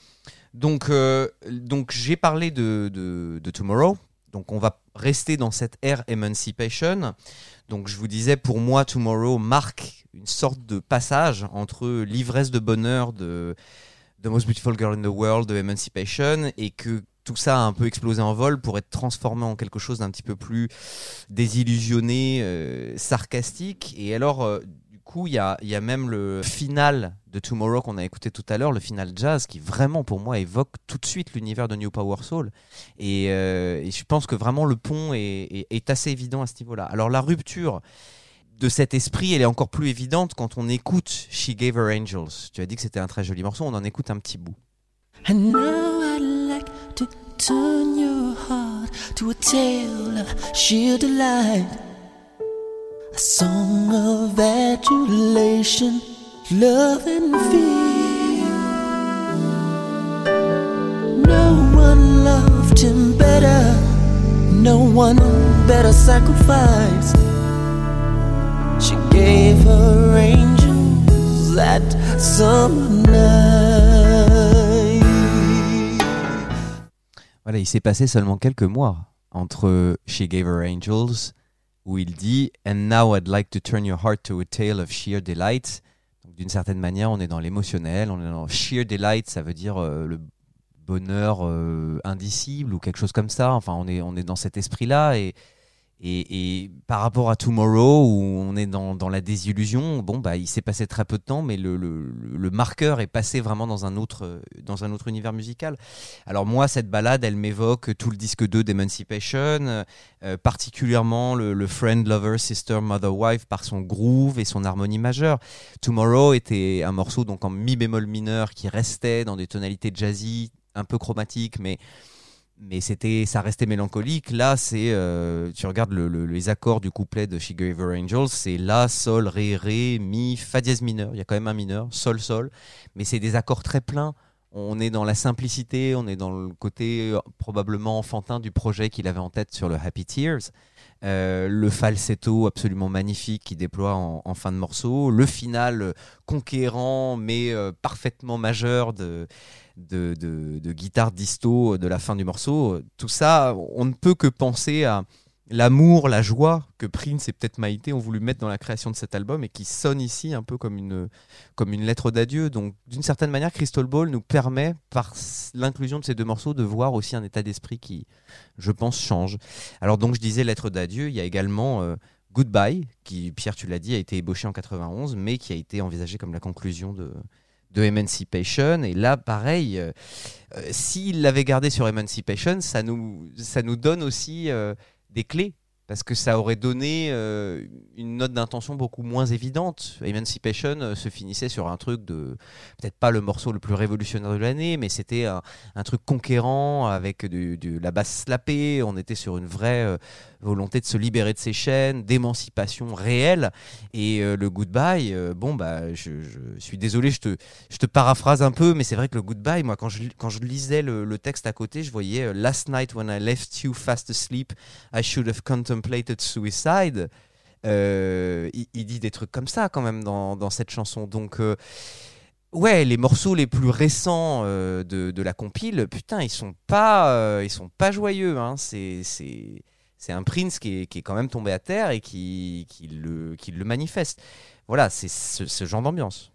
Donc, euh, donc j'ai parlé de, de, de Tomorrow. Donc on va rester dans cette ère Emancipation. Donc je vous disais, pour moi, Tomorrow marque une sorte de passage entre l'ivresse de bonheur de The Most Beautiful Girl in the World de Emancipation et que tout ça a un peu explosé en vol pour être transformé en quelque chose d'un petit peu plus désillusionné, euh, sarcastique. Et alors, euh, du coup, il y a, y a même le final de Tomorrow qu'on a écouté tout à l'heure, le final jazz, qui vraiment pour moi évoque tout de suite l'univers de New Power Soul. Et, euh, je pense que vraiment le pont est, assez évident à ce niveau-là. Alors la rupture de cet esprit, elle est encore plus évidente quand on écoute She Gave Her Angels. Tu as dit que c'était un très joli morceau, on en écoute un petit bout. Turn your heart to a tale of sheer delight. A song of adulation, love and fear. No one loved him better, no one better sacrificed. She gave her angels that summer night. Voilà, il s'est passé seulement quelques mois entre She Gave Her Angels, où il dit And now I'd like to turn your heart to a tale of sheer delight. D'une certaine manière, on est dans l'émotionnel, on est dans sheer delight, ça veut dire euh, le bonheur euh, indicible ou quelque chose comme ça. Enfin, on est, on est dans cet esprit-là. Et, et, par rapport à Tomorrow, où on est dans, dans la désillusion, bon, bah, il s'est passé très peu de temps, mais le, le, le marqueur est passé vraiment dans un autre, dans un autre univers musical. Alors moi, cette balade, elle m'évoque tout le disque 2 d'Emancipation, euh, particulièrement le, le Friend, Lover, Sister, Mother, Wife par son groove et son harmonie majeure. Tomorrow était un morceau donc en mi bémol mineur qui restait dans des tonalités jazzy, un peu chromatiques, mais mais c'était ça restait mélancolique. Là c'est euh, tu regardes le- le- les accords du couplet de She Gave Angels c'est la sol ré ré mi fa dièse mineur. Il y a quand même un mineur sol sol. Mais c'est des accords très pleins. On est dans la simplicité, on est dans le côté euh, probablement enfantin du projet qu'il avait en tête sur le Happy Tears. Euh, le falsetto absolument magnifique qui déploie en, fin de morceau, le final conquérant mais parfaitement majeur de, de, guitare disto de la fin du morceau. Tout ça, on ne peut que penser à l'amour, la joie que Prince et peut-être Maïté ont voulu mettre dans la création de cet album et qui sonne ici un peu comme une, comme une lettre d'adieu. Donc, d'une certaine manière, Crystal Ball nous permet, par l'inclusion de ces deux morceaux, de voir aussi un état d'esprit qui, je pense, change. Alors, donc, je disais lettre d'adieu, il y a également euh, Goodbye, qui, Pierre, tu l'as dit, a été ébauché en 91, mais qui a été envisagé comme la conclusion de de Emancipation et là pareil euh, euh, s'il l'avait gardé sur Emancipation ça nous ça nous donne aussi euh, des clés parce que ça aurait donné une note d'intention beaucoup moins évidente. Emancipation se finissait sur un truc de peut-être pas le morceau le plus révolutionnaire de l'année, mais c'était un, truc conquérant avec du- la basse slappée. On était sur une vraie volonté de se libérer de ses chaînes, d'émancipation réelle. Et euh, le goodbye, euh, bon bah je, suis désolé, je te, je te paraphrase un peu, mais c'est vrai que le goodbye, moi quand je, quand je lisais le, texte à côté, je voyais euh, Last night when I left you fast asleep, I should have contemplated suicide. Il, dit des trucs comme ça quand même dans, dans cette chanson. Donc ouais, les morceaux les plus récents de, de la compile, putain, ils sont pas, ils sont pas joyeux. Hein. C'est c'est c'est un Prince qui est, quand même tombé à terre et qui, qui, le, qui le manifeste. Voilà, c'est ce, ce genre d'ambiance.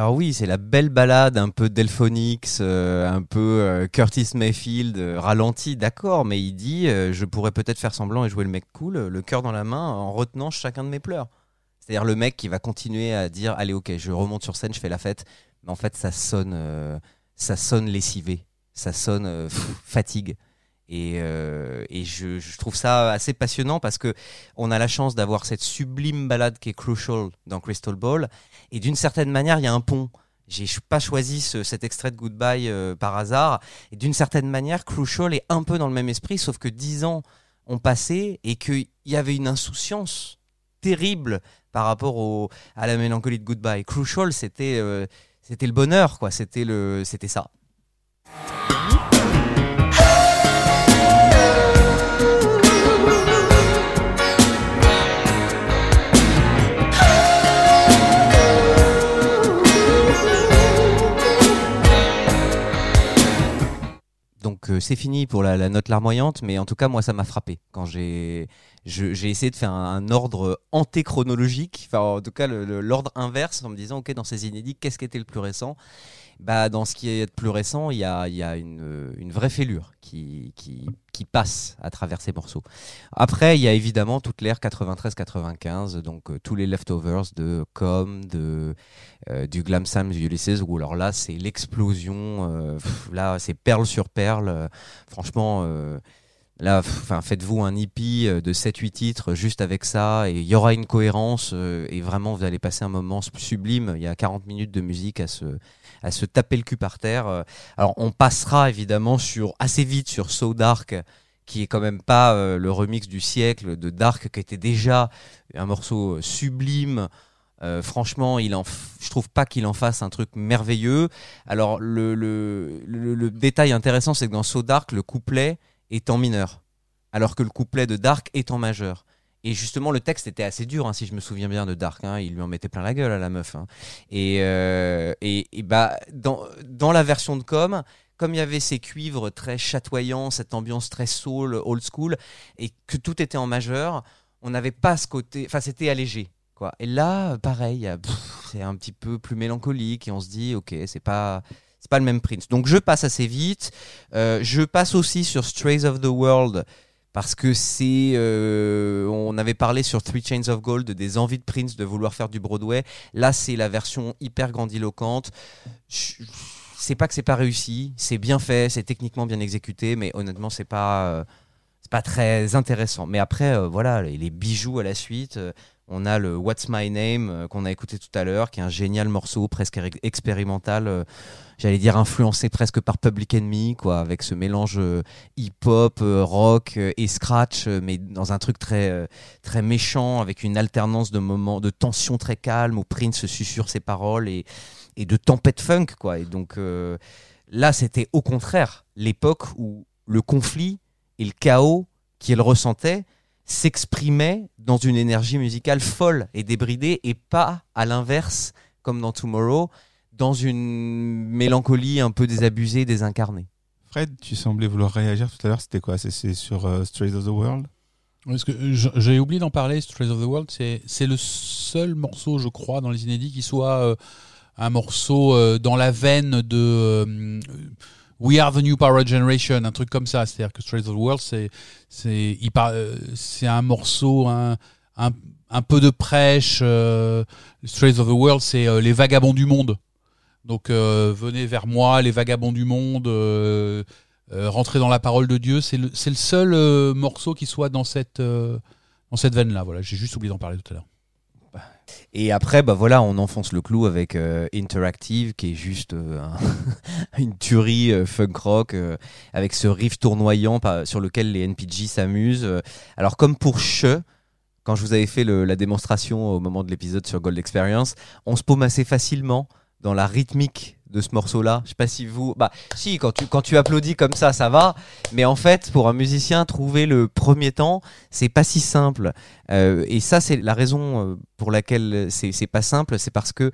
Alors oui, c'est la belle balade un peu Delphonix, euh, un peu euh, Curtis Mayfield, euh, ralenti, d'accord, mais il dit je pourrais peut-être faire semblant et jouer le mec cool, le cœur dans la main, en retenant chacun de mes pleurs. C'est-à-dire le mec qui va continuer à dire allez ok, je remonte sur scène, je fais la fête, mais en fait ça sonne, ça sonne lessivé, ça sonne fatigue. Et, et je, je trouve ça assez passionnant parce que on a la chance d'avoir cette sublime balade qui est crucial dans Crystal Ball. Et d'une certaine manière, il y a un pont. J'ai pas choisi ce- cet extrait de Goodbye euh, par hasard. Et d'une certaine manière, Crucial est un peu dans le même esprit, sauf que dix ans ont passé et qu'il y avait une insouciance terrible par rapport à la mélancolie de Goodbye. Crucial, c'était euh, c'était le bonheur, quoi. C'était le, c'était ça. C'est fini pour la, note larmoyante, mais en tout cas moi ça m'a frappé. Quand j'ai essayé de faire un, un ordre antéchronologique, enfin en tout cas l'ordre inverse en me disant ok dans ces inédits qu'est-ce qui était le plus récent? Bah dans ce qui est le plus récent il y a, y a une, une vraie fêlure qui, qui, qui passe à travers ces morceaux. Après il y a évidemment toute l'ère 93-95 donc euh, tous les leftovers de Com, de euh, du Glam Sam Ulysses où alors là c'est l'explosion euh, là c'est perle sur perle euh, franchement euh, là faites-vous un hippie euh, de 7 8 titres juste avec ça et il y aura une cohérence euh, et vraiment vous allez passer un moment sublime il y a 40 minutes de musique à se à se taper le cul par terre Euh, alors on passera évidemment sur assez vite sur So Dark qui est quand même pas euh, le remix du siècle de Dark qui était déjà un morceau euh, sublime franchement, il en trouve pas qu'il en fasse un truc merveilleux. Alors le, le, le, le détail intéressant, c'est que dans So Dark, le couplet est en mineur, alors que le couplet de Dark est en majeur. Et justement, le texte était assez dur, hein, si je me souviens bien de Dark. hein. il lui en mettait plein la gueule à la meuf. hein. Et, euh, et, et bah dans, dans la version de Com, comme il y avait ces cuivres très chatoyants, cette ambiance très soul, old school, et que tout était en majeur, on n'avait pas ce côté. Enfin, c'était allégé. Quoi. Et là, pareil, c'est un petit peu plus mélancolique et on se dit, ok, c'est pas, c'est pas le même Prince. Donc je passe assez vite. Euh, je passe aussi sur Strays of the World parce que c'est, euh, on avait parlé sur Three Chains of Gold des envies de Prince de vouloir faire du Broadway. Là, c'est la version hyper grandiloquente. C'est pas que c'est pas réussi, c'est bien fait, c'est techniquement bien exécuté, mais honnêtement, c'est pas, euh, c'est pas très intéressant. Mais après, euh, voilà, les bijoux à la suite. On a le What's My Name euh, qu'on a écouté tout à l'heure, qui est un génial morceau, presque expérimental. euh, J'allais dire influencé presque par Public Enemy, quoi, avec ce mélange euh, hip-hop, rock et scratch, mais dans un truc très très méchant, avec une alternance de moments de tension très calme où Prince susurre ses paroles et de tempête funk, quoi. Et donc là, c'était au contraire l'époque où le conflit et le chaos qu'il ressentait s'exprimait dans une énergie musicale folle et débridée et pas à l'inverse comme dans Tomorrow dans une mélancolie un peu désabusée, désincarnée. Fred, tu semblais vouloir réagir tout à l'heure. C'était quoi? C'est c'est sur euh, Strays of the World? Parce que j'ai oublié d'en parler, Strays of the World, c'est c'est le seul morceau, je crois, dans les inédits qui soit euh, un morceau euh, dans la veine de euh, We Are the New Power Generation, un truc comme ça. C'est-à-dire que Strays of the World, c'est euh, c'est un morceau un, un, un peu de prêche. euh, Strays of the World, c'est euh, les vagabonds du monde. Donc euh, venez vers moi, les vagabonds du monde. rentrer dans la parole de Dieu, c'est le, le seul morceau qui soit dans cette, dans cette veine-là. Voilà, j'ai juste oublié d'en parler tout à l'heure. Et après, bah voilà, on enfonce le clou avec euh, Interactive, qui est juste euh, un- une tuerie euh, funk rock, avec ce riff tournoyant sur lequel les NPG s'amusent. Alors comme pour Che, quand je vous avais fait la démonstration au moment de l'épisode sur Gold Experience, on se paume assez facilement dans la rythmique de ce morceau-là. Je sais pas si vous... Bah si, quand tu, quand tu applaudis comme ça, ça va. Mais en fait, pour un musicien, trouver le premier temps, c'est pas si simple. Euh, et ça, c'est la raison euh, pour laquelle c'est pas simple, c'est parce que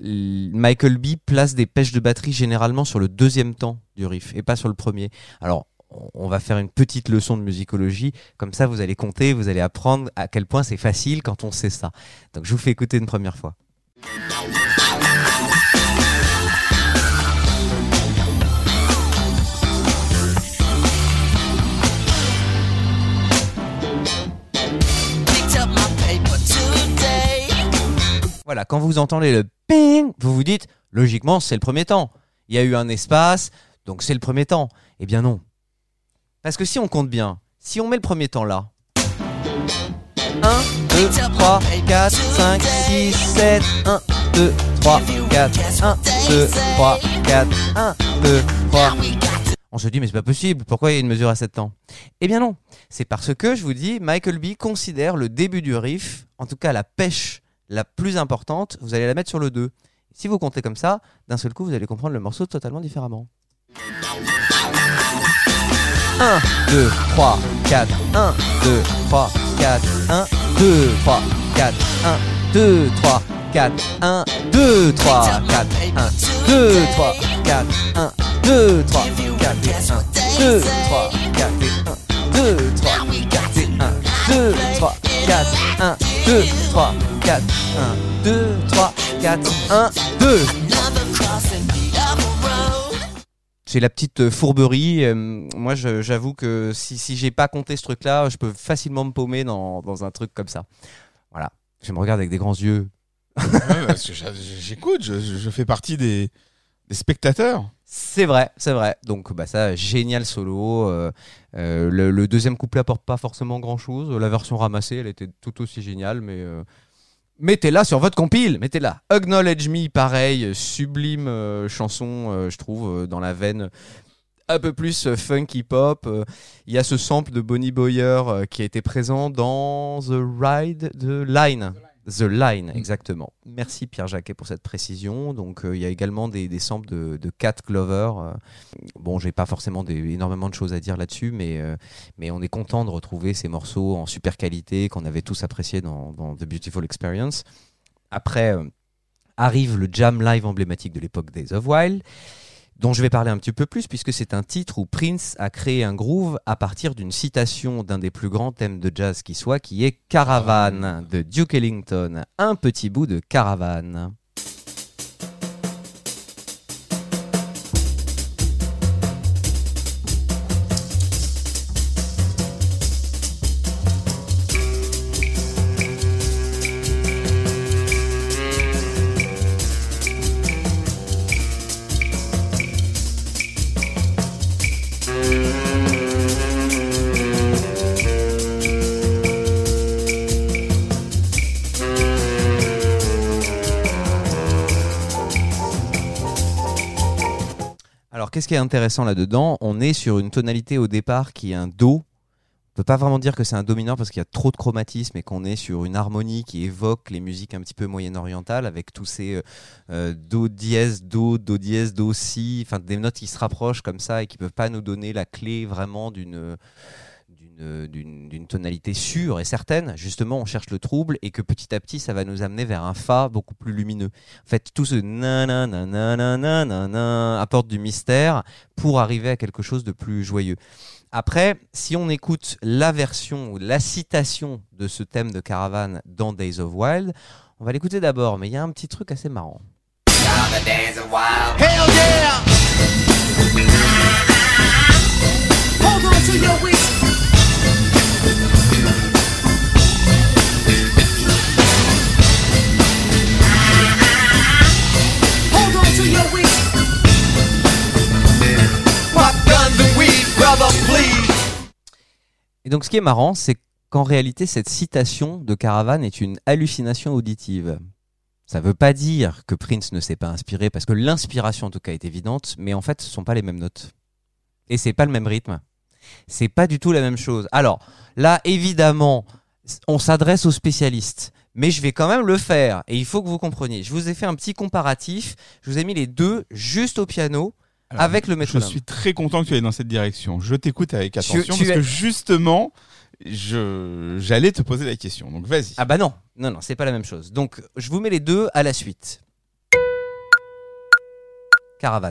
Michael B place des pêches de batterie généralement sur le deuxième temps du riff et pas sur le premier. Alors, on va faire une petite leçon de musicologie, comme ça vous allez compter, vous allez apprendre à quel point c'est facile quand on sait ça. Donc je vous fais écouter une première fois. Voilà, quand vous entendez le ping, vous vous dites, logiquement, c'est le premier temps. Il y a eu un espace, donc c'est le premier temps. Eh bien non. Parce que si on compte bien, si on met le premier temps là, 1, 2, 3, 4, 5, 6, 7, 1, 2, 3, 4, 1, 2, 3, 4, 1, 2, 3. On se dit, mais c'est pas possible, pourquoi il y a une mesure à 7 temps? Eh bien non, c'est parce que, je vous dis, Michael B considère le début du riff, en tout cas la pêche la plus importante, vous allez la mettre sur le 2. Si vous comptez comme ça, d'un seul coup, vous allez comprendre le morceau totalement différemment. 1, 2, 3, 4, 1, 2, 3, 4, 1, 2, 3, 4, 1, 2, 3, 4, 1, 2, 3, 4, 1, 2, 3, 4, 1, 2, 3, 4, 1, 2, 3, 4, 1, 2, 3, 4, 1, 2, 3, 4, 1, 2, 3, 4, 1, 2, 3, 4, 1, 2. Another crossing the other road. C'est la petite euh, fourberie. Euh, moi, je- j'avoue que si, si j'ai pas compté ce truc-là, je peux facilement me paumer dans, dans un truc comme ça. Voilà. Je me regarde avec des grands yeux. Ouais, parce que j'a- J'écoute, je, je- je fais partie des, des spectateurs. C'est vrai, c'est vrai. Donc, bah, ça, génial solo. Euh, euh, le, deuxième couplet apporte pas forcément grand-chose. La version ramassée, elle était tout aussi géniale, euh, Mettez-la sur votre compile, mettez-la. Acknowledge Me, pareil, sublime chanson, je trouve, dans la veine un peu plus funk hip-hop. Euh, Il y a ce sample de Bonnie Boyer qui a été présent dans The Ride, The Line. The Line, exactement. Merci Pierre Jacquet pour cette précision. Donc euh, il y a également des, des samples de, de Cat Glover. Euh, bon, j'ai pas forcément des- énormément de choses à dire là-dessus, mais, euh, mais on est content de retrouver ces morceaux en super qualité qu'on avait tous appréciés dans, dans The Beautiful Experience. Après euh, arrive le jam live emblématique de l'époque Days of Wild dont je vais parler un petit peu plus puisque c'est un titre où Prince a créé un groove à partir d'une citation d'un des plus grands thèmes de jazz qui soit, qui est Caravan de Duke Ellington. Un petit bout de Caravan. Qu'est-ce qui est intéressant là-dedans On est sur une tonalité au départ qui est un Do. On peut pas vraiment dire que c'est un do mineur parce qu'il y a trop de chromatisme et qu'on est sur une harmonie qui évoque les musiques un petit peu moyen-orientales avec tous ces euh, euh, do dièse, do, do dièse, do si, enfin des notes qui se rapprochent comme ça et qui peuvent pas nous donner la clé vraiment d'une d'une- tonalité sûre et certaine. Justement, on cherche le trouble et que petit à petit, ça va nous amener vers un fa beaucoup plus lumineux. En fait, tout ce nanananananana apporte du mystère pour arriver à quelque chose de plus joyeux. Après, si on écoute la version ou la citation de ce thème de Caravan dans Days of Wild, on va l'écouter d'abord, mais il y a un petit truc assez marrant. Hell yeah! Hold on to your Et donc, ce qui est marrant, c'est qu'en réalité, cette citation de Caravan est une hallucination auditive. Ça veut pas dire que Prince ne s'est pas inspiré, parce que l'inspiration en tout cas est évidente, mais en fait, ce sont pas les mêmes notes. Et c'est pas le même rythme. C'est pas du tout la même chose. Alors, là, évidemment, on s'adresse aux spécialistes. Mais je vais quand même le faire. Et il faut que vous compreniez. Je vous ai fait un petit comparatif. Je vous ai mis les deux juste au piano Alors, avec le Je métronome. suis très content que tu ailles dans cette direction. Je t'écoute avec Tu- attention tu parce es- que justement, je j'allais te poser la question. Donc vas-y. Ah bah non, non, non, c'est pas la même chose. Donc, je vous mets les deux à la suite. Caravane.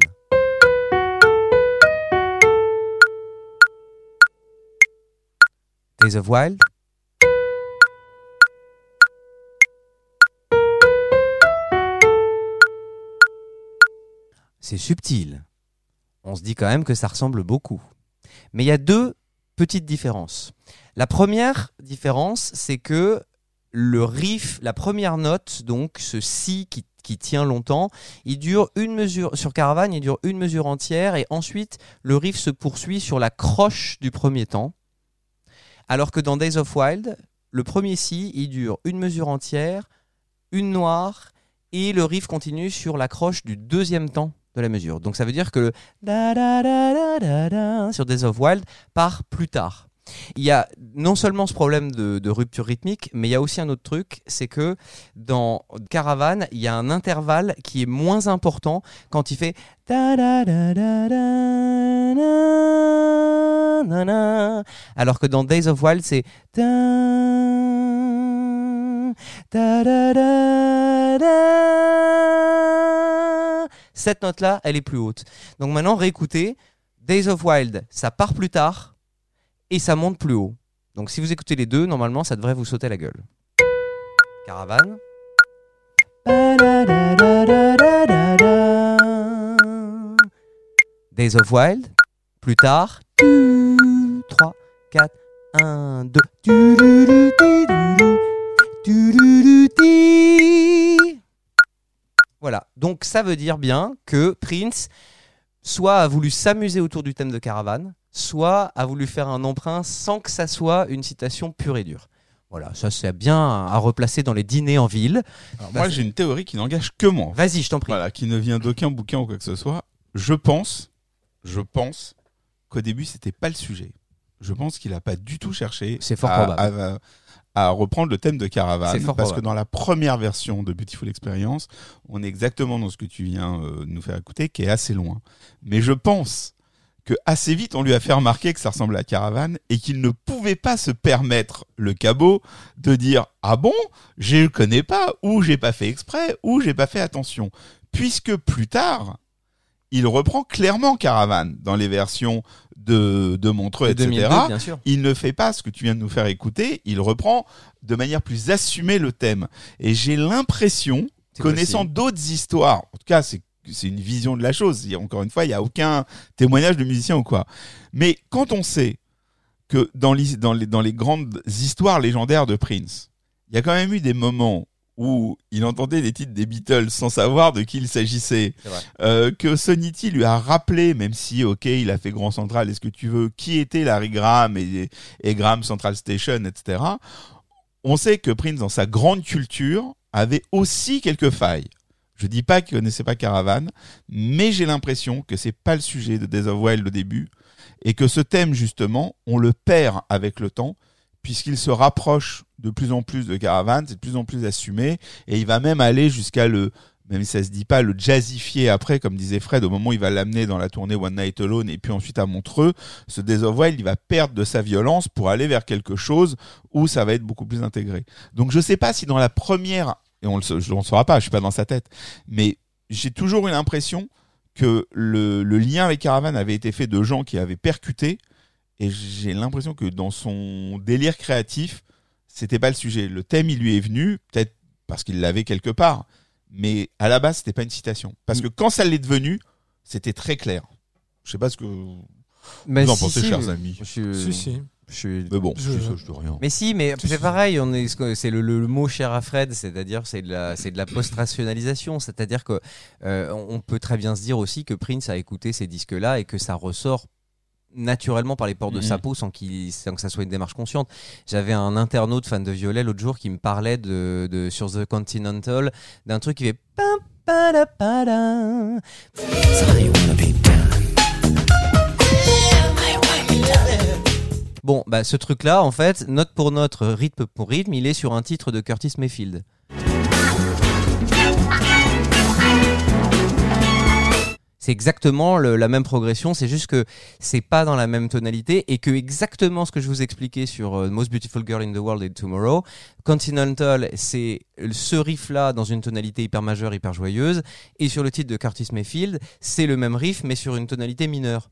C'est subtil. On se dit quand même que ça ressemble beaucoup. Mais il y a deux petites différences. La première différence, c'est que le riff, la première note, donc ce si qui, qui tient longtemps, il dure une mesure sur Caravane, il dure une mesure entière et ensuite le riff se poursuit sur la croche du premier temps. Alors que dans Days of Wild, le premier si, il dure une mesure entière, une noire et le riff continue sur la croche du deuxième temps de la mesure. Donc ça veut dire que le sur Days of Wild part plus tard. Il y a non seulement ce problème de, rupture rythmique, mais il y a aussi un autre truc, c'est que dans Caravane, il y a un intervalle qui est moins important quand il fait alors que dans Days of Wild, c'est. Cette note-là, elle est plus haute. Donc maintenant, réécoutez. Days of Wild, ça part plus tard et ça monte plus haut. Donc si vous écoutez les deux, normalement, ça devrait vous sauter la gueule. Caravane. Days of Wild. Plus tard. 3, 4, 1, 2. Voilà. Donc ça veut dire bien que Prince soit a voulu s'amuser autour du thème de Caravane, soit a voulu faire un emprunt sans que ça soit une citation pure et dure. Voilà, ça c'est bien à replacer dans les dîners en ville. Alors, moi, j'ai une théorie qui n'engage que moi. Vas-y, je t'en prie. Voilà, qui ne vient d'aucun bouquin ou quoi que ce soit. Je pense, je pense qu'au début, c'était pas le sujet. Je pense qu'il a pas du tout cherché C'est fort à, probable. à- à reprendre le thème de Caravane. Parce probable. que dans la première version de Beautiful Experience, on est exactement dans ce que tu viens euh, de nous faire écouter, qui est assez loin. Mais je pense que assez vite, on lui a fait remarquer que ça ressemblait à Caravane et qu'il ne pouvait pas se permettre le cabot de dire ah bon, je le connais pas ou j'ai pas fait exprès ou j'ai pas fait attention, puisque plus tard, il reprend clairement Caravane dans les versions de, de Montreux, De etc. 2002, bien sûr. Il ne fait pas ce que tu viens de nous faire écouter, il reprend de manière plus assumée le thème. Et j'ai l'impression, connaissant d'autres histoires, en tout cas c'est c'est une vision de la chose, encore une fois, il n'y a aucun témoignage de musicien ou quoi. Mais quand on sait que dans les, dans les, dans les grandes histoires légendaires de Prince, il y a quand même eu des moments où il entendait les titres des Beatles sans savoir de qui il s'agissait, euh, que Sonity lui a rappelé, même si ok il a fait Grand Central, est-ce que tu veux, qui était Larry Graham et, et Graham Central Station, etc. On sait que Prince, dans sa grande culture, avait aussi quelques failles. Je dis pas qu'il connaissait pas Caravane, mais j'ai l'impression que c'est pas le sujet de Days of Wild au début, et que ce thème justement, on le perd avec le temps, puisqu'il se rapproche de plus en plus de Caravane, c'est de plus en plus assumé, et il va même aller jusqu'à le, même si ça se dit pas, le jazzifier après, comme disait Fred, au moment où il va l'amener dans la tournée One Night Alone, et puis ensuite à Montreux, ce Days of Wild, il va perdre de sa violence pour aller vers quelque chose où ça va être beaucoup plus intégré. Donc je sais pas si dans la première, et on le, je ne saura pas, je suis pas dans sa tête, mais j'ai toujours eu l'impression que le, le lien avec Caravan avait été fait de gens qui avaient percuté, et j'ai l'impression que dans son délire créatif, c'était pas le sujet. Le thème, il lui est venu, peut-être parce qu'il l'avait quelque part, mais à la base, c'était pas une citation. Parce que quand ça l'est devenu, c'était très clair. Je sais pas ce que vous Mais en si, pensez, si, chers amis. je suis- Si, si. Je suis- Mais bon, Je- je, je, je rien. Mais si, mais Si, c'est si. pareil, on est, c'est le, le- le mot cher à Fred, c'est-à-dire c'est de la, c'est de la post-rationalisation, c'est-à-dire que euh, on peut très bien se dire aussi que Prince a écouté ces disques-là et que ça ressort naturellement par les portes de sa Mhm. peau sans, qu'il, sans que ça soit une démarche consciente. J'avais un internaute fan de violet l'autre jour qui me parlait de, de sur The Continental d'un truc qui fait Bon, bah ce truc-là, en fait, note pour note, rythme pour rythme, il est sur un titre de Curtis Mayfield. C'est exactement la même progression, c'est juste que c'est pas dans la même tonalité et que exactement ce que je vous expliquais sur euh, Most Beautiful Girl in the World et Tomorrow, Continental, c'est ce riff-là dans une tonalité hyper majeure, hyper joyeuse, et sur le titre de Curtis Mayfield, c'est le même riff mais sur une tonalité mineure.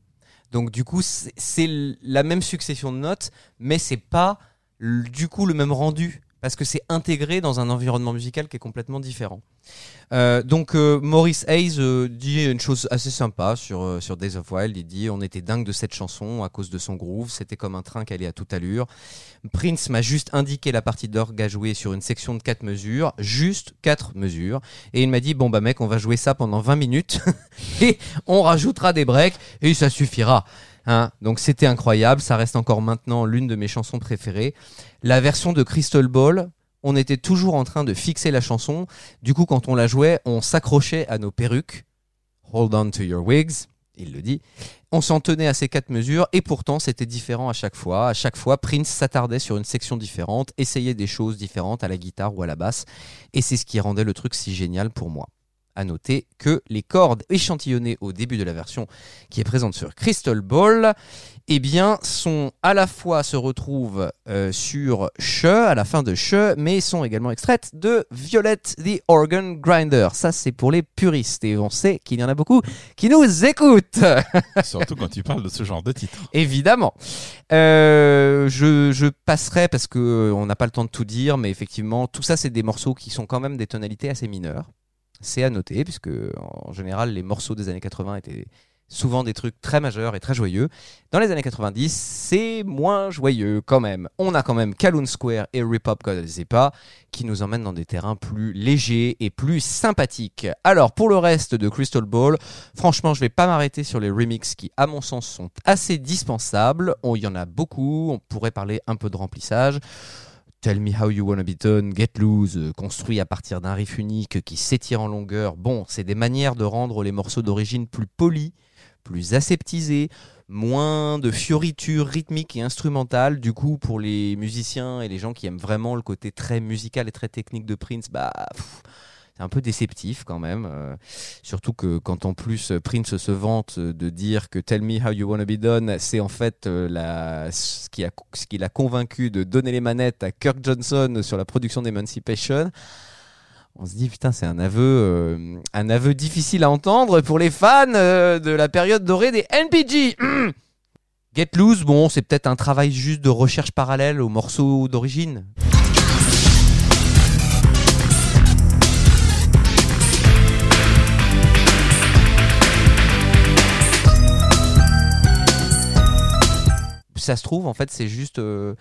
Donc du coup, c'est la même succession de notes, mais c'est pas du coup le même rendu parce que c'est intégré dans un environnement musical qui est complètement différent. Euh, donc euh, Maurice Hayes euh, dit une chose assez sympa sur, sur Days of Wild. Il dit on était dingue de cette chanson à cause de son groove, c'était comme un train qui allait à toute allure. Prince m'a juste indiqué la partie d'orgue à jouer sur une section de 4 mesures, juste 4 mesures, et il m'a dit bon bah mec on va jouer ça pendant 20 minutes et on rajoutera des breaks et ça suffira. Hein, donc c'était incroyable, ça reste encore maintenant l'une de mes chansons préférées. La version de Crystal Ball, on était toujours en train de fixer la chanson. Du coup, quand on la jouait, on s'accrochait à nos perruques. Hold on to your wigs, il le dit. On s'en tenait à ces quatre mesures et pourtant c'était différent à chaque fois. À chaque fois, Prince s'attardait sur une section différente, essayait des choses différentes à la guitare ou à la basse. Et c'est ce qui rendait le truc si génial pour moi. À noter que les cordes échantillonnées au début de la version qui est présente sur Crystal Ball, eh bien, sont à la fois se retrouvent euh, sur Che, à la fin de Che, mais sont également extraites de Violet the Organ Grinder. Ça, c'est pour les puristes et on sait qu'il y en a beaucoup qui nous écoutent. Surtout quand tu parles de ce genre de titre. Évidemment. Euh, je, je passerai parce que euh, on n'a pas le temps de tout dire, mais effectivement, tout ça, c'est des morceaux qui sont quand même des tonalités assez mineures. C'est à noter, puisque en général, les morceaux des années 80 étaient souvent des trucs très majeurs et très joyeux. Dans les années 90, c'est moins joyeux quand même. On a quand même Kaloon Square et Repop God Zepa qui nous emmènent dans des terrains plus légers et plus sympathiques. Alors pour le reste de Crystal Ball, franchement je vais pas m'arrêter sur les remixes qui à mon sens sont assez dispensables. Il y en a beaucoup, on pourrait parler un peu de remplissage. Tell Me How You Wanna Be Done, Get Loose, euh, construit à partir d'un riff unique qui s'étire en longueur. Bon, c'est des manières de rendre les morceaux d'origine plus polis, plus aseptisés, moins de fioritures rythmiques et instrumentales. Du coup, pour les musiciens et les gens qui aiment vraiment le côté très musical et très technique de Prince, bah, c'est un peu déceptif quand même. euh, surtout que quand en plus Prince se vante de dire que Tell Me How You Wanna Be Done, c'est en fait euh, la, ce qui a- convaincu de donner les manettes à Kirk Johnson sur la production d'Emancipation. On se dit putain c'est un aveu euh, un aveu difficile à entendre pour les fans de la période dorée des NPG. Get Loose, bon, c'est peut-être un travail juste de recherche parallèle aux morceaux d'origine. Ça se trouve, en fait, c'est juste. euh,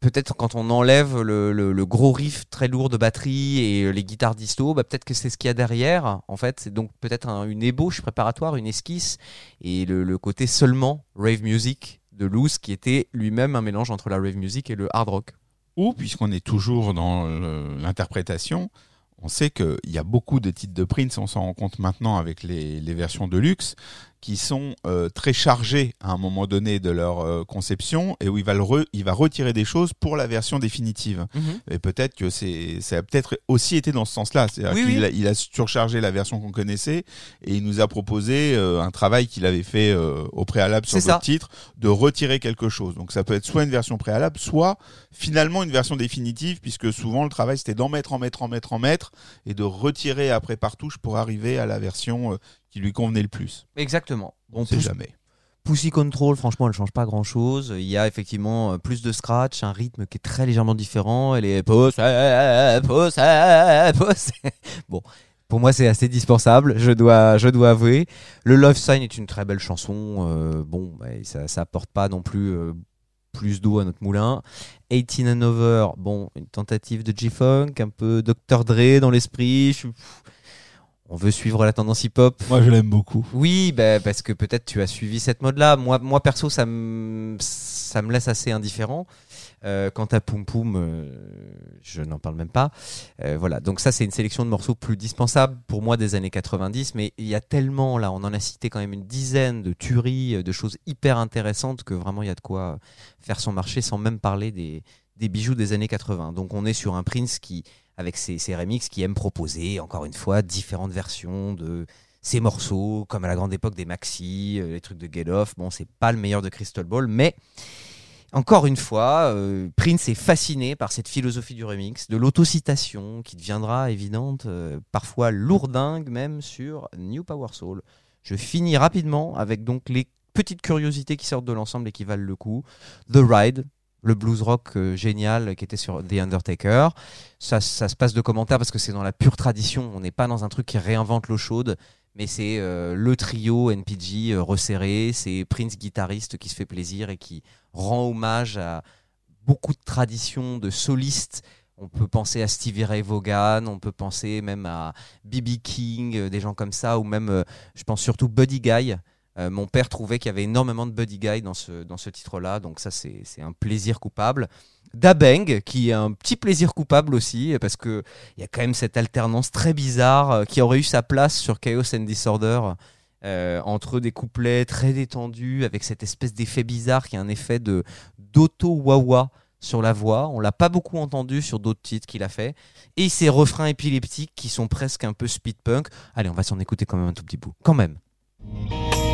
Peut-être quand on enlève le, gros riff très lourd de batterie et euh, les guitares disto, bah peut-être que c'est ce qu'il y a derrière. En fait, c'est donc peut-être un- une ébauche préparatoire, une esquisse, et le, côté seulement rave music de Loose, qui était lui-même un mélange entre la rave music et le hard rock. Ou, puisqu'on est toujours dans l'interprétation, on sait qu'il y a beaucoup de titres de Prince, on s'en rend compte maintenant avec les, les versions de luxe, qui sont euh, très chargés à un moment donné de leur euh, conception et où il va, le re- il va retirer des choses pour la version définitive. Et peut-être que c'est, ça a peut-être aussi été dans ce sens-là. C'est-à-dire Oui, qu'il oui. a, il a surchargé la version qu'on connaissait et il nous a proposé euh, un travail qu'il avait fait euh, au préalable sur le titre de retirer quelque chose. Donc ça peut être soit une version préalable, soit finalement une version définitive, puisque souvent le travail c'était d'en mettre, en mettre, en mettre, en mettre et de retirer après par touche pour arriver à la version euh, qui lui convenait le plus. Exactement. On sait jamais. Pussy Control, franchement, elle change pas grand chose. Il y a effectivement euh, plus de scratch, un rythme qui est très légèrement différent. Elle est pousse, pousse, pousse. Bon. Pour moi, c'est assez dispensable, je dois, je dois avouer. Le Love Sign est une très belle chanson. euh, bon, bah, ça, ça apporte pas non plus euh, plus d'eau à notre moulin. 18 and Over, bon, une tentative de G-Funk, un peu Dr. Dre dans l'esprit. Je- on veut suivre la tendance hip-hop. Moi, je l'aime beaucoup. Oui, bah, parce que peut-être tu as suivi cette mode-là. Moi, moi perso, ça me, ça me laisse assez indifférent. Euh, quant à Poum Poum, euh, je n'en parle même pas. Euh, voilà, donc ça c'est une sélection de morceaux plus dispensables pour moi des années 90, mais il y a tellement là, on en a cité quand même une dizaine de tueries, euh, de choses hyper intéressantes que vraiment il y a de quoi faire son marché sans même parler des, des bijoux des années 80. Donc on est sur un Prince qui, avec ses, ses remixes, qui aime proposer encore une fois différentes versions de ces morceaux, comme à la grande époque des maxi, euh, les trucs de Get Off. Bon, c'est pas le meilleur de Crystal Ball, mais encore une fois, euh, Prince est fasciné par cette philosophie du remix, de l'autocitation qui deviendra évidente, euh, parfois lourdingue même sur New Power Soul. Je finis rapidement avec donc les petites curiosités qui sortent de l'ensemble et qui valent le coup. The Ride, le blues rock euh, génial qui était sur The Undertaker. Ça, ça se passe de commentaires parce que c'est dans la pure tradition. On n'est pas dans un truc qui réinvente l'eau chaude, mais c'est euh, le trio NPG euh, resserré. C'est Prince guitariste qui se fait plaisir et qui rend hommage à beaucoup de traditions de solistes. On peut penser à Stevie Ray Vaughan, on peut penser même à B.B. King, des gens comme ça, ou même, je pense surtout Buddy Guy. Euh, mon père trouvait qu'il y avait énormément de Buddy Guy dans ce, dans ce titre-là, donc ça c'est un plaisir coupable. Dabeng, qui est un petit plaisir coupable aussi, parce que il y a quand même cette alternance très bizarre euh, qui aurait eu sa place sur Chaos and Disorder. euh, entre des couplets très détendus avec cette espèce d'effet bizarre qui est un effet de d'auto wawa sur la voix. On l'a pas beaucoup entendu sur d'autres titres qu'il a fait. Et ces refrains épileptiques qui sont presque un peu speed punk. Allez, on va s'en écouter quand même un tout petit bout. Quand même.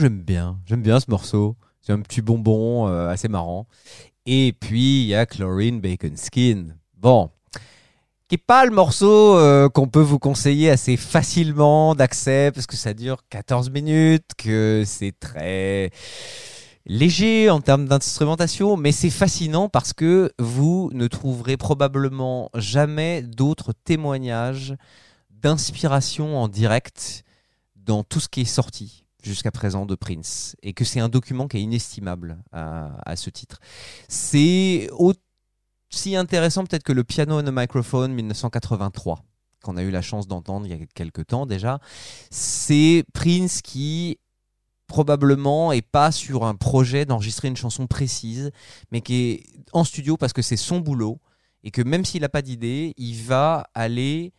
J'aime bien, j'aime bien ce morceau. C'est un petit bonbon euh, assez marrant. Et puis il y a Chlorine Bacon Skin. Bon, qui est pas le morceau euh, qu'on peut vous conseiller assez facilement d'accès parce que ça dure 14 minutes, que c'est très léger en termes d'instrumentation, mais c'est fascinant parce que vous ne trouverez probablement jamais d'autres témoignages d'inspiration en direct dans tout ce qui est sorti jusqu'à présent de Prince et que c'est un document qui est inestimable à, ce titre. C'est aussi intéressant peut-être que le piano on a microphone 1983 qu'on a eu la chance d'entendre il y a quelques temps déjà. C'est Prince qui probablement est pas sur un projet d'enregistrer une chanson précise, mais qui est en studio parce que c'est son boulot et que même s'il n'a pas d'idée, il va aller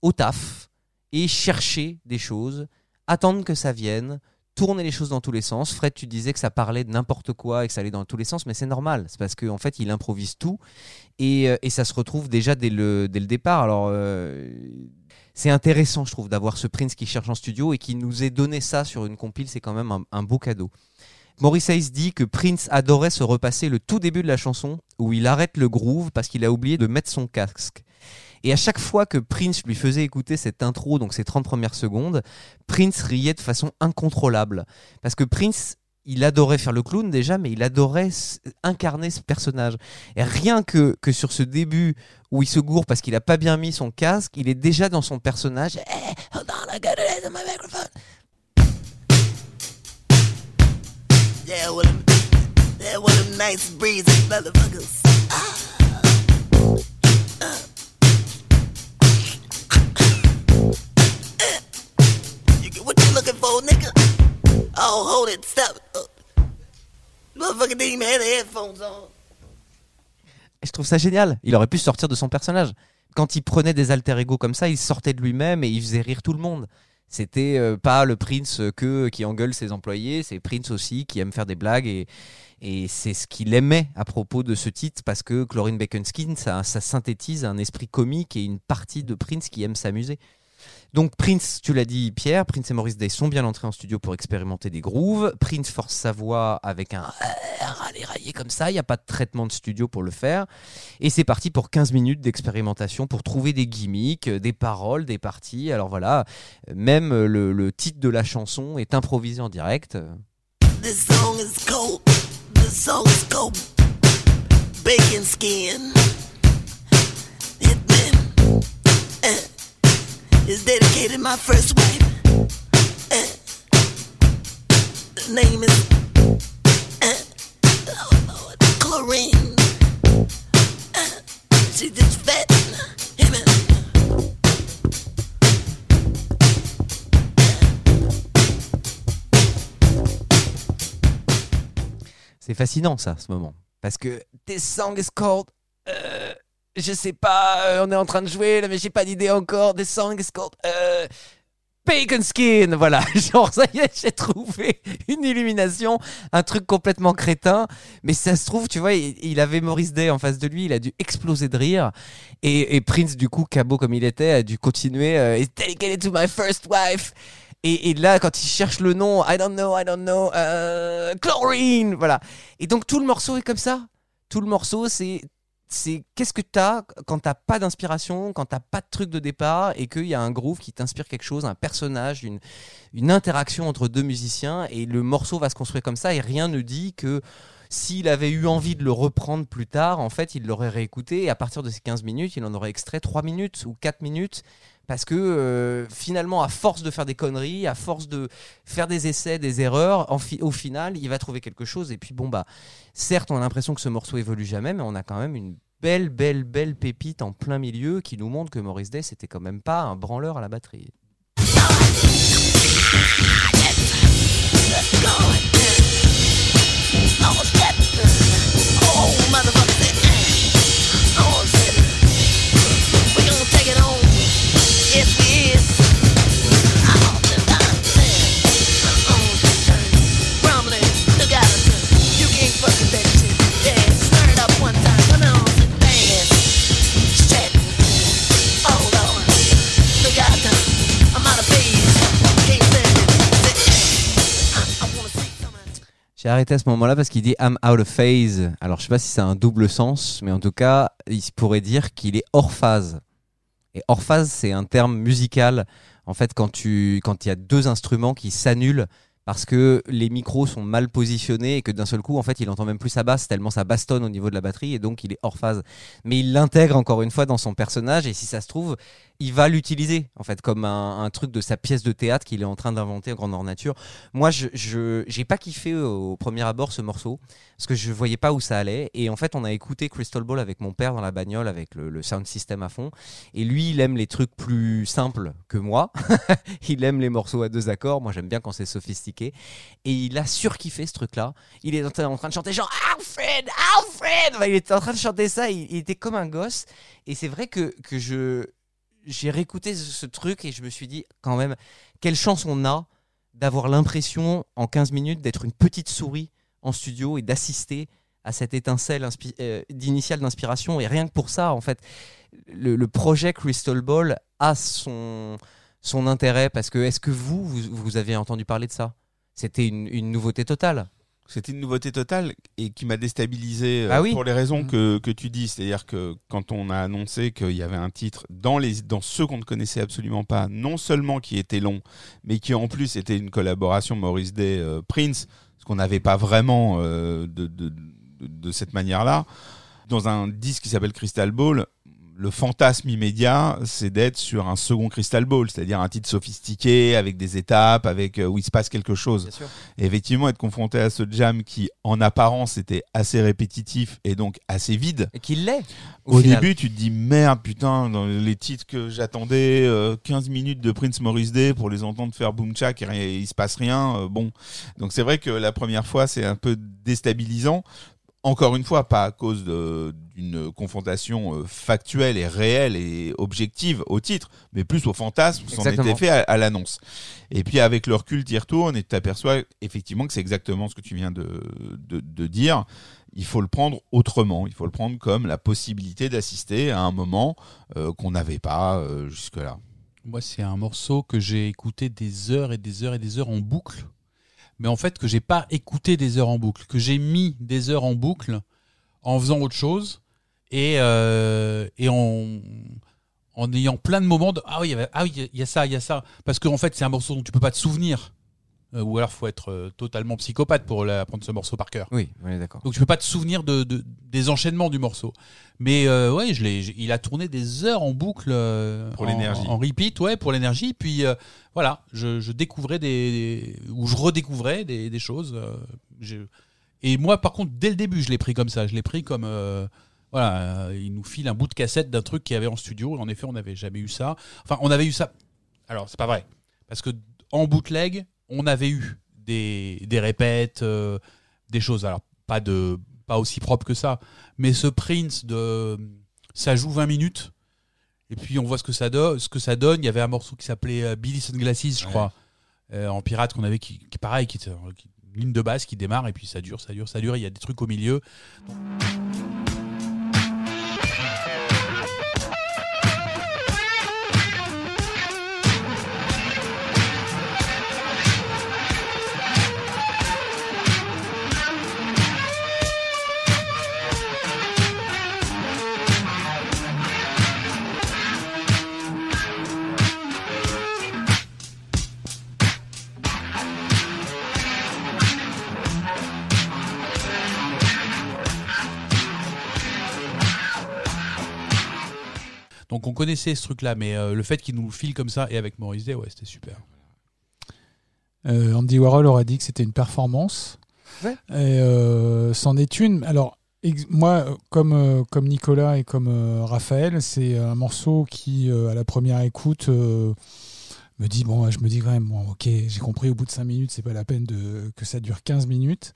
au taf et chercher des choses, attendre que ça vienne, tourner les choses dans tous les sens. Fred, tu disais que ça parlait de n'importe quoi et que ça allait dans tous les sens, mais c'est normal. C'est parce qu'en fait, il improvise tout et, euh, et ça se retrouve déjà dès le, dès le départ. Alors, euh, c'est intéressant, je trouve, d'avoir ce Prince qui cherche en studio et qui nous ait donné ça sur une compile. C'est quand même un, un beau cadeau. Maurice Hayes dit que Prince adorait se repasser le tout début de la chanson où il arrête le groove parce qu'il a oublié de mettre son casque. Et à chaque fois que Prince lui faisait écouter cette intro, donc ces 30 premières secondes, Prince riait de façon incontrôlable. Parce que Prince, il adorait faire le clown déjà, mais il adorait incarner ce personnage. Et rien que, que sur ce début où il se gourre parce qu'il a pas bien mis son casque, il est déjà dans son personnage. Microphone. Yeah, nice motherfuckers. You je trouve ça génial. Il aurait pu sortir de son personnage. Quand il prenait des alter ego comme ça, il sortait de lui-même et il faisait rire tout le monde. C'était euh, pas le Prince que qui engueule ses employés, c'est Prince aussi qui aime faire des blagues et, c'est ce qu'il aimait à propos de ce titre parce que Chlorine Bacon Skin, ça, ça synthétise un esprit comique et une partie de Prince qui aime s'amuser. Donc Prince, tu l'as dit Pierre, Prince et Maurice Day sont bien entrés en studio pour expérimenter des grooves. Prince force sa voix avec un râler raillé comme ça, il n'y a pas de traitement de studio pour le faire. Et c'est parti pour 15 minutes d'expérimentation pour trouver des gimmicks, euh, des paroles, des parties. Alors voilà, même euh, le, le titre de la chanson est improvisé en direct. This song is cold. This song is cold. Bacon skin. Is dedicated my first wife. Uh, name is uh, oh Lord, Chlorine. Uh, she just fat. Hitman. C'est fascinant ça, ce moment. Parce que This song is called. euh, je sais pas, euh, on est en train de jouer là, mais j'ai pas d'idée encore. This song is called. euh, Bacon Skin, voilà, genre ça y est, j'ai trouvé une illumination, un truc complètement crétin, mais ça se trouve, tu vois, il, avait Maurice Day en face de lui, il a dû exploser de rire, et, Prince, du coup, cabot comme il était, a dû continuer, euh, dedicated to my first wife, et, et là, quand il cherche le nom, I don't know, I don't know, euh, chlorine, voilà. Et donc tout le morceau est comme ça. Tout le morceau, c'est c'est qu'est-ce que t'as quand t'as pas d'inspiration, quand t'as pas de truc de départ et qu'il y a un groove qui t'inspire quelque chose, un personnage, une, une interaction entre deux musiciens et le morceau va se construire comme ça et rien ne dit que s'il avait eu envie de le reprendre plus tard, en fait, il l'aurait réécouté et à partir de ces 15 minutes, il en aurait extrait 3 minutes ou 4 minutes parce que euh, finalement, à force de faire des conneries, à force de faire des essais, des erreurs, au final, il va trouver quelque chose. Et puis bon, bah, certes, on a l'impression que ce morceau évolue jamais, mais on a quand même une belle, belle, belle pépite en plein milieu qui nous montre que Maurice Day, c'était quand même pas un branleur à la batterie. J'ai arrêté à ce moment-là parce qu'il dit I'm out of phase. Alors je sais pas si c'est un double sens, mais en tout cas, il pourrait dire qu'il est hors phase. Et hors phase, c'est un terme musical. En fait, quand tu quand il y a deux instruments qui s'annulent parce que les micros sont mal positionnés et que d'un seul coup, en fait, il entend même plus sa basse tellement ça bastonne au niveau de la batterie et donc il est hors phase. Mais il l'intègre encore une fois dans son personnage et si ça se trouve, il va l'utiliser en fait comme un, truc de sa pièce de théâtre qu'il est en train d'inventer en grandeur nature. Moi, je j'ai pas kiffé au, au premier abord ce morceau parce que je voyais pas où ça allait et en fait, on a écouté Crystal Ball avec mon père dans la bagnole avec le, sound system à fond et lui, il aime les trucs plus simples que moi. il aime les morceaux à deux accords. Moi, j'aime bien quand c'est sophistiqué et il a surkiffé ce truc-là. Il est en train- de chanter genre Alfred, Alfred. Il était en train de chanter ça. Il, il était comme un gosse et c'est vrai que que je j'ai réécouté ce, truc et je me suis dit quand même quelle chance on a d'avoir l'impression en 15 minutes d'être une petite souris en studio et d'assister à cette étincelle euh, d'initiale d'inspiration. Et rien que pour ça en fait le, projet Crystal Ball a son intérêt parce que est-ce que vous, vous avez entendu parler de ça? C'était une nouveauté totale C'était une nouveauté totale et qui m'a déstabilisé euh, Ah oui pour les raisons Mhm. que, que tu dis. C'est-à-dire que quand on a annoncé qu'il y avait un titre dans, les, dans ceux qu'on ne connaissait absolument pas, non seulement qui était long, mais qui en plus était une collaboration Maurice Day euh, Prince, ce qu'on n'avait pas vraiment euh, de, de, de, de cette manière-là, dans un disque qui s'appelle Crystal Ball, le fantasme immédiat, c'est d'être sur un second Crystal Ball, c'est-à-dire un titre sophistiqué, avec des étapes, avec euh, où il se passe quelque chose. Et effectivement, être confronté à ce jam qui, en apparence, était assez répétitif et donc assez vide. et qu'il l'est Au, début, tu te dis merde, putain, dans les titres que j'attendais, euh, 15 minutes de Prince Maurice Day pour les entendre faire boom chak et il se passe rien. euh, bon, donc c'est vrai que la première fois, c'est un peu déstabilisant. Encore une fois, pas à cause d'une confrontation euh, factuelle et réelle et objective au titre, mais plus au fantasme s'en était fait à, à l'annonce. Et puis avec le recul, tu y retournes et tu t'aperçois effectivement que c'est exactement ce que tu viens de, de, de dire. Il faut le prendre autrement. Il faut le prendre comme la possibilité d'assister à un moment euh, qu'on n'avait pas euh, jusque-là. Moi, c'est un morceau que j'ai écouté des heures et des heures et des heures en boucle. Mais en fait, que j'ai pas écouté des heures en boucle. Que j'ai mis des heures en boucle en faisant autre chose. Et, euh, et en, en ayant plein de moments de Ah oui, ah il y a ça, il y a ça. Parce qu'en fait, c'est un morceau dont tu peux pas te souvenir. Euh, ou alors, faut être euh, totalement psychopathe pour la- apprendre ce morceau par cœur. Oui, on est d'accord. Donc tu peux pas te souvenir de, de- des enchaînements du morceau. Mais euh, ouais, je l'ai, il a tourné des heures en boucle euh, Pour en- l'énergie. en, repeat, ouais, pour l'énergie. Puis euh, voilà, je, je découvrais des, ou je redécouvrais des, des choses. euh, je- et moi, par contre, dès le début, je l'ai pris comme ça. Je l'ai pris comme euh, voilà, euh, il nous file un bout de cassette d'un truc qu'il y avait en studio. En effet, on n'avait jamais eu ça. Enfin, on avait eu ça. Alors, c'est pas vrai, parce que en bootleg, on avait eu des, des répètes, euh, des choses. Alors, pas de pas aussi propre que ça, mais ce Prince de ça joue 20 minutes et puis on voit ce que ça donne. Ce que ça donne. Il y avait un morceau qui s'appelait euh, Billy Sunglasses, je Ouais. crois, euh, en pirate qu'on avait qui, qui pareil, qui était une ligne de basse qui démarre et puis ça dure, ça dure, ça dure. Il y a des trucs au milieu. Donc on connaissait ce truc-là, mais euh, le fait qu'il nous le file comme ça et avec Maurice Day, ouais, c'était super. Euh, Andy Warhol aurait dit que c'était une performance. Ouais. Et euh, c'en est une. Alors, moi, comme, euh, comme Nicolas et comme euh, Raphaël, c'est un morceau qui, euh, à la première écoute, euh, me dit bon, je me dis quand même, bon, ok, j'ai compris, au bout de 5 minutes, c'est pas la peine de, que ça dure 15 minutes.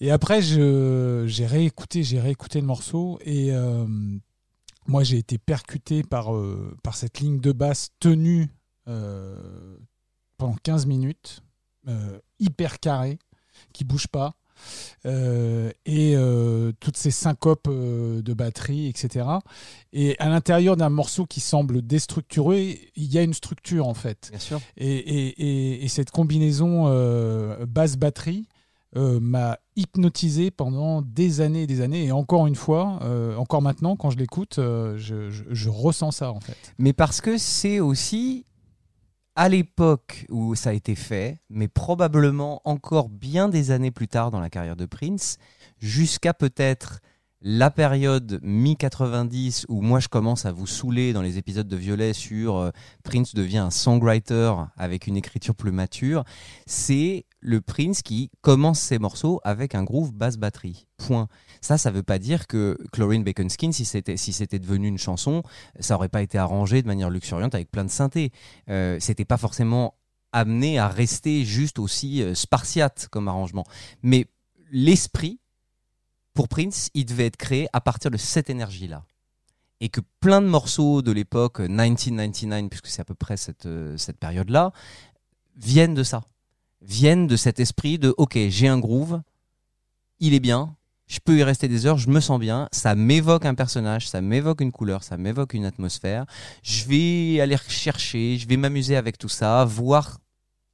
Et après, je- j'ai réécouté, j'ai réécouté le morceau et euh, moi, j'ai été percuté par, euh, par cette ligne de basse tenue euh, pendant 15 minutes, euh, hyper carrée, qui bouge pas. et toutes ces syncopes de batterie, etc. Et à l'intérieur d'un morceau qui semble déstructuré, il y a une structure en fait. Bien sûr. Et, et- et- et cette combinaison basse-batterie m'a hypnotisé pendant des années et des années. Et encore une fois, euh, encore maintenant, quand je l'écoute, euh, je, ressens ça en fait. Mais parce que c'est aussi à l'époque où ça a été fait, mais probablement encore bien des années plus tard dans la carrière de Prince, jusqu'à peut-être la période mi-90 où moi je commence à vous saouler dans les épisodes de Violet sur euh, Prince devient un songwriter avec une écriture plus mature, c'est le Prince qui commence ses morceaux avec un groove basse batterie. Point. Ça, ça veut pas dire que Chlorine Bacon Skin, si c'était si c'était devenu une chanson, ça aurait pas été arrangé de manière luxuriante avec plein de synthés. Euh, c'était pas forcément amené à rester juste aussi euh, spartiate comme arrangement. Mais l'esprit, pour Prince, il devait être créé à partir de cette énergie-là. Et que plein de morceaux de l'époque euh, 1999, puisque c'est à peu près cette, euh, cette période-là, viennent de ça. Viennent de cet esprit de OK, j'ai un groove, il est bien, je peux y rester des heures, je me sens bien, ça m'évoque un personnage, ça m'évoque une couleur, ça m'évoque une atmosphère. Je vais aller chercher, je vais m'amuser avec tout ça, voir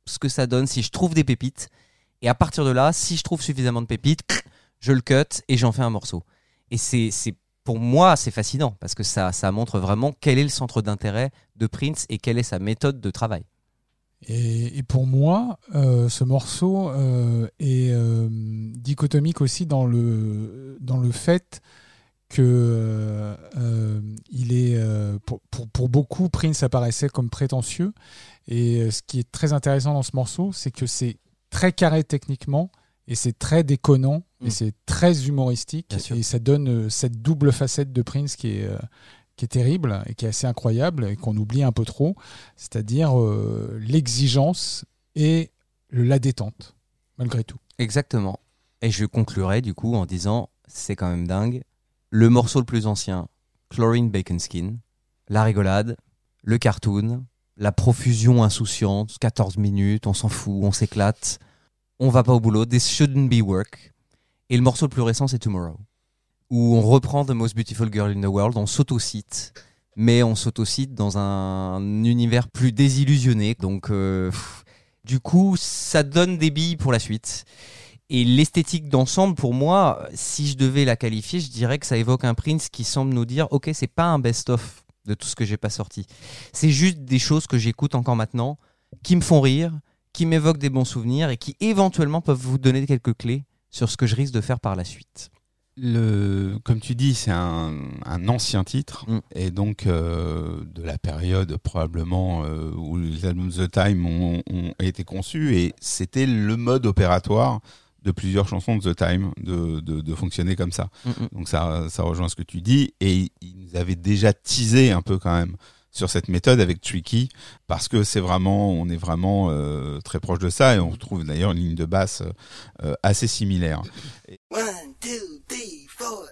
ce que ça donne si je trouve des pépites. Et à partir de là, si je trouve suffisamment de pépites, je le cut et j'en fais un morceau. Et c'est, pour moi, c'est fascinant parce que ça montre vraiment quel est le centre d'intérêt de Prince et quelle est sa méthode de travail. Et, et pour moi, euh, ce morceau euh, est euh, dichotomique aussi dans le, dans le fait que il est pour, pour, pour beaucoup Prince apparaissait comme prétentieux et ce qui est très intéressant dans ce morceau c'est que c'est très carré techniquement et c'est très déconnant Mm. et c'est très humoristique et ça donne cette double facette de Prince qui est qui est terrible et qui est assez incroyable et qu'on oublie un peu trop c'est-à-dire euh, l'exigence et la détente malgré tout Exactement. Et je conclurai du coup en disant, c'est quand même dingue, le morceau le plus ancien, Chlorine Bacon Skin, la rigolade, le cartoon, la profusion insouciante, 14 minutes, on s'en fout, on s'éclate, on va pas au boulot, this shouldn't be work. Et le morceau le plus récent, c'est Tomorrow, où on reprend The Most Beautiful Girl in the World, on s'auto-cite, mais on s'autocite dans un univers plus désillusionné. Donc, euh, du coup, ça donne des billes pour la suite. Et l'esthétique d'ensemble, pour moi, si je devais la qualifier, je dirais que ça évoque un Prince qui semble nous dire, ok, c'est pas un best-of de tout ce que j'ai pas sorti. C'est juste des choses que j'écoute encore maintenant, qui me font rire, qui m'évoquent des bons souvenirs et qui éventuellement peuvent vous donner quelques clés sur ce que je risque de faire par la suite. Le, comme tu dis, c'est un, un ancien titre Mm. et donc euh, de la période probablement euh, où les albums The Time ont, ont été conçus et c'était le mode opératoire de plusieurs chansons de The Time de, de, de fonctionner comme ça. Mm, mm. Donc ça, ça rejoint ce que tu dis et ils nous avaient déjà teasé un peu quand même sur cette méthode avec Tricky parce que c'est vraiment, on est vraiment euh, très proche de ça et on retrouve d'ailleurs une ligne de basse euh, assez similaire. One, two, three, four.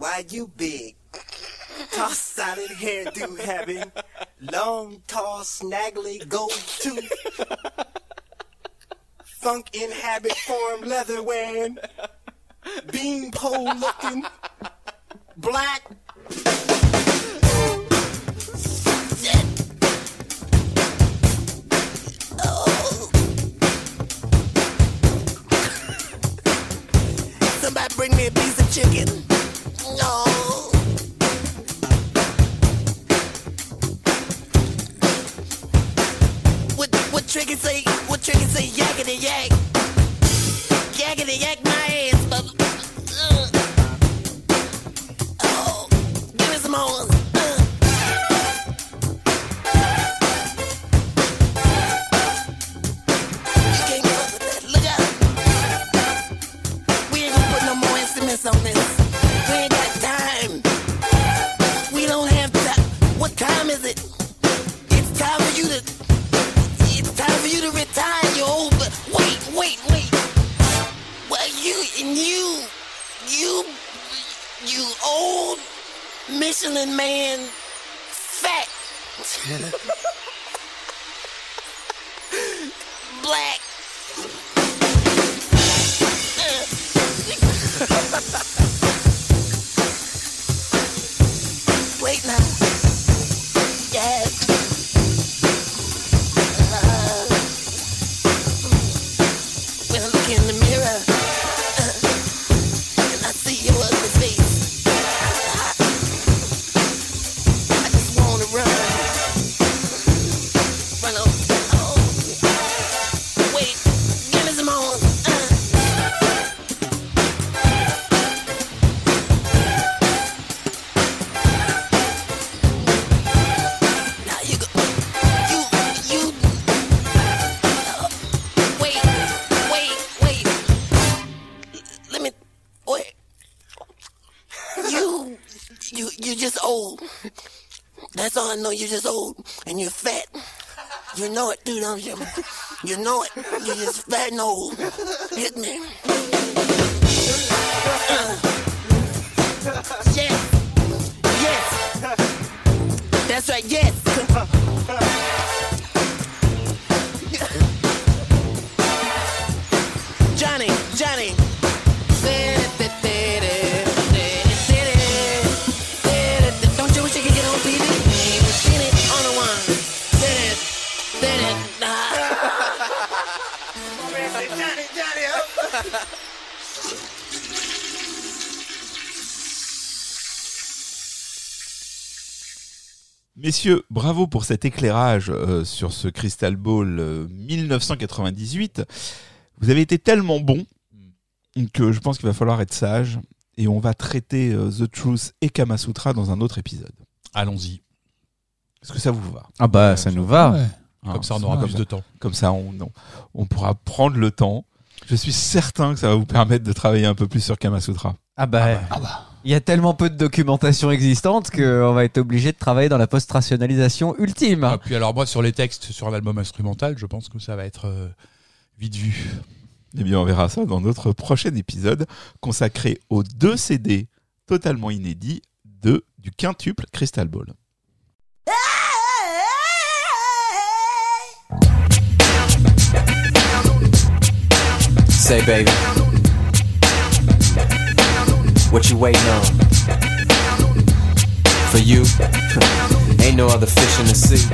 Why you big? Toss solid hairdo having long, tall, snaggly gold tooth. Funk in habit form, leather wearing, beanpole looking, black. Bring me a piece of chicken. No. What what tricky say? What tricky say? Yakety yak. Yakety yak my ass, but. Oh, give me some more. Know. You're just old and you're fat. You know it, dude, don't you? You know it. You're just fat and old. Hit me. Messieurs, bravo pour cet éclairage euh, sur ce Crystal Ball euh, 1998. Vous avez été tellement bon que je pense qu'il va falloir être sage et on va traiter euh, The Truth et Kamasutra dans un autre épisode. Allons-y. Est-ce que ça vous va? Ah bah ça nous va. Ouais. Hein, Comme ça, on aura plus de temps. Comme ça, on, on, on pourra prendre le temps. Je suis certain que ça va vous permettre de travailler un peu plus sur Kamasutra. Ah bah, il y a tellement peu de documentation existante qu'on va être obligé de travailler dans la post-rationalisation ultime. Ah, puis alors moi, sur les textes sur l'album instrumental, je pense que ça va être euh, vite vu. Eh bien, on verra ça dans notre prochain épisode consacré aux deux CD totalement inédits de, du quintuple Crystal Ball. Say, baby. What you waiting on? For you? Ain't no other fish in the sea.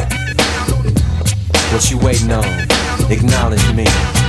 What you waiting on? Acknowledge me.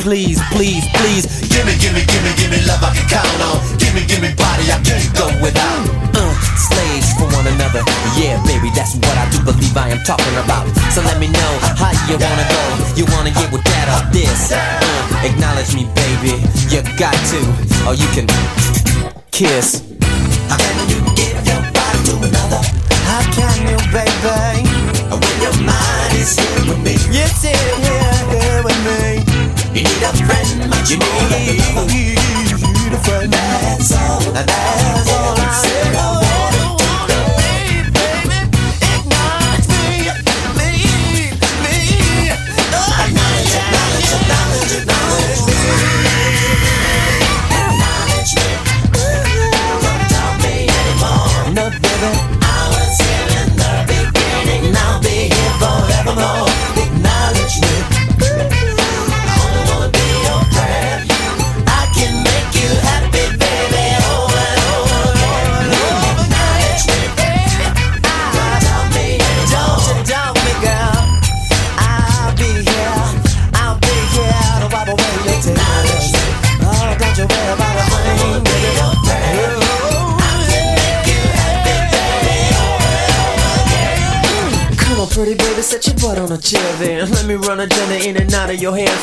please, please, please. Gimme, gimme, gimme, gimme love I can count on. Gimme, gimme body I can't go without. Uh, slaves for one another. Yeah, baby, that's what I do believe I am talking about. So let me know how you wanna go. You wanna get with that or this? Uh, acknowledge me, baby. You got to, or you can kiss.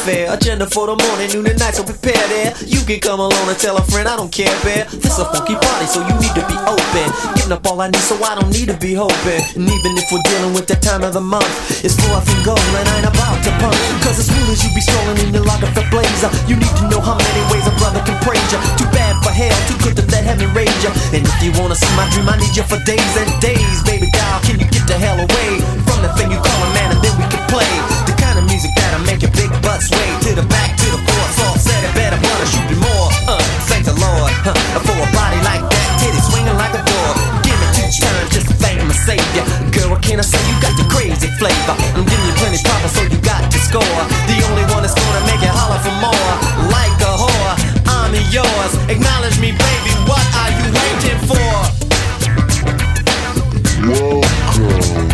fair. Agenda for the morning, noon, and night, so prepare there. You can come alone and tell a friend, I don't care, man. This a funky party, so you need to be open. Giving up all I need, so I don't need to be hoping. And even if we're dealing with the time of the month, it's full off and go, and I ain't about to pump. Cause as soon as you be strolling in your locker for blazer, you need to know how many ways a brother can praise you. Too bad for hell, too good to let heaven rage you. And if you wanna see my dream, I need you for days and days, baby doll. Can you get the hell away from the thing you call a man, and then we can play the kind of music that'll make your big butt sway to the back to the four. Soft said it better, but I should be more. Uh, thank the Lord. Huh, for a body like that, titty swinging like a door. Give me two times just to thank my savior. Girl, what can I say? You got the crazy flavor. I'm giving you plenty proper, so you got to score. The only one that's gonna make it holler for more. Like a whore, I'm yours. Acknowledge me, baby. What are you waiting for? Welcome.